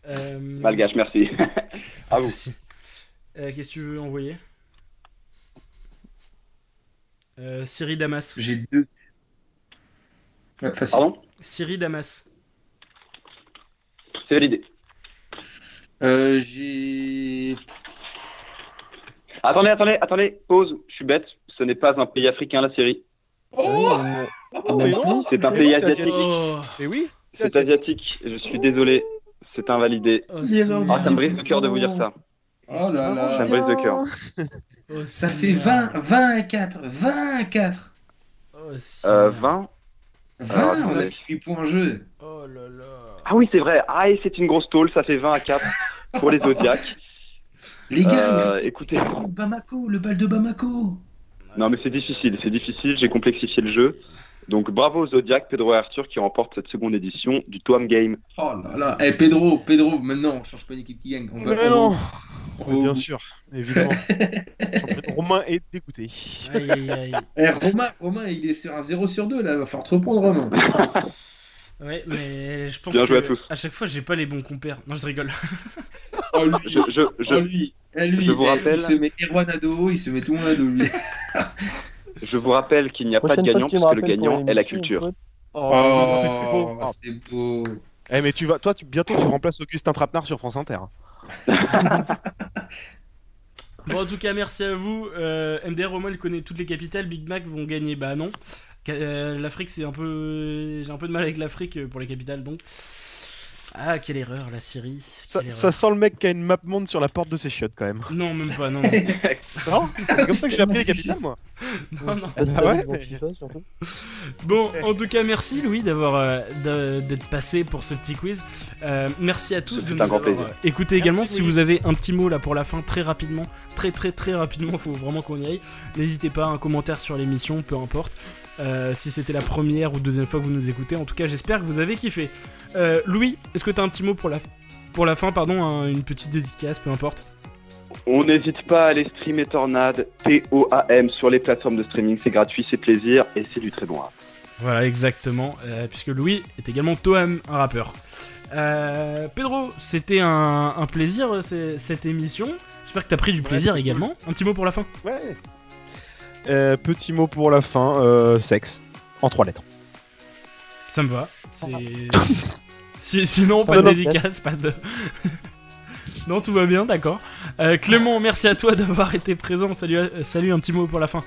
Euh... Malgache, merci. Pas à vous. Euh, Qu'est-ce que tu veux envoyer? Euh, Syrie Damas. J'ai deux. Ouais, facile. Pardon? Siri Damas. C'est validé. Euh, j'ai. Attendez, attendez, attendez, pause, je suis bête. Ce n'est pas un pays africain, la Syrie. Oh mais non, C'est un mais pays asiatique. Oh, Et oui, C'est asiatique. Je suis désolé. C'est invalidé. oh, Ah, ça me brise le cœur de vous dire ça. Oh là là. Ça me brise le cœur. Oh, Ça fait Seigneur. 20, 20 à 4, 20 à 4. Oh, Euh, Seigneur. 20 20, Alors, on a attendez. 8 points en jeu. Oh là là. Ah oui, c'est vrai. Ah, et c'est une grosse tôle. Ça fait 20 à 4 pour les Zodiacs. Les gars, Euh, écoutez. Bamako, le bal de Bamako. Non, mais c'est difficile. C'est difficile. J'ai complexifié le jeu. Donc bravo aux Zodiac, Pedro et Arthur qui remportent cette seconde édition du Toam Game. Oh là là. Eh, Pedro, Pedro, maintenant, on change pas une équipe qui gagne. On va Mais on- non on- Mais Bien sûr, évidemment. Romain est dégoûté. Aïe aïe aïe. Eh, Romain, Romain, il est sur un 0 sur 2 là, il va falloir te reprendre Romain. Ouais, mais je pense Bien joué à que tous. à chaque fois j'ai pas les bons compères. Non, je rigole. Oh lui, Je, je, je, oh, lui, eh, lui je vous rappelle- il se met Erwan à dos, il se met tout le monde à dos lui. je vous rappelle qu'il n'y a pas de gagnant que me puisque le gagnant est la culture. Oh, c'est beau. Oh, c'est beau. Eh, mais tu vas, toi, tu, bientôt, tu remplaces Augustin Trapenard sur France Inter. Bon, en tout cas, merci à vous. Euh, MDR, au moins, il connaît toutes les capitales. Big Mac vont gagner. Bah non. Euh, L'Afrique, c'est un peu. J'ai un peu de mal avec l'Afrique euh, pour les capitales, donc. Ah, quelle erreur, la Syrie. Ça, sent le mec qui a une map monde sur la porte de ses chiottes quand même. Non, même pas, non. non. Non C'est comme ça que j'ai appris les capitales, moi. non, non. Bah, c'est Ah ça, ouais, mais-. Bon, en tout cas, merci Louis d'avoir euh, d'être passé pour ce petit quiz. Euh, merci à tous de nous avoir plaisir. euh, écouté également. Si vous avez un petit mot là pour la fin, très rapidement, très très très rapidement, faut vraiment qu'on y aille. N'hésitez pas, un commentaire sur l'émission, peu importe. Euh, si c'était la première ou deuxième fois que vous nous écoutez, en tout cas, j'espère que vous avez kiffé. Euh, Louis, est-ce que t'as un petit mot pour la pour la fin, pardon, un- une petite dédicace, peu importe. On n'hésite pas à aller streamer Tornade, T-O-A-M, sur les plateformes de streaming. C'est gratuit, c'est plaisir et c'est du très bon rap. Voilà, exactement, euh, puisque Louis est également Toam, un rappeur. Euh, Pedro, c'était un, un plaisir cette émission. J'espère que t'as pris du plaisir également. Un petit mot pour la fin Ouais. Euh, petit mot pour la fin, euh, sexe. En trois lettres. Ça me va. C'est... Si- sinon, pas de dédicace, pas de... non, tout va bien, d'accord. Euh, Clément, merci à toi d'avoir été présent. Salut, euh, salut, un petit mot pour la fin.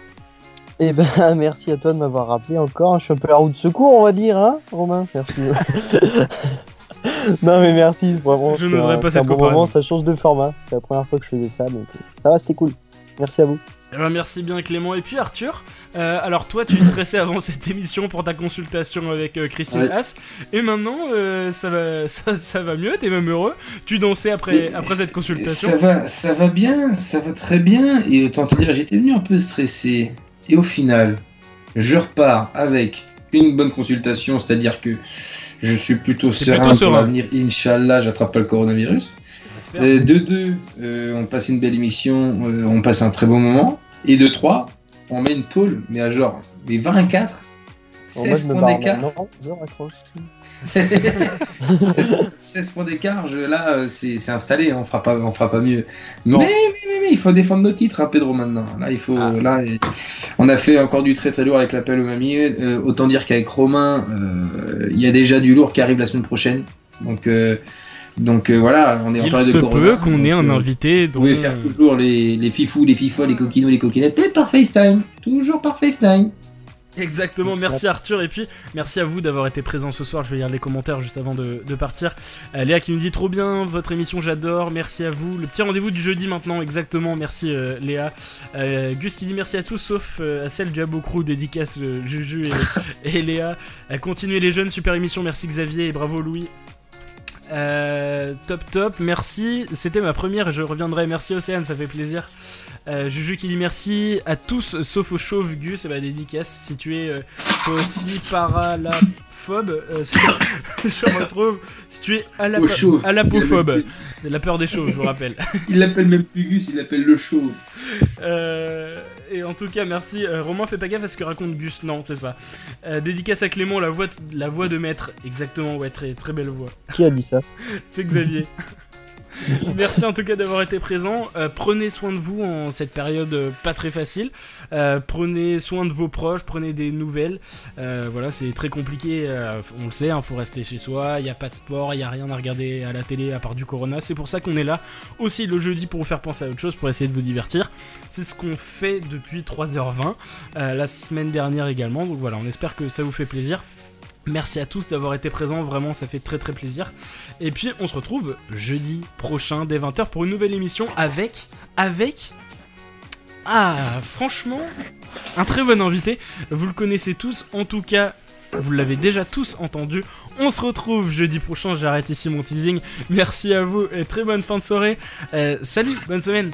Eh ben, merci à toi de m'avoir rappelé encore. Je suis un peu la roue de secours, on va dire, hein, Romain Merci. non, mais merci, c'est vraiment. Je n'oserais pas cette bon comparaison. moment, ça change de format. C'était la première fois que je faisais ça, donc euh, ça va, c'était cool. Merci à vous. Eh ben, merci bien Clément. Et puis Arthur, euh, alors toi tu stressais avant cette émission pour ta consultation avec euh, Christine Ouais. Haas. Et maintenant euh, ça, va, ça, ça va mieux, t'es même heureux. Tu dansais après, Mais- après cette consultation. Ça va, ça va bien, ça va très bien. Et autant te dire, j'étais venu un peu stressé. Et au final, je repars avec une bonne consultation, c'est-à-dire que je suis plutôt serein plutôt pour serein. l'avenir. Inch'Allah, j'attrape pas le coronavirus. J'espère. Euh, de deux, euh, on passe une belle émission, euh, on passe un très bon moment. Et de trois, on met une tôle, mais à genre mais 24, Bon, moi, 16 je me points d'écart. maintenant. Je raccroche. 16, 16 points d'écart, je- là, c'est c'est installé, on fera pas, on fera pas mieux. Mais, mais, mais, mais, il faut défendre nos titres, hein, Pedro, maintenant. Là, il faut, là, et- on a fait encore du très très lourd avec l'appel au mamie. Euh, autant dire qu'avec Romain, euh, il y a déjà du lourd qui arrive la semaine prochaine. Donc, euh, donc euh, voilà, on est en Il se de peut qu'on ait un euh, invité Vous pouvez faire toujours les, les fifous, les fifoles, les coquinots, les coquinettes, et par FaceTime. Toujours par FaceTime. Exactement, merci Arthur et puis merci à vous d'avoir été présent ce soir. Je vais lire les commentaires juste avant de, de partir. Euh, Léa qui nous dit trop bien votre émission, j'adore. Merci à vous. Le petit rendez-vous du jeudi maintenant, exactement. Merci euh, Léa. Euh, Gus qui dit merci à tous sauf euh, à celle du Abocrou, dédicace euh, Juju et, et Léa. Euh, continuez les jeunes, super émission. Merci Xavier et bravo Louis. Euh, top top, merci. C'était ma première et je reviendrai. Merci Océane, ça fait plaisir. Euh, Juju qui dit merci à tous sauf au chauve Gus. Et bah dédicace si tu es euh, toi aussi paralaphobe. euh, c'est- je retrouve si tu es chauve. alapophobe. La peur des chauves, je vous rappelle. Il l'appelle même plus Gus, il l'appelle le show. Euh, et en tout cas, merci. Euh, Romain, fais pas gaffe à ce que raconte Gus. Non, c'est ça. Euh, dédicace à Clément, la voix, de- la voix de maître. Exactement, ouais, très, très belle voix. Qui a dit ça? C'est Xavier. Merci en tout cas d'avoir été présent. Euh, prenez soin de vous en cette période euh, pas très facile. Euh, prenez soin de vos proches, prenez des nouvelles. Voilà, c'est très compliqué. on le sait, il faut rester chez soi. Il n'y a pas de sport, il n'y a rien à regarder à la télé à part du Corona. C'est pour ça qu'on est là aussi le jeudi pour vous faire penser à autre chose, pour essayer de vous divertir. C'est ce qu'on fait depuis 3h20 euh, la semaine dernière également. Donc voilà, on espère que ça vous fait plaisir. Merci à tous d'avoir été présents, vraiment ça fait très très plaisir. Et puis on se retrouve jeudi prochain dès 20h pour une nouvelle émission avec avec ah franchement un très bon invité. Vous le connaissez tous, en tout cas vous l'avez déjà tous entendu. On se retrouve jeudi prochain, j'arrête ici mon teasing. Merci à vous et très bonne fin de soirée. Euh, salut, bonne semaine.